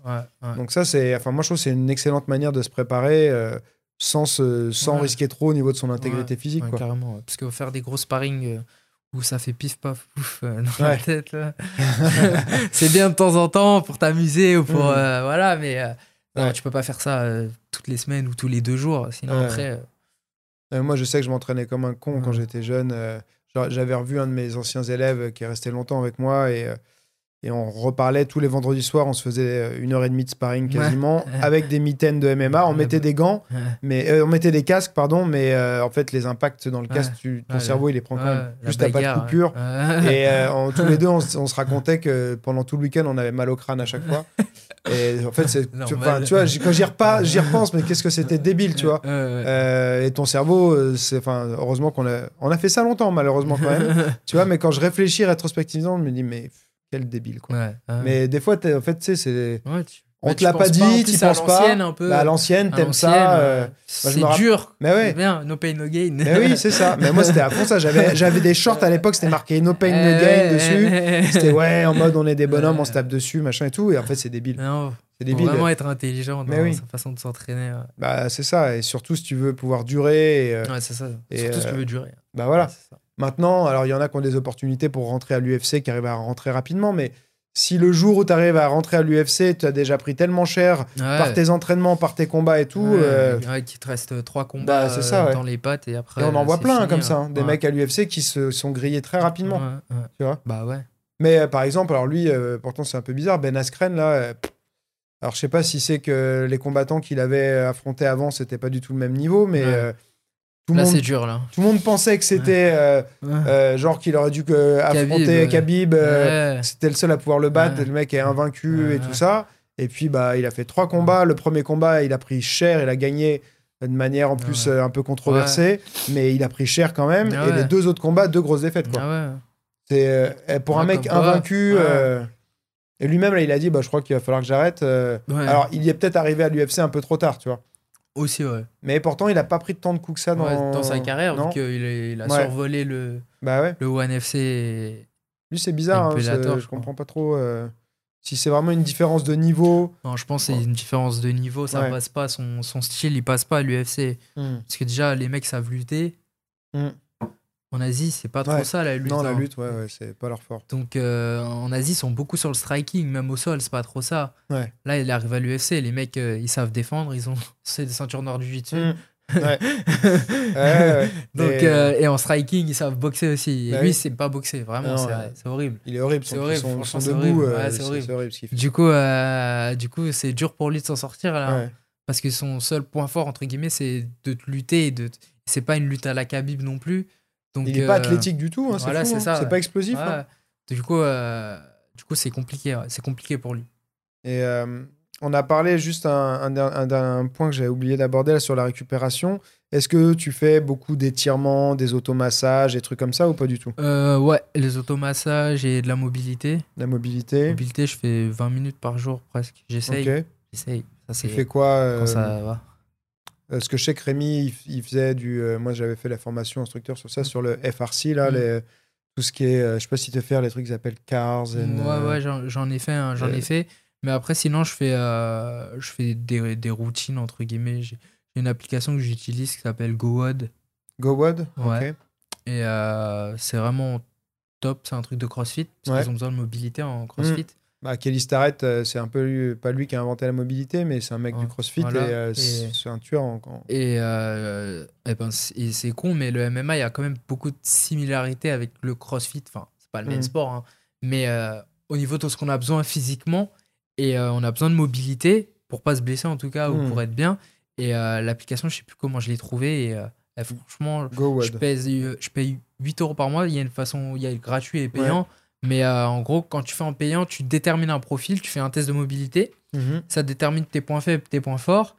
Donc ça, c'est, enfin, moi je trouve que c'est une excellente manière de se préparer euh, sans, sans risquer trop au niveau de son intégrité physique. Quoi. Carrément, parce que faire des gros sparring euh, où ça fait pif paf pouf euh, dans la tête, [laughs] c'est bien de temps en temps pour t'amuser ou pour, mm. voilà, mais tu peux pas faire ça toutes les semaines ou tous les deux jours, sinon après euh, moi, je sais que je m'entraînais comme un con quand j'étais jeune. Euh, j'avais revu un de mes anciens élèves qui est resté longtemps avec moi et euh, et on reparlait tous les vendredis soirs, on se faisait euh, une heure et demie de sparring quasiment, [laughs] avec des mitaines de MMA. On mettait des gants, mais euh, on mettait des casques, pardon, mais euh, en fait, les impacts dans le casque, ton cerveau, il les prend quand même. Juste à pas de coupure. Et [laughs] tous les deux, on, se racontait que pendant tout le week-end, on avait mal au crâne à chaque fois. [laughs] Et en fait, c'est, tu, vois, quand j'y repense, j'y repense, mais qu'est-ce que c'était débile, tu vois. et ton cerveau, c'est, enfin, heureusement qu'on a, on a fait ça longtemps, malheureusement quand même. tu vois, mais quand je réfléchis rétrospectivement, je me dis, mais quel débile, quoi. Mais des fois, en fait, tu sais, c'est. On te l'a pas dit, tu penses pas. Un peu. Bah, à l'ancienne, t'aimes ça. Euh, c'est dur. Mais ouais. bien, no pain, no gain. Mais oui, c'est ça. Mais moi, c'était à fond ça. J'avais, [laughs] j'avais des shorts à l'époque, c'était marqué no pain, no gain dessus. C'était ouais, en mode on est des bonhommes, on se tape dessus, machin et tout. Et en fait, c'est débile. C'est débile. Faut vraiment être intelligent dans sa façon de s'entraîner. Bah, c'est ça. Et surtout, si tu veux pouvoir durer. Euh, ouais, c'est ça. surtout si tu veux durer. Bah voilà. Maintenant, alors il y en a qui ont des opportunités pour rentrer à l'UFC, qui arrivent à rentrer rapidement, mais si le jour où tu arrives à rentrer à l'UFC, tu as déjà pris tellement cher par tes entraînements, par tes combats et tout. Ouais, euh... qu'il te reste trois combats bah, ça, dans les pattes et après. Et on en voit plein comme ça, hein. des mecs à l'UFC qui se sont grillés très rapidement. Tu vois Bah ouais. Mais euh, par exemple, alors lui, euh, pourtant c'est un peu bizarre, Ben Askren là. Euh, alors je sais pas si c'est que les combattants qu'il avait affrontés avant, c'était pas du tout le même niveau, mais tout là, c'est dur, là. Tout le monde pensait que c'était euh, euh, genre qu'il aurait dû que affronter Khabib. Euh, c'était le seul à pouvoir le battre. Le mec est invaincu et tout ça. Et puis, bah, il a fait trois combats. Le premier combat, il a pris cher. Il a gagné de manière en plus un peu controversée. Mais il a pris cher quand même. Et les deux autres combats, deux grosses défaites. Quoi. Ah c'est pour un mec invaincu. et lui-même, là, il a dit bah, Je crois qu'il va falloir que j'arrête. Alors, il y est peut-être arrivé à l'UFC un peu trop tard, tu vois. Aussi, ouais. Mais pourtant, il a pas pris de temps de coup que ça dans, dans sa carrière, vu qu'il il a survolé le, bah ouais. le One FC. Lui, c'est bizarre, hein, je comprends pas trop. Euh, si c'est vraiment une différence de niveau. Non, je pense que c'est une différence de niveau, ça passe pas, son, son, style, il passe pas à l'UFC. Hmm. Parce que déjà, les mecs savent lutter. Hmm. En Asie, c'est pas trop ça la lutte. Non, la hein. lutte, ouais, ouais c'est pas leur fort. Donc euh, en Asie, ils sont beaucoup sur le striking, même au sol, c'est pas trop ça. Ouais. Là, il arrive à l'UFC, les mecs, euh, ils savent défendre, ils ont [laughs] c'est des ceintures noires du jiu-jitsu. Mm. [laughs] Ouais. [laughs] Donc, euh, et en striking, ils savent boxer aussi. Et bah lui, c'est pas boxer, vraiment, c'est horrible. Il est horrible, c'est horrible. Son, son debout, c'est horrible. horrible du coup, du coup, c'est dur pour lui de s'en sortir là, parce que son seul point fort entre guillemets, c'est de lutter. De, c'est pas une lutte à la Khabib non plus il n'est pas euh, athlétique du tout, hein, c'est hein. c'est pas explosif. Hein. Du coup, euh, du coup, c'est compliqué, c'est compliqué pour lui. Et euh, on a parlé juste un, point que j'avais oublié d'aborder sur la récupération. Est-ce que tu fais beaucoup d'étirements, des automassages, des trucs comme ça ou pas du tout? Ouais, les automassages et de la mobilité. La mobilité. mobilité, je fais 20 minutes par jour presque. J'essaye. J'essaye. Ça, tu fais quoi quand ça va parce que je sais que Rémi, il, faisait du. Euh, moi, j'avais fait la formation instructeur sur ça, mm. sur le FRC, là, mm. les, tout ce qui est. Euh, je sais pas si tu faire les trucs qu'ils appellent CARS. ouais, euh, ouais, j'en ai fait, j'en ai fait. Mais après, sinon, je fais, je fais des, des, routines, entre guillemets. J'ai une application que j'utilise qui s'appelle GoWOD. GoWOD Ouais. Et c'est vraiment top. C'est un truc de CrossFit. Parce qu'ils ont besoin de mobilité en CrossFit. Mm. Bah, Kelly Starrett, euh, c'est un peu pas lui qui a inventé la mobilité, mais c'est un mec du CrossFit euh, et, c'est un tueur. En, Et, euh, eh ben, c'est con, mais le MMA, il y a quand même beaucoup de similarités avec le CrossFit. Enfin, c'est pas le même mm. sport, hein. mais au niveau de ce qu'on a besoin physiquement, et on a besoin de mobilité pour pas se blesser en tout cas, ou mm. pour être bien. Et l'application, je sais plus comment je l'ai trouvée. Et, franchement, je, pèse, je paye 8 euros par mois. Il y a une façon, il y a gratuit et payant. Mais euh, en gros, quand tu fais en payant, tu détermines un profil, tu fais un test de mobilité. Mhm. Ça détermine tes points faibles, tes points forts.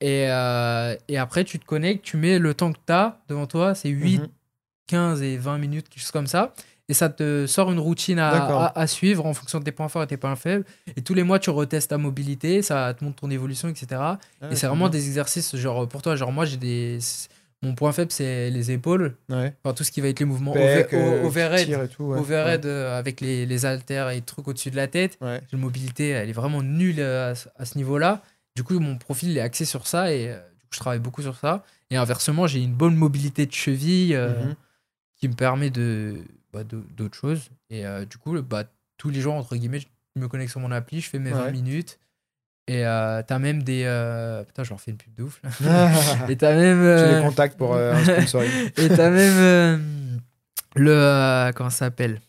Et, euh, et après, tu te connectes, tu mets le temps que tu as devant toi, c'est 8, 15 mhm. et 20 minutes, quelque chose comme ça. Et ça te sort une routine à, à, suivre en fonction de tes points forts et tes points faibles. Et tous les mois, tu retestes ta mobilité, ça te montre ton évolution, etc. Ah, et c'est vraiment des exercices, genre pour toi, genre moi, j'ai des mon point faible, c'est les épaules. Ouais. Enfin, tout ce qui va être les mouvements over- euh, overhead. tir et tout, ouais. Overhead euh, avec les, les haltères et trucs au-dessus de la tête. La mobilité, elle est vraiment nulle euh, à, ce- à ce niveau-là. Du coup, mon profil il est axé sur ça et euh, du coup, je travaille beaucoup sur ça. Et inversement, j'ai une bonne mobilité de cheville Mhm. qui me permet de bah, d'autres choses. Et du coup, bah, tous les jours, entre guillemets, je me connecte sur mon appli, je fais mes 20 Ouais. minutes. Et euh, t'as même des. euh, Putain, je leur fais une pub de ouf là. [laughs] et t'as même. Tu euh, les contactes pour euh, un sponsoring. [laughs] et t'as même euh, le comment ça s'appelle?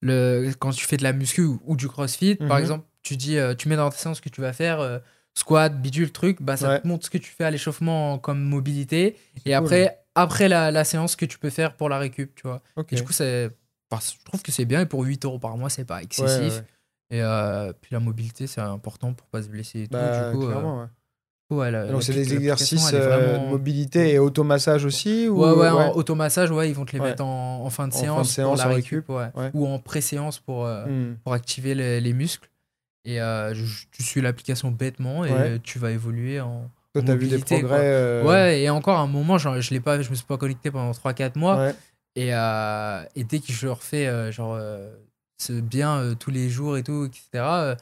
Le quand tu fais de la muscu ou, ou du crossfit par Mhm. exemple tu dis tu mets dans ta séance ce que tu vas faire squat bidule truc bah ça Ouais. te montre ce que tu fais à l'échauffement comme mobilité et cool. après après la, la séance ce que tu peux faire pour la récup tu vois et du coup c'est enfin, je trouve que c'est bien et pour 8 euros par mois c'est pas Ouais, excessif ouais. Et euh, puis la mobilité c'est important pour pas se blesser et tout Bah, du coup euh, clairement, ouais. ouais, la- Donc, c'est des exercices euh, vraiment- de mobilité et automassage aussi ou... Ouais, automassage, ouais, ils vont te les mettre en, en fin de En fin de séance, séance, pour la récup, ou en pré-séance pour, euh, Hmm. pour activer les, les muscles. Et euh, je- tu suis l'application bêtement et tu vas évoluer en. Toi, t'as vu des progrès euh, Ouais, et encore un moment, genre, je l'ai pas, je me suis pas connecté pendant 3-4 mois. Et, euh, et dès que je refais, euh, genre, euh, bien euh, tous les jours et tout, etc. euh,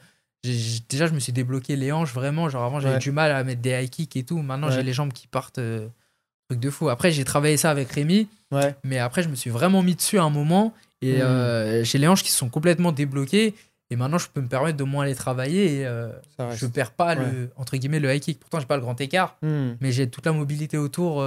déjà, je me suis débloqué les hanches vraiment. Genre, avant, j'avais Ouais. du mal à mettre des high kicks et tout. Maintenant, Ouais. j'ai les jambes qui partent. euh, truc de fou. Après, j'ai travaillé ça avec Rémi. Ouais. Mais après, je me suis vraiment mis dessus à un moment et Mhm. euh, j'ai les hanches qui se sont complètement débloquées. Et maintenant, je peux me permettre de moins les travailler et euh, je perds pas le entre guillemets le high kick. Pourtant, j'ai pas le grand écart, Hmm. mais j'ai toute la mobilité autour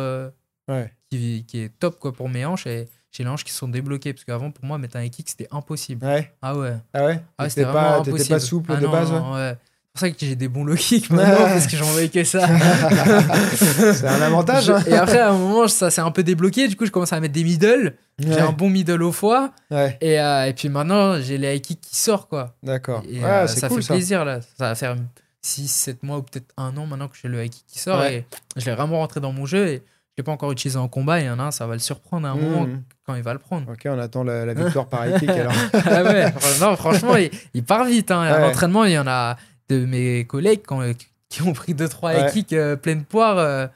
qui est top quoi pour mes hanches et j'ai les hanches qui sont débloquées parce qu'avant pour moi mettre un kick c'était impossible. Ouais. Ah ouais. Ah ouais? Ah, c'était vraiment pas, impossible. pas souple Ah de non, base ouais? C'est pour ça que j'ai des bons low kicks maintenant parce que j'en voyais que ça. [laughs] C'est un avantage. Hein. et après à un moment ça s'est un peu débloqué. Du coup je commence à mettre des middle. J'ai Ouais. un bon middle au foie. Ouais, Et, euh, et puis maintenant, j'ai les high kicks qui sortent, quoi. d'accord. Et Ouais, euh, ça cool fait ça. plaisir, là. Ça va faire 6, 7 mois ou peut-être un an maintenant que j'ai le high kick qui sort. Et je l'ai vraiment rentré dans mon jeu. Et l'ai pas encore utilisé en combat. Et il y en a un, ça va le surprendre à un moment Hmm. quand il va le prendre. Ok, on attend la, la victoire par kick alors. [laughs] ah ouais, non, franchement, il, il part vite. Hein. À Ouais. l'entraînement, il y en a de mes collègues qui ont, qui ont pris 2-3 high Ouais. kicks euh, pleine poire. euh,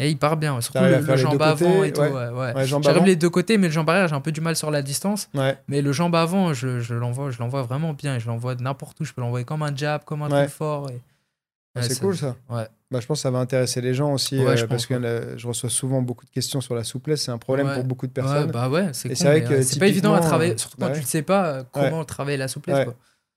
et il part bien. Surtout le, le jambe avant et tout. J'arrive les deux côtés, mais le jambe arrière, j'ai un peu du mal sur la distance. Mais le jambe avant, je, je l'envoie, je l'envoie vraiment bien. Je l'envoie n'importe où. Je peux l'envoyer comme un jab, comme un truc fort. et- Ah, c'est cool ça. Ouais. Bah, je pense que ça va intéresser les gens aussi Ouais, euh, je parce que je reçois souvent beaucoup de questions sur la souplesse. C'est un problème Ouais. pour beaucoup de personnes. bah ouais, c'est pas évident à travailler, euh, surtout quand tu le sais pas euh, comment travailler la souplesse. Ouais. quoi.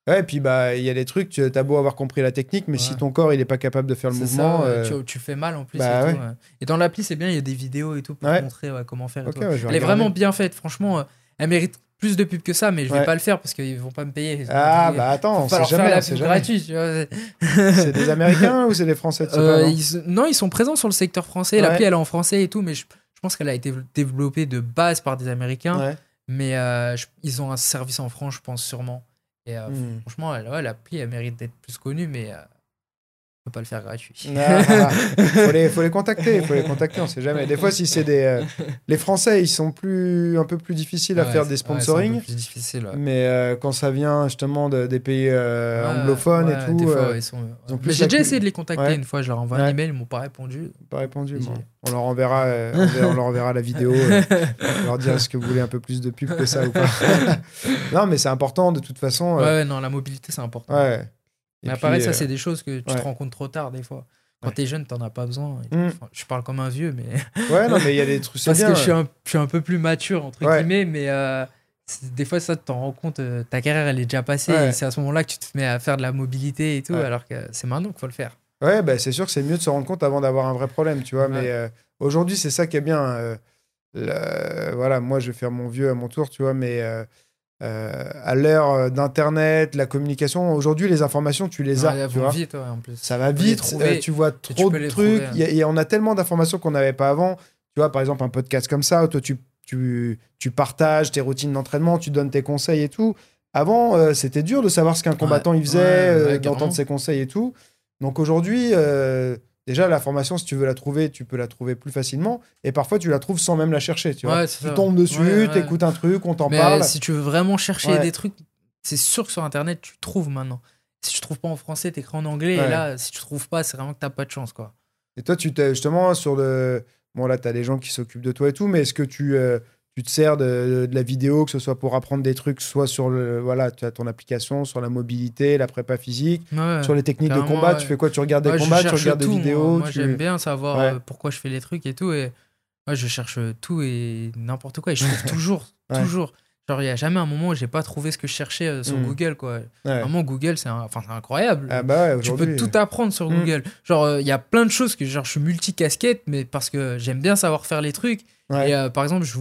Ouais, et puis bah il y a des trucs, tu as beau avoir compris la technique, mais Ouais. si ton corps il est pas capable de faire le mouvement, ça, euh, tu, tu fais mal en plus. bah et, ouais. tout, ouais. Et dans l'appli, c'est bien, il y a des vidéos et tout pour te montrer comment faire. et tout. Elle est vraiment bien faite, franchement. Elle mérite plus de pubs que ça, mais je vais Ouais. pas le faire parce qu'ils vont pas me payer. Ah bah attends, on sait jamais, la on sait jamais. [laughs] C'est des Américains ou c'est des Français Euh, pas, non ils- non, ils sont présents sur le secteur français. Ouais. L'appli, elle est en français et tout, mais je, je pense qu'elle a été développée de base par des Américains. Ouais. Mais euh, je- ils ont un service en France, je pense sûrement. Et euh, Hmm. franchement, elle- l'appli, elle mérite d'être plus connue, mais peut pas le faire gratuit. Ah, [laughs] faut, les, faut les contacter, faut les contacter, on sait jamais. Des fois, si c'est des. euh, les Français, ils sont plus, un peu plus difficiles à Ouais, faire des ouais, c'est un peu sponsoring. plus difficile. ouais. mais euh, quand ça vient justement de- des pays euh, Ouais, anglophones ouais, et tout, fois, euh, ouais, ils sont- ouais. j'ai déjà essayé de les contacter Ouais. une fois, je leur envoie un Ouais. email, ils m'ont pas répondu. pas répondu. J'ai- On leur enverra, on leur enverra la vidéo. on leur dire est-ce que vous voulez un peu plus de pub que ça ou pas. [laughs] non, mais c'est important de toute façon. Ouais, ouais, non, la mobilité, c'est important. ouais. Et Mais puis, pareil, ça, euh, c'est des choses que tu ouais. te rends compte trop tard, des fois. Quand Ouais. t'es jeune, t'en as pas besoin. Mm. Enfin, je parle comme un vieux, mais. [laughs] Ouais, non, mais il y a des trucs. Parce bien. que je suis, un, je suis un peu plus mature, entre guillemets, mais euh, des fois, ça, tu t'en rends compte, euh, ta carrière, elle est déjà passée. Et C'est à ce moment-là que tu te mets à faire de la mobilité et tout, alors que c'est maintenant qu'il faut le faire. Ouais, bah, c'est sûr que c'est mieux de se rendre compte avant d'avoir un vrai problème, tu vois. Mais euh, aujourd'hui, c'est ça qui est bien. Voilà, moi, je vais faire mon vieux à mon tour, tu vois, mais euh, à l'heure euh, d'Internet, la communication, aujourd'hui, les informations, tu les as, Ouais, tu vois. vite, ouais, en plus. Ça va vite, trouver, euh, tu vois tu trop peux de trucs. trouver, hein. Y a- on a tellement d'informations qu'on n'avait pas avant. Tu vois, par exemple, un podcast comme ça, où toi, tu, tu, tu partages tes routines d'entraînement, tu donnes tes conseils et tout. Avant, euh, c'était dur de savoir ce qu'un combattant il faisait, d'entendre ses conseils et tout. Donc aujourd'hui, déjà, la formation, si tu veux la trouver, tu peux la trouver plus facilement. Et parfois, tu la trouves sans même la chercher. Tu, vois. Ouais, c'est tu ça. tombes dessus, Ouais, ouais. tu écoutes un truc, on t'en parle. si tu veux vraiment chercher des trucs, c'est sûr que sur Internet, tu trouves maintenant. Si tu trouves pas en français, t'écris en anglais. Et là, si tu trouves pas, c'est vraiment que t'as pas de chance, quoi. Et toi, tu t'es justement sur le. bon là, tu as des gens qui s'occupent de toi et tout, mais est-ce que tu, euh, tu te sers de, de, la vidéo, que ce soit pour apprendre des trucs, soit sur le, voilà, tu as ton application, sur la mobilité, la prépa physique, sur les techniques de combat, tu fais quoi? Tu regardes des combats, tu regardes des vidéos Moi, j'aime bien savoir pourquoi je fais les trucs et tout, et moi, je cherche tout et n'importe quoi, et je trouve [laughs] toujours, toujours. Genre, il n'y a jamais un moment où j'ai pas trouvé ce que je cherchais euh, sur hmm. Google, quoi. Vraiment, Google, c'est enfin, incroyable. Ah bah tu peux tout apprendre sur hmm. Google. Genre, euh, il y a plein de choses que genre, je suis multicasquette, mais parce que j'aime bien savoir faire les trucs. Et euh, par exemple, je,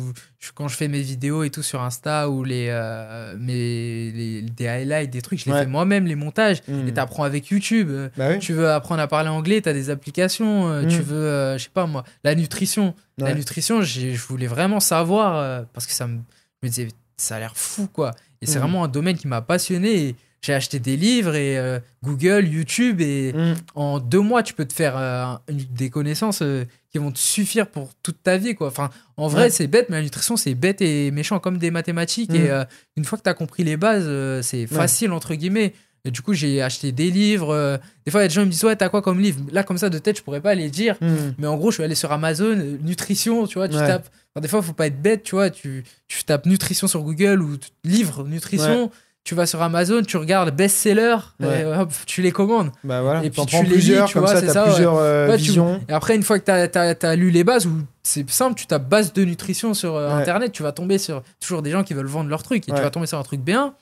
quand je fais mes vidéos et tout sur Insta ou les, mes, les, des highlights, des trucs, je les fais moi-même, les montages. Hmm. Et tu apprends avec YouTube. Bah tu veux apprendre à parler anglais, tu as des applications. Tu veux, je sais pas moi, la nutrition. La nutrition, je voulais vraiment savoir parce que ça me, me disait ça a l'air fou, quoi. Et c'est mm. vraiment un domaine qui m'a passionné. J'ai acheté des livres et euh, Google, YouTube, et mm. en deux mois, tu peux te faire euh, des connaissances euh, qui vont te suffire pour toute ta vie, quoi. Enfin, en vrai, c'est bête, mais la nutrition, c'est bête et méchant comme des mathématiques. Et mm. une fois que tu as compris les bases, c'est facile, entre guillemets. Et du coup, j'ai acheté des livres. Des fois, il y a des gens qui me disent Ouais, t'as quoi comme livre? Là, comme ça, de tête, je pourrais pas les dire. Mais en gros, je suis allé sur Amazon, nutrition, tu vois, tu tapes des fois, il faut pas être bête, tu vois. Tu, tu tapes nutrition sur Google ou livre nutrition. Tu vas sur Amazon, tu regardes best-seller, tu les commandes. Bah voilà. Et puis tu les lis, tu vois, c'est ça. Plusieurs euh, visions. Et après, une fois que tu as, as, lu les bases, ou c'est simple, tu tapes base de nutrition sur euh, Internet, tu vas tomber sur toujours des gens qui veulent vendre leur truc et tu vas tomber sur un truc bien.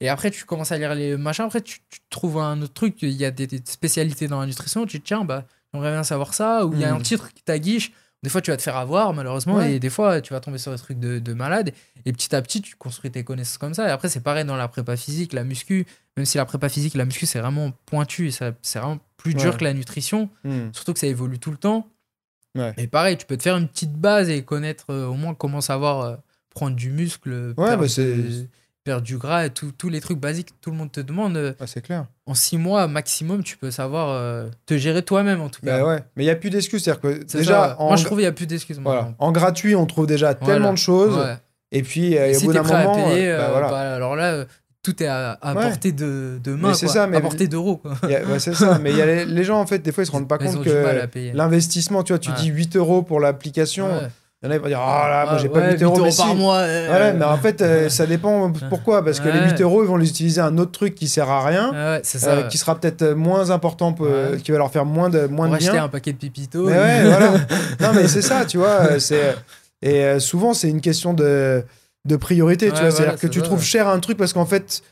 Et après, tu commences à lire les machins. Après, tu, trouves un autre truc. Il y a des, spécialités dans la nutrition. Tu te tiens, bah, j'aimerais bien savoir ça. Ou il y a hmm. un titre qui t'aguiche. Des fois, tu vas te faire avoir, malheureusement, et des fois, tu vas tomber sur des trucs de, de, malade. Et petit à petit, tu construis tes connaissances comme ça. Et après, c'est pareil dans la prépa physique, la muscu. Même si la prépa physique, la muscu, c'est vraiment pointu et c'est vraiment plus dur que la nutrition. Hmm. Surtout que ça évolue tout le temps. Et pareil, tu peux te faire une petite base et connaître euh, au moins comment savoir euh, prendre du muscle. Ouais, bah c'est perdre du gras et tous les trucs basiques que tout le monde te demande. Euh, ah, c'est clair. En six mois maximum, tu peux savoir euh, te gérer toi-même en tout bah cas. ouais. Mais il n'y a plus d'excuses. Que déjà. Moi, je trouve qu'il n'y a plus d'excuses. En gratuit, on trouve déjà tellement de choses. Et puis, euh, au bout d'un moment. À payer, bah, bah, alors là, tout est à, portée de, de main, c'est ça, mais à portée d'euros. c'est ça, mais y a les, gens, en fait, des fois, ils se rendent pas compte que l'investissement, tu vois, tu dis 8 euros pour l'application. Il y en a qui vont dire Oh là, moi j'ai pas 8 euros, par mois. Ouais, mais en fait, euh, ça dépend [laughs] pourquoi. Parce que les 8 euros, ils vont les utiliser un autre truc qui sert à rien, ça, euh, qui sera peut-être moins important, qui va leur faire moins de, moins pour de bien. acheter un paquet de pipito. Mais ouais, [laughs] voilà. Non, mais c'est ça, tu vois. Euh, c'est... Et souvent, c'est une question de, de priorité, tu vois. C'est-à-dire que tu trouves cher un truc parce qu'en fait,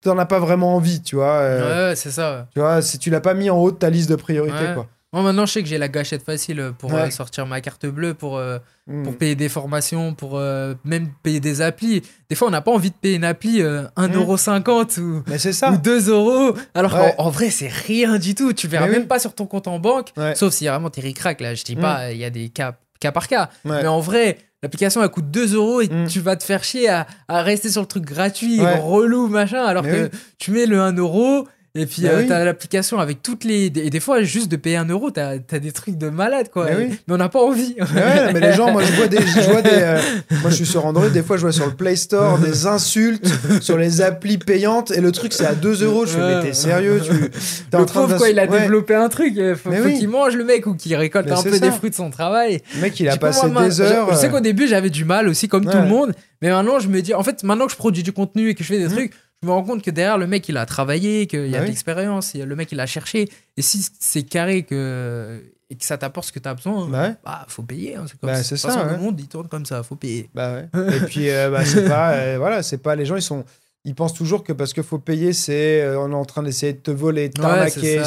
tu n'en as pas vraiment envie, tu vois. ouais, c'est ça. Tu vois, si tu l'as pas mis en haut de ta liste de priorités, quoi. Moi, maintenant, je sais que j'ai la gâchette facile pour euh, sortir ma carte bleue, pour, euh, hmm. pour payer des formations, pour euh, même payer des applis. Des fois, on n'a pas envie de payer une appli 1,50€ hmm. ou, Mais ça. ou 2€. Alors qu'en vrai, c'est rien du tout. Tu verras même pas sur ton compte en banque. Sauf si vraiment t'es ricrac. Là, je dis hmm. pas, il y a des cas, cas par cas. Mais en vrai, l'application elle coûte 2 euros et tu vas te faire chier à, à, rester sur le truc gratuit, relou, machin. Alors que tu mets le 1 euro et puis, bah euh, t'as l'application avec toutes les. Et des fois, juste de payer un euro, t'as as des trucs de malade, quoi. [laughs] Mais, on n'a pas envie. Mais, mais les gens, moi, je vois des. Je vois des euh, Moi, je suis sur Android, des fois, je vois sur le Play Store des insultes sur les applis payantes. Et le truc, c'est à 2 euros. Je fais, mais t'es sérieux tu, es Le pauvre, quoi, il a développé un truc. Il faut, qu'il mange, le mec, ou qu'il récolte un peu des fruits de son travail. Le mec, il a passé des heures. Je, sais euh, qu'au début, j'avais du mal aussi, comme tout le monde. Mais maintenant, je me dis. En fait, maintenant que je produis du contenu et que je fais des mmh. trucs je me rends compte que derrière, le mec, il a travaillé, qu'il y a bah de l'expérience, le mec, il a cherché. Et si c'est carré que, et que ça t'apporte ce que tu as besoin, bah, bah, faut payer. Hein, c'est comme bah, ça. Le monde, il tourne comme ça, faut payer. Bah ouais. [laughs] et puis, euh, c'est pas. Euh, voilà, c'est pas. Les gens, ils sont. Ils pensent toujours que parce qu'il faut payer, c'est euh, on est en train d'essayer de te voler, de t'arnaquer.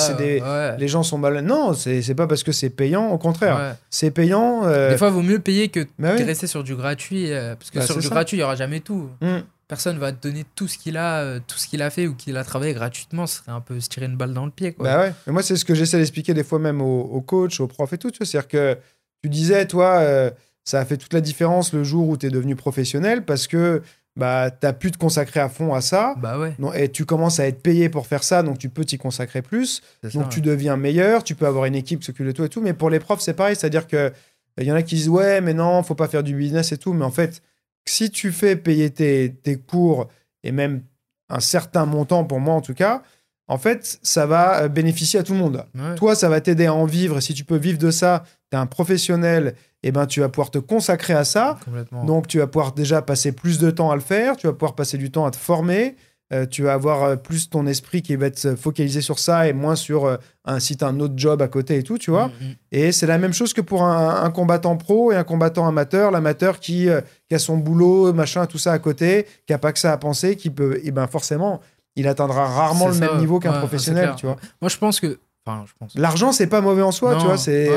Les gens sont mal. Non, c'est pas parce que c'est payant. Au contraire, c'est payant. Des fois, il vaut mieux payer que de rester sur du gratuit. parce que sur du gratuit, il y aura jamais tout. Mmh personne va te donner tout ce qu'il a, euh, tout ce qu'il a fait ou qu'il a travaillé gratuitement. Ce serait un peu se tirer une balle dans le pied. Quoi. Bah ouais. Mais moi, c'est ce que j'essaie d'expliquer des fois même aux, coachs, aux profs et tout. C'est-à-dire que tu disais, toi, euh, ça a fait toute la différence le jour où tu es devenu professionnel parce que bah, tu as pu te consacrer à fond à ça. Bah ouais. et tu commences à être payé pour faire ça, donc tu peux t'y consacrer plus. donc tu deviens meilleur, tu peux avoir une équipe qui s'occupe de toi et tout. Mais pour les profs, c'est pareil. C'est-à-dire qu'il y en a qui disent, ouais, mais non, faut pas faire du business et tout. Mais en fait, si tu fais payer tes, tes cours et même un certain montant pour moi en tout cas, en fait, ça va euh, bénéficier à tout le monde. Toi, ça va t'aider à en vivre. Si tu peux vivre de ça, tu es un professionnel, et eh ben, tu vas pouvoir te consacrer à ça. Donc, tu vas pouvoir déjà passer plus de temps à le faire, tu vas pouvoir passer du temps à te former, euh, tu vas avoir euh, plus ton esprit qui va être focalisé sur ça et moins sur euh, un site, un autre job à côté et tout, tu vois. Mm, mm. Et c'est la même chose que pour un, combattant pro et un combattant amateur. L'amateur qui, qui, a son boulot, machin, tout ça à côté, qui a pas que ça à penser, qui peut, et eh ben forcément, il atteindra rarement le même niveau qu'un professionnel, tu vois. Moi, je pense que. Enfin, je pense... L'argent, c'est pas mauvais en soi, tu vois. C'est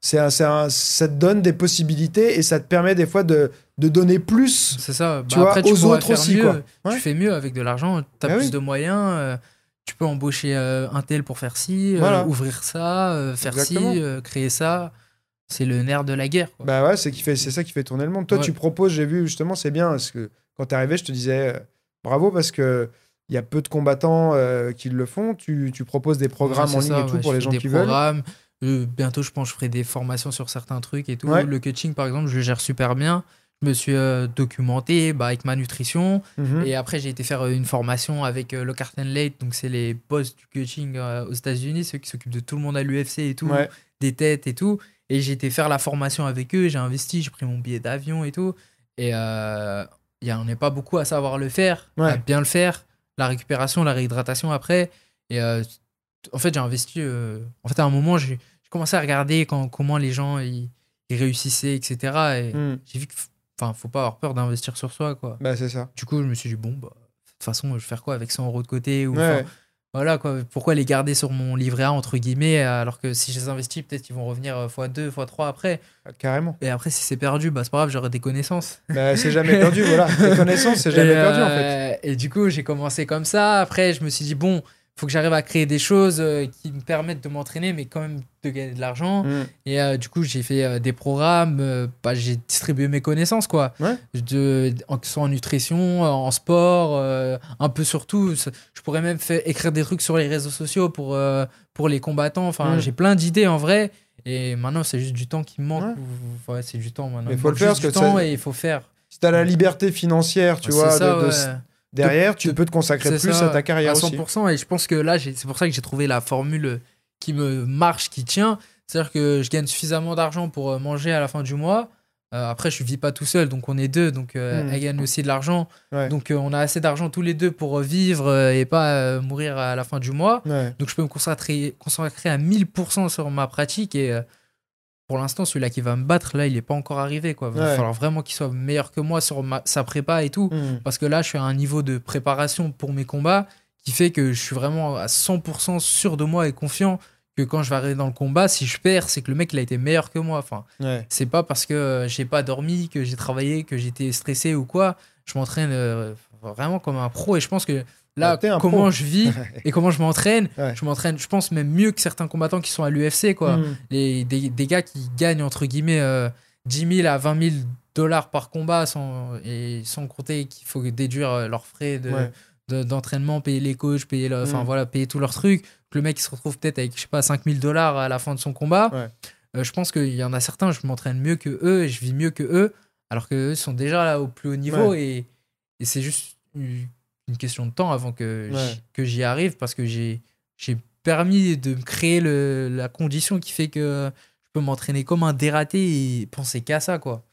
c'est ça te donne des possibilités et ça te permet des fois de, de donner plus c'est ça. tu bah, vois, après, tu aux autres aussi quoi. tu fais mieux avec de l'argent tu as bah plus de moyens euh, tu peux embaucher euh, un tel pour faire ci euh, ouvrir ça faire ci créer ça. C'est le nerf de la guerre bah ouais c'est qui fait c'est ça qui fait tourner le monde. Toi tu proposes j'ai vu justement c'est bien parce que quand t'es arrivé je te disais bravo parce que il y a peu de combattants qui le font. Tu, tu proposes des programmes en ligne et tout pour les gens qui veulent. euh, bientôt, je pense, je ferai des formations sur certains trucs et tout. Le coaching, par exemple, je le gère super bien. Je me suis euh, documenté bah, avec ma nutrition. Mhm. Et après, j'ai été faire euh, une formation avec le Carton Late. Donc, c'est les boss du coaching aux États-Unis, ceux qui s'occupent de tout le monde à l'UFC et tout, des têtes et tout. Et j'ai été faire la formation avec eux. J'ai investi, j'ai pris mon billet d'avion et tout. Et y on n'est pas beaucoup à savoir le faire, à bien le faire. La récupération, la réhydratation après. Et en fait, j'ai investi. Euh, en fait, à un moment, j'ai commencé à regarder quand, comment les gens ils, réussissaient, etc. Et hmm. j'ai vu que, enfin, faut pas avoir peur d'investir sur soi, quoi. Bah, c'est ça. Du coup, je me suis dit, bon, bah, de toute façon, je vais faire quoi avec 100 euros de côté ou, Voilà, quoi. Pourquoi les garder sur mon livret A, entre guillemets, alors que si je les investis, peut-être qu'ils vont revenir x2, x3 après. Ah, carrément. Et après, si c'est perdu, bah, c'est pas grave, j'aurai des connaissances. Bah, c'est jamais perdu, voilà. Des connaissances, c'est [laughs] jamais perdu, en fait. Euh, et du coup, j'ai commencé comme ça. Après, je me suis dit, bon, faut que j'arrive à créer des choses euh, qui me permettent de m'entraîner, mais quand même de gagner de l'argent. Mm. Et euh, du coup, j'ai fait euh, des programmes, bah, j'ai distribué mes connaissances, quoi. De, en, soit en nutrition, en sport, un peu sur tout. Je pourrais même faire, écrire des trucs sur les réseaux sociaux pour, pour les combattants. Enfin, mm. j'ai plein d'idées en vrai. Et maintenant, c'est juste du temps qui me manque. Ouais. c'est du temps maintenant. Il faut le faire. Du temps et il faut faire. Si tu as la liberté financière, tu vois, de derrière, tu peux te consacrer plus à ta carrière à 100%, Et je pense que là, c'est pour ça que j'ai trouvé la formule qui me marche, qui tient. C'est-à-dire que je gagne suffisamment d'argent pour euh, manger à la fin du mois. Euh, après, je ne vis pas tout seul, donc on est deux. Donc, euh, hmm. elle gagne aussi de l'argent. Donc, on a assez d'argent tous les deux pour vivre et pas mourir à la fin du mois. Donc, je peux me consacrer, consacrer à 1000% sur ma pratique. Et pour l'instant, celui-là qui va me battre, là, il n'est pas encore arrivé. Quoi. Il va falloir vraiment qu'il soit meilleur que moi sur sa prépa et tout. Hmm. Parce que là, je suis à un niveau de préparation pour mes combats qui fait que je suis vraiment à 100% sûr de moi et confiant que quand je vais arriver dans le combat, si je perds, c'est que le mec, il a été meilleur que moi. Enfin, c'est pas parce que j'ai pas dormi, que j'ai travaillé, que j'étais stressé ou quoi. Je m'entraîne euh, vraiment comme un pro et je pense que Là, comment je vis [laughs] et comment je m'entraîne, je m'entraîne, je pense même mieux que certains combattants qui sont à l'UFC, quoi. Hmm. Les, des, des, gars qui gagnent entre guillemets 10 euh, 000 à 20 000 dollars par combat, sans, et sans compter qu'il faut déduire euh, leurs frais de, d'entraînement, payer les coachs, payer, enfin, hmm. voilà, payer tous leurs trucs. Que le mec il se retrouve peut-être avec, je sais pas, 5 000 dollars à la fin de son combat. Euh, je pense qu'il y en a certains, je m'entraîne mieux que eux et je vis mieux que eux, alors qu'eux sont déjà là au plus haut niveau et, et c'est juste une question de temps avant que j'y arrive parce que j'ai permis de me créer le, la condition qui fait que je peux m'entraîner comme un dératé et penser qu'à ça quoi.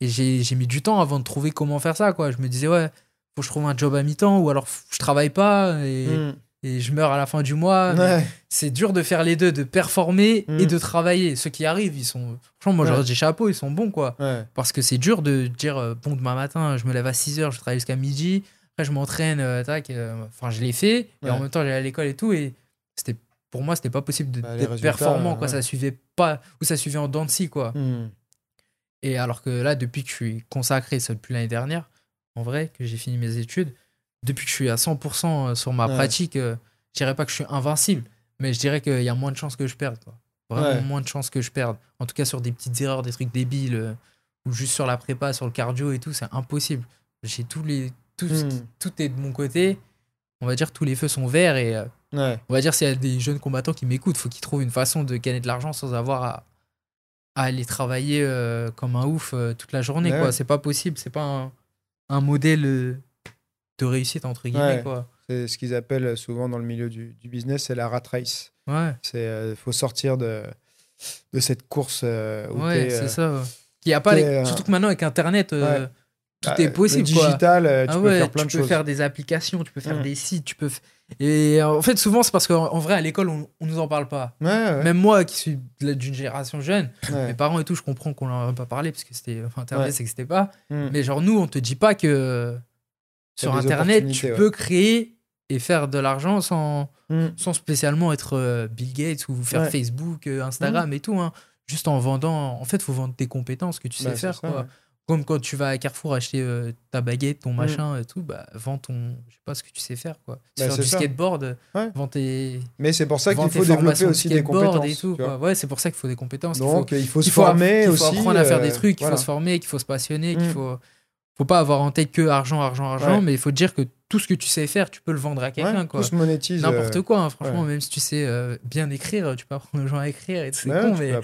Et j'ai mis du temps avant de trouver comment faire ça quoi. Je me disais ouais, faut que je trouve un job à mi-temps ou alors je travaille pas et, hmm. et, je meurs à la fin du mois. C'est dur de faire les deux, de performer et hmm. de travailler. Ceux qui arrivent, ils sont franchement moi j'ai chapeau, ils sont bons quoi. Parce que c'est dur de dire euh, bon demain matin, je me lève à 6h, je travaille jusqu'à midi je m'entraîne, euh, euh, enfin, je l'ai fait. Et en même temps, j'allais à l'école et tout. Et c'était, pour moi, c'était pas possible bah, d'être performant, quoi. Ça suivait pas, ou ça suivait en dents de scie, quoi. Hmm. Et alors que là, depuis que je suis consacré, ça depuis l'année dernière, en vrai, que j'ai fini mes études, depuis que je suis à 100% euh, sur ma pratique, je dirais pas que je suis invincible, mais je dirais qu'il y a moins de chances que je perde, quoi. Vraiment moins de chances que je perde. En tout cas, sur des petites erreurs, des trucs débiles, ou juste sur la prépa, sur le cardio et tout, c'est impossible. J'ai tous les, Hmm. tout, est de mon côté. On va dire tous les feux sont verts et euh, on va dire s'il y a des jeunes combattants qui m'écoutent, faut qu'ils trouvent une façon de gagner de l'argent sans avoir à, aller travailler euh, comme un ouf euh, toute la journée. quoi. C'est pas possible, c'est pas un, modèle de réussite entre guillemets. Quoi. C'est ce qu'ils appellent souvent dans le milieu du, business, c'est la rat race. Ouais. C'est faut sortir de de cette course. Ouais, c'est ça. A pas Surtout que maintenant, avec Internet, tout bah, est possible. Le digital, tu ah peux faire plein de choses. Tu peux faire des applications, tu peux faire mmh. des sites, tu peux. Et en fait, souvent, c'est parce qu'en vrai, à l'école, on, on nous en parle pas. Même moi, qui suis d'une génération jeune, mes parents et tout, je comprends qu'on leur a pas parlé parce que c'était Internet, c'est que c'était pas. Mm. Mais genre, nous, on te dit pas que sur Internet, tu peux créer et faire de l'argent sans, mm. sans spécialement être euh, Bill Gates ou faire Facebook, euh, Instagram et tout. Hein. Juste en vendant. En fait, il faut vendre tes compétences que tu sais bah, faire. quoi. Comme quand tu vas à Carrefour acheter euh, ta baguette, ton mm. machin et tout, bah, vends ton. Je sais pas ce que tu sais faire, quoi. Bah, faire du skateboard, ouais. vends tes. Mais c'est pour ça qu'il faut développer aussi des compétences. Et tout, Ouais, c'est pour ça qu'il faut des compétences. Donc, il faut, se former aussi. Il faut apprendre à faire des trucs, il faut se former, qu'il faut se passionner, qu'il mm. faut faut pas avoir en tête que argent, argent, argent, mais il faut te dire que tout ce que tu sais faire, tu peux le vendre à quelqu'un. quoi. Tout se monétise. N'importe euh, quoi, hein, franchement, même si tu sais euh, bien écrire, tu peux apprendre aux gens à écrire. C'est con, mais.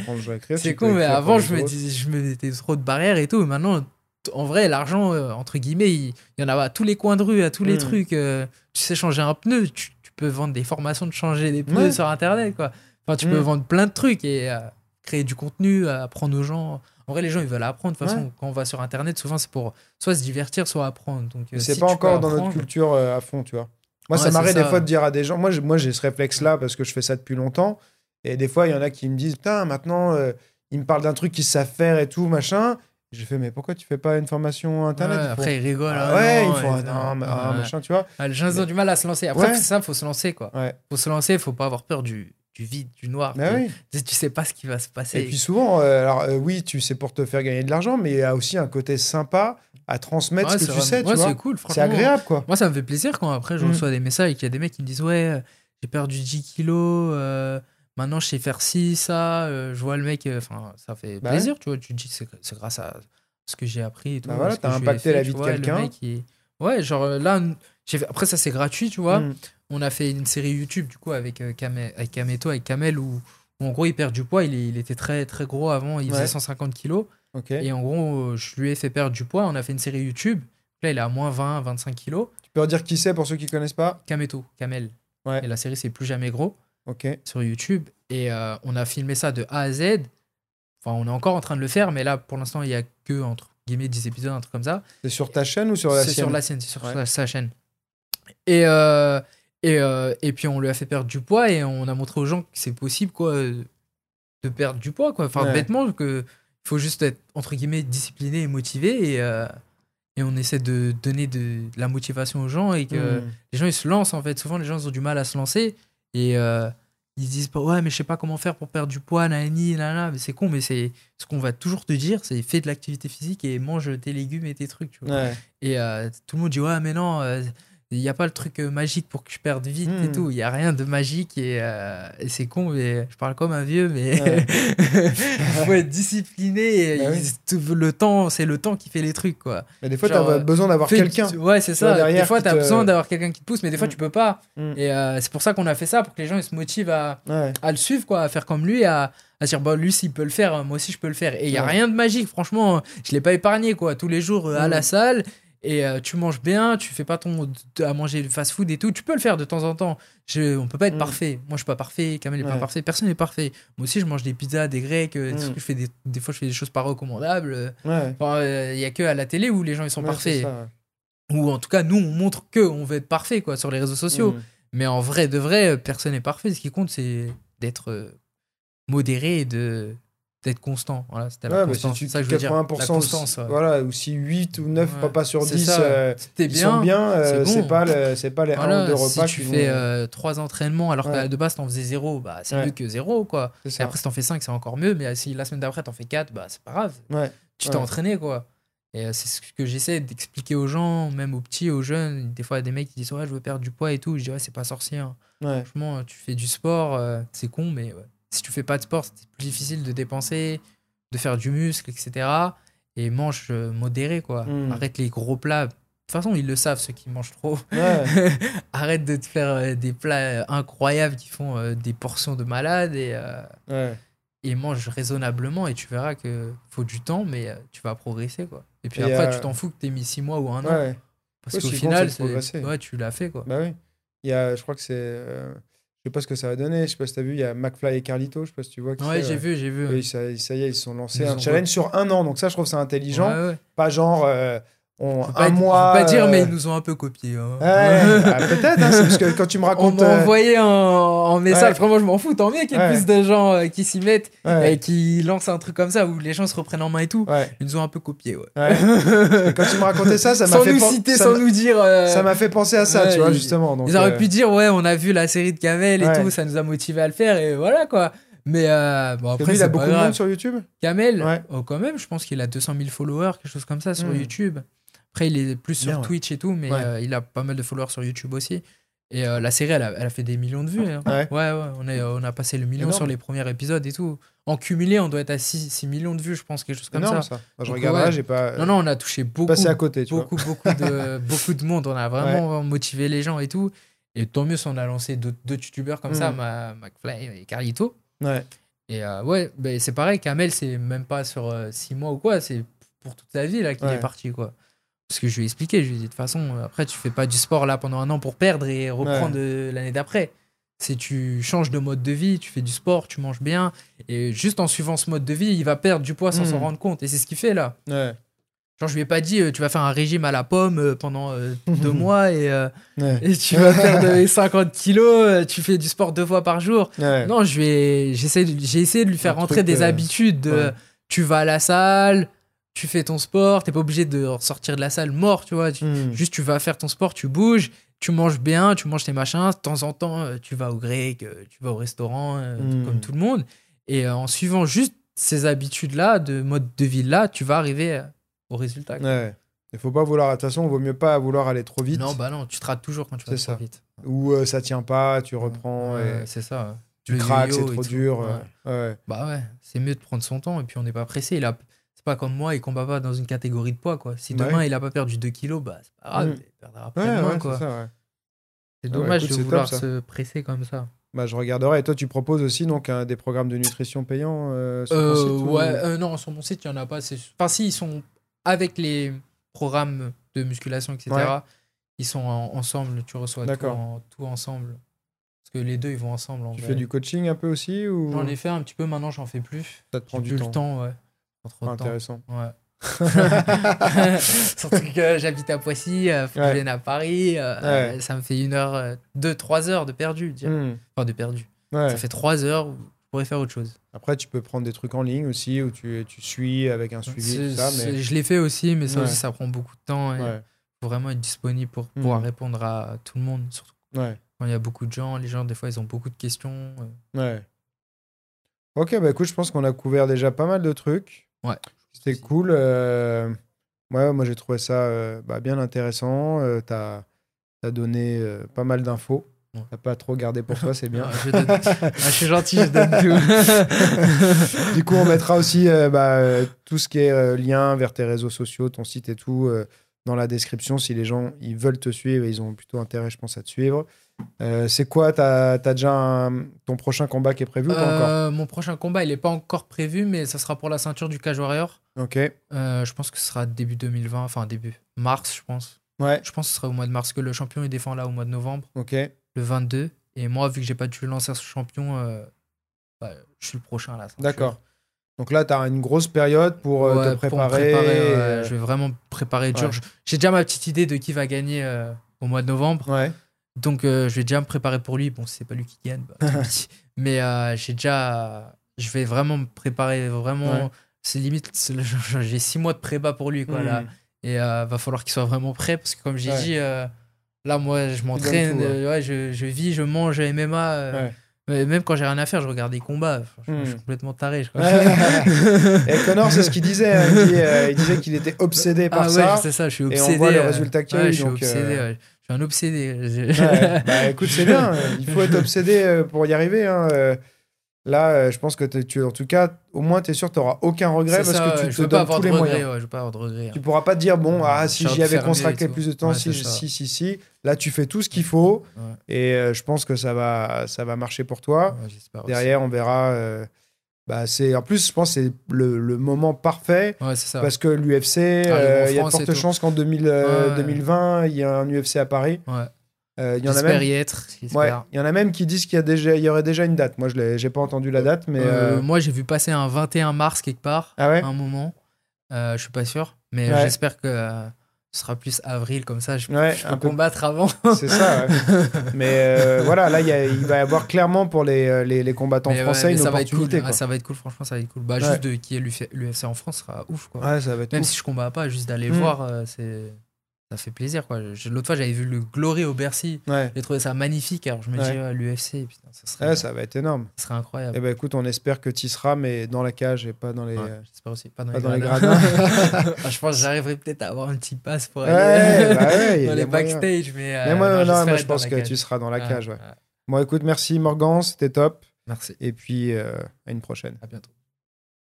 C'est con, mais avant, je me, dis, je me mettais trop de barrières et tout. Et maintenant, en vrai, l'argent, euh, entre guillemets, il, y en a à tous les coins de rue, à tous les mm. trucs. tu sais changer un pneu, tu, peux vendre des formations de changer des pneus sur Internet, quoi. Enfin, tu peux mm. vendre plein de trucs et créer du contenu, apprendre aux gens. En vrai, les gens, ils veulent apprendre. De toute façon, quand on va sur Internet, souvent, c'est pour soit se divertir, soit apprendre. Donc, euh, c'est pas encore dans notre culture euh, à fond, tu vois. Moi, ça m'arrête des fois de dire à des gens. Moi, moi, j'ai ce réflexe-là parce que je fais ça depuis longtemps. Et des fois, il y en a qui me disent Putain, maintenant, euh, ils me parlent d'un truc qu'ils savent faire et tout, machin. J'ai fait, mais pourquoi tu fais pas une formation internet? Après, ils rigolent. Ah, hein, ouais, il faut. Non, machin, tu vois. les gens ont du mal à se lancer. Après, c'est ça, il faut se lancer, quoi. faut se lancer, il faut pas avoir peur du, du vide, du noir. Bah tu, sais pas ce qui va se passer. Et puis souvent, euh, alors euh, oui, tu sais pour te faire gagner de l'argent, mais il y a aussi un côté sympa à transmettre ce que tu sais. c'est cool, C'est agréable, quoi. Moi, ça me fait plaisir quand après je mm. reçois des messages et qu'il y a des mecs qui me disent Ouais, euh, j'ai perdu 10 kilos, maintenant je sais faire ci, ça. je vois le mec, enfin, ça fait bah plaisir, tu vois. Tu te dis C'est grâce à ce que j'ai appris et tout. Bah voilà, t'as impacté la vie de quelqu'un. Ouais, genre là, après ça c'est gratuit, tu vois. Mm on a fait une série YouTube du coup avec, euh, avec Kameto, avec Kamel, où, en gros il perd du poids. Il, était très très gros avant, il faisait 150 kilos. Et en gros, euh, je lui ai fait perdre du poids. On a fait une série YouTube. Là, il est à moins 20, 25 kilos. Tu peux redire qui c'est pour ceux qui connaissent pas? Kameto, Kamel. Et la série, c'est Plus jamais gros. Ok. Sur YouTube. Et euh, on a filmé ça de A à Z. Enfin, on est encore en train de le faire, mais là, pour l'instant, il y a que entre guillemets 10 épisodes, un truc comme ça. C'est sur ta chaîne ou sur la sienne C'est sur la sienne, c'est sur sa, chaîne. Et, euh, et, euh, et puis on lui a fait perdre du poids et on a montré aux gens que c'est possible quoi de perdre du poids quoi. Enfin bêtement que faut juste être entre guillemets discipliné et motivé et, euh, et on essaie de donner de, la motivation aux gens et que mmh. les gens ils se lancent en fait. Souvent les gens ont du mal à se lancer et ils disent pas ouais mais je sais pas comment faire pour perdre du poids nani nana mais c'est con mais c'est ce qu'on va toujours te dire c'est fais de l'activité physique et mange tes légumes et tes trucs tu vois. et tout le monde dit ouais mais non il n'y a pas le truc euh, magique pour que je perde vite et hmm. tout. Il n'y a rien de magique euh, et, c'est con, mais je parle comme un vieux, mais [laughs] il faut être discipliné. Bah le temps, c'est le temps qui fait les trucs, quoi. Mais des fois, tu as besoin d'avoir quelqu'un. Ouais, c'est ça. Des fois, tu as besoin d'avoir quelqu'un qui te pousse, mais des fois, hmm. tu peux pas. Hmm. Et euh, c'est pour ça qu'on a fait ça, pour que les gens ils se motivent à, à le suivre, quoi, à faire comme lui, à, à dire bah lui s'il peut le faire moi aussi je peux le faire et il y a rien de magique franchement je l'ai pas épargné quoi tous les jours à la salle et euh, tu manges bien, tu fais pas ton à manger du fast food et tout, tu peux le faire de temps en temps. Je, on peut pas être mm. parfait. Moi, je suis pas parfait, Kamel est pas parfait, personne n'est parfait. Moi aussi, je mange des pizzas, des grecs, euh, mm. je fais des, des, fois, je fais des choses pas recommandables. Il ouais. y a que à la télé où les gens ils sont parfaits. Ou en tout cas, nous, on montre que on veut être parfait quoi, sur les réseaux sociaux. Mm. Mais en vrai, de vrai, personne n'est parfait. Ce qui compte, c'est d'être euh, modéré et de d'être constant. Voilà, c'était la constance. Si ça que je veux dire. Constance, voilà, ou si 8 ou 9 repas sur 10 euh, bien, sont bien, euh, c'est pas, le, pas les voilà, 1 ou 2 repas. Si tu fais euh, 3 entraînements alors que de base t'en faisais 0, bah, c'est mieux que 0. Quoi. Et après, si t'en fais 5, c'est encore mieux. Mais si la semaine d'après t'en fais 4, bah, c'est pas grave. Tu t'es entraîné. quoi. Et euh, c'est ce que j'essaie d'expliquer aux gens, même aux petits, aux jeunes. Des fois, il y a des mecs qui disent Ouais, je veux perdre du poids et tout. Je dis Ouais, c'est pas sorcier. Hein. Franchement, tu fais du sport, c'est con, mais ouais si tu fais pas de sport, c'est plus difficile de dépenser, de faire du muscle, etc. Et mange euh, modéré, quoi. Hmm. Arrête les gros plats. De toute façon, ils le savent, ceux qui mangent trop. [laughs] Arrête de te faire euh, des plats euh, incroyables qui font des portions de malade et, et mange raisonnablement et tu verras que faut du temps, mais tu vas progresser, quoi. Et puis après, tu t'en fous que tu aies mis six mois ou un an. Parce qu'au final, ouais, tu l'as fait, quoi. Bah oui. Il y a, je crois que c'est sais pas ce que ça va donner. Je sais pas si tu as vu, il y a McFly et Carlito. Je sais pas si tu vois. Ouais, j'ai vu, j'ai vu. ça, ça, y est, ils sont lancés un challenge sur un an. Donc ça, je trouve ça intelligent. Pas genre. Euh, on, un pas, mois. Pas dire, mais ils nous ont un peu copié. Hein. Bah, peut-être, hein, parce que quand tu me [laughs] racontes. On m'a envoyé en, message. Vraiment, je m'en fous. Tant mieux qu'il y ait plus de gens euh, qui s'y mettent et qui lancent un truc comme ça où les gens se reprennent en main et tout. Ils nous ont un peu copié. Ouais. quand tu me racontais ça, ça m'a fait. Sans nous citer, sans nous dire. Euh, ça m'a fait penser à ça, tu vois, justement. Donc, ils auraient euh, pu dire, ouais, on a vu la série de Kamel et tout, ça nous a motivé à le faire et voilà quoi. Mais bon, après, il a beaucoup de monde sur YouTube? Kamel, oh, quand même, je pense qu'il a 200 000 followers, quelque chose comme ça sur hmm. YouTube. Après, il est plus sur Twitch et tout, mais euh, il a pas mal de followers sur YouTube aussi. Et euh, la série, elle a, elle a, fait des millions de vues. Hein. Ouais. ouais, On, est, on a passé le million sur les premiers épisodes et tout. En cumulé, on doit être à 6, 6 millions de vues, je pense, quelque chose comme ça. ça. je regarde j'ai pas. Non, non, on a touché beaucoup. Passé à côté, tu beaucoup, vois. beaucoup, de, [laughs] beaucoup de monde. On a vraiment motivé les gens et tout. Et tant mieux si on a lancé deux, deux youtubeurs comme ça, mm. McFly et Carlito. Ouais. Et euh, ouais, ben, c'est pareil, Kamel, c'est même pas sur 6 mois ou quoi, c'est pour toute sa vie là qu'il est parti, quoi. Parce que je lui ai expliqué, je lui ai dit, de toute façon, après, tu fais pas du sport là pendant un an pour perdre et reprendre l'année d'après. C'est tu changes de mode de vie, tu fais du sport, tu manges bien. Et juste en suivant ce mode de vie, il va perdre du poids sans s'en hmm. rendre compte. Et c'est ce qu'il fait là. Ouais. Genre, je lui ai pas dit, euh, tu vas faire un régime à la pomme euh, pendant euh, deux [laughs] mois et, et, tu vas perdre 50 [laughs] kilos, tu fais du sport deux fois par jour. Non, j'ai essayé de lui faire rentrer des habitudes de, tu vas à la salle, tu fais ton sport, t'es pas obligé de sortir de la salle mort, tu vois. Hmm. Juste, tu vas faire ton sport, tu bouges, tu manges bien, tu manges tes machins. De temps en temps, euh, tu vas au grec, euh, tu vas au restaurant, euh, hmm. comme tout le monde. Et en suivant juste ces habitudes-là, de mode de vie-là, tu vas arriver au résultat. Ouais. Il faut pas vouloir, de toute façon, il vaut mieux pas vouloir aller trop vite. Non, bah non, tu te rates toujours quand tu vas trop vite. Ou ça tient pas, tu reprends. C'est ça. Tu craques, c'est trop dur. Bah ouais, c'est mieux de prendre son temps et puis on n'est pas pressé. Pas comme moi, il combat pas dans une catégorie de poids. Quoi. Si demain il a pas perdu 2 kilos, bah, c'est pas grave, mm. il perdra après quoi. C'est dommage de vouloir se presser comme ça. Bah, je regarderai. Et toi, tu proposes aussi donc des programmes de nutrition payants euh, sur euh, site, Ouais, euh, non, sur mon site, il n'y en a pas. Enfin, si, ils sont avec les programmes de musculation, etc. Ils sont ensemble, tu reçois tout, tout, ensemble. Parce que les deux, ils vont ensemble. tu fais du coaching un peu aussi ou... J'en ai fait un petit peu, maintenant, j'en fais plus. Ça te prend du temps. le temps, ouais. Intéressant. Ouais. [laughs] [laughs] Surtout que j'habite à Poissy, euh, faut que je vienne à Paris. Euh, euh, ça me fait une heure, deux, trois heures de perdu. Hmm. Enfin, de perdu. Ça fait trois heures où je pourrais faire autre chose. Après, tu peux prendre des trucs en ligne aussi où tu, tu suis avec un suivi. Ça, mais... Je l'ai fait aussi, mais ça aussi, ça prend beaucoup de temps. Il faut vraiment être disponible pour hmm. pouvoir répondre à tout le monde. Surtout quand il y a beaucoup de gens. Les gens, des fois, ils ont beaucoup de questions. Ouais. Ok, bah écoute, je pense qu'on a couvert déjà pas mal de trucs. Ouais. C'était cool. Euh... Ouais, moi, j'ai trouvé ça euh, bah, bien intéressant. Euh, tu as, donné euh, pas mal d'infos. T'as pas trop gardé pour toi, c'est bien. [laughs] je, ah, je, suis gentil, je donne tout. [laughs] du coup, on mettra aussi bah, tout ce qui est lien vers tes réseaux sociaux, ton site et tout dans la description si les gens ils veulent te suivre ils ont plutôt intérêt, je pense, à te suivre. Euh, c'est quoi Tu as, déjà ton prochain combat qui est prévu ou pas encore? Euh, Mon prochain combat, il n'est pas encore prévu, mais ça sera pour la ceinture du Cage Warrior. Ok. Euh, je pense que ce sera début 2020, enfin début mars, je pense. Ouais. Je pense que ce sera au mois de mars, que le champion il défend là au mois de novembre. Ok. Le 22. Et moi, vu que j'ai pas dû lancer ce champion, bah, je suis le prochain là. D'accord. Donc là, tu as une grosse période pour te préparer. Je vais vraiment préparer dur. J'ai déjà ma petite idée de qui va gagner au mois de novembre. Ouais. Donc, euh, je vais déjà me préparer pour lui. Bon, c'est pas lui qui gagne, bah, [laughs] mais euh, j'ai déjà. Je vais vraiment me préparer. Vraiment, c'est limite. [laughs] J'ai six mois de prépa pour lui, quoi, là. Hmm. Et euh, va falloir qu'il soit vraiment prêt parce que, comme j'ai dit, là, moi, je m'entraîne, ouais, je, je, vis, je mange MMA. Même quand j'ai rien à faire, je regarde des combats. Je, suis hmm. complètement taré. Je [laughs] crois. et Connor, c'est ce qu'il disait. Hein. Il, disait qu'il était obsédé par ah, ça. Ouais, c'est ça, je suis obsédé. Et on voit le résultat qu'il a Je suis obsédé, je suis un obsédé. bah, [laughs] écoute, c'est bien. Il faut être obsédé euh, pour y arriver. Hein. Euh. Là, euh, je pense que tu, en tout cas, au moins, tu es sûr que tu n'auras aucun regret parce que tu te donnes tous les moyens. Ouais, je veux pas avoir de regret. Tu pourras pas te dire, bon, ah, si j'y avais consacré plus de temps, si, si, si, si. Là, tu fais tout ce qu'il faut et je pense que ça va, ça va marcher pour toi. Derrière, on verra bah c'est en plus je pense c'est le, le, moment parfait parce que l'UFC ah, euh, il y a de fortes chances qu'en 2020 euh, il y a un UFC à Paris ouais. Euh, il y en a même. y être. Ouais, il y en a même qui disent qu'il y, a déjà, il y aurait déjà une date. Moi, je j'ai pas entendu la date, mais. Euh, euh, Moi, j'ai vu passer un 21 mars quelque part, Ah ouais à un moment. Euh, je suis pas sûr, mais Ouais. j'espère que euh, ce sera plus avril, comme ça, je, Ouais, je [laughs] peux un peu. combattre avant. C'est ça, ouais. [laughs] Mais euh, voilà, là, il y a- il va y avoir clairement pour les, euh, les, les combattants Mais français une ça va être cool. ça va être cool, franchement, ça va être cool. Bah. Juste de qui est l'UFC en France sera ouf. Quoi. quoi. Ouais, ça va être Même ouf. si je combats pas, juste d'aller le Mm. voir, euh, c'est ça fait plaisir. quoi. L'autre fois, j'avais vu le Glory au Bercy. Ouais. J'ai trouvé ça magnifique. Alors je me Ouais. dis, l'UFC, ça serait, Ouais, ça va être énorme. ça serait incroyable. Eh ben écoute, on espère que tu y seras, mais dans la cage et pas dans les. J'espère aussi. Pas dans, pas les, dans les gradins. [laughs] [laughs] Ah, je pense que j'arriverai peut-être à avoir un petit pass pour aller bah [laughs] dans les backstage. Mais, euh, Mais moi, non, moi, je pense que tu seras dans la cage. Bon, écoute, merci Morgan, c'était top. Merci. Et puis, euh, à une prochaine. À bientôt.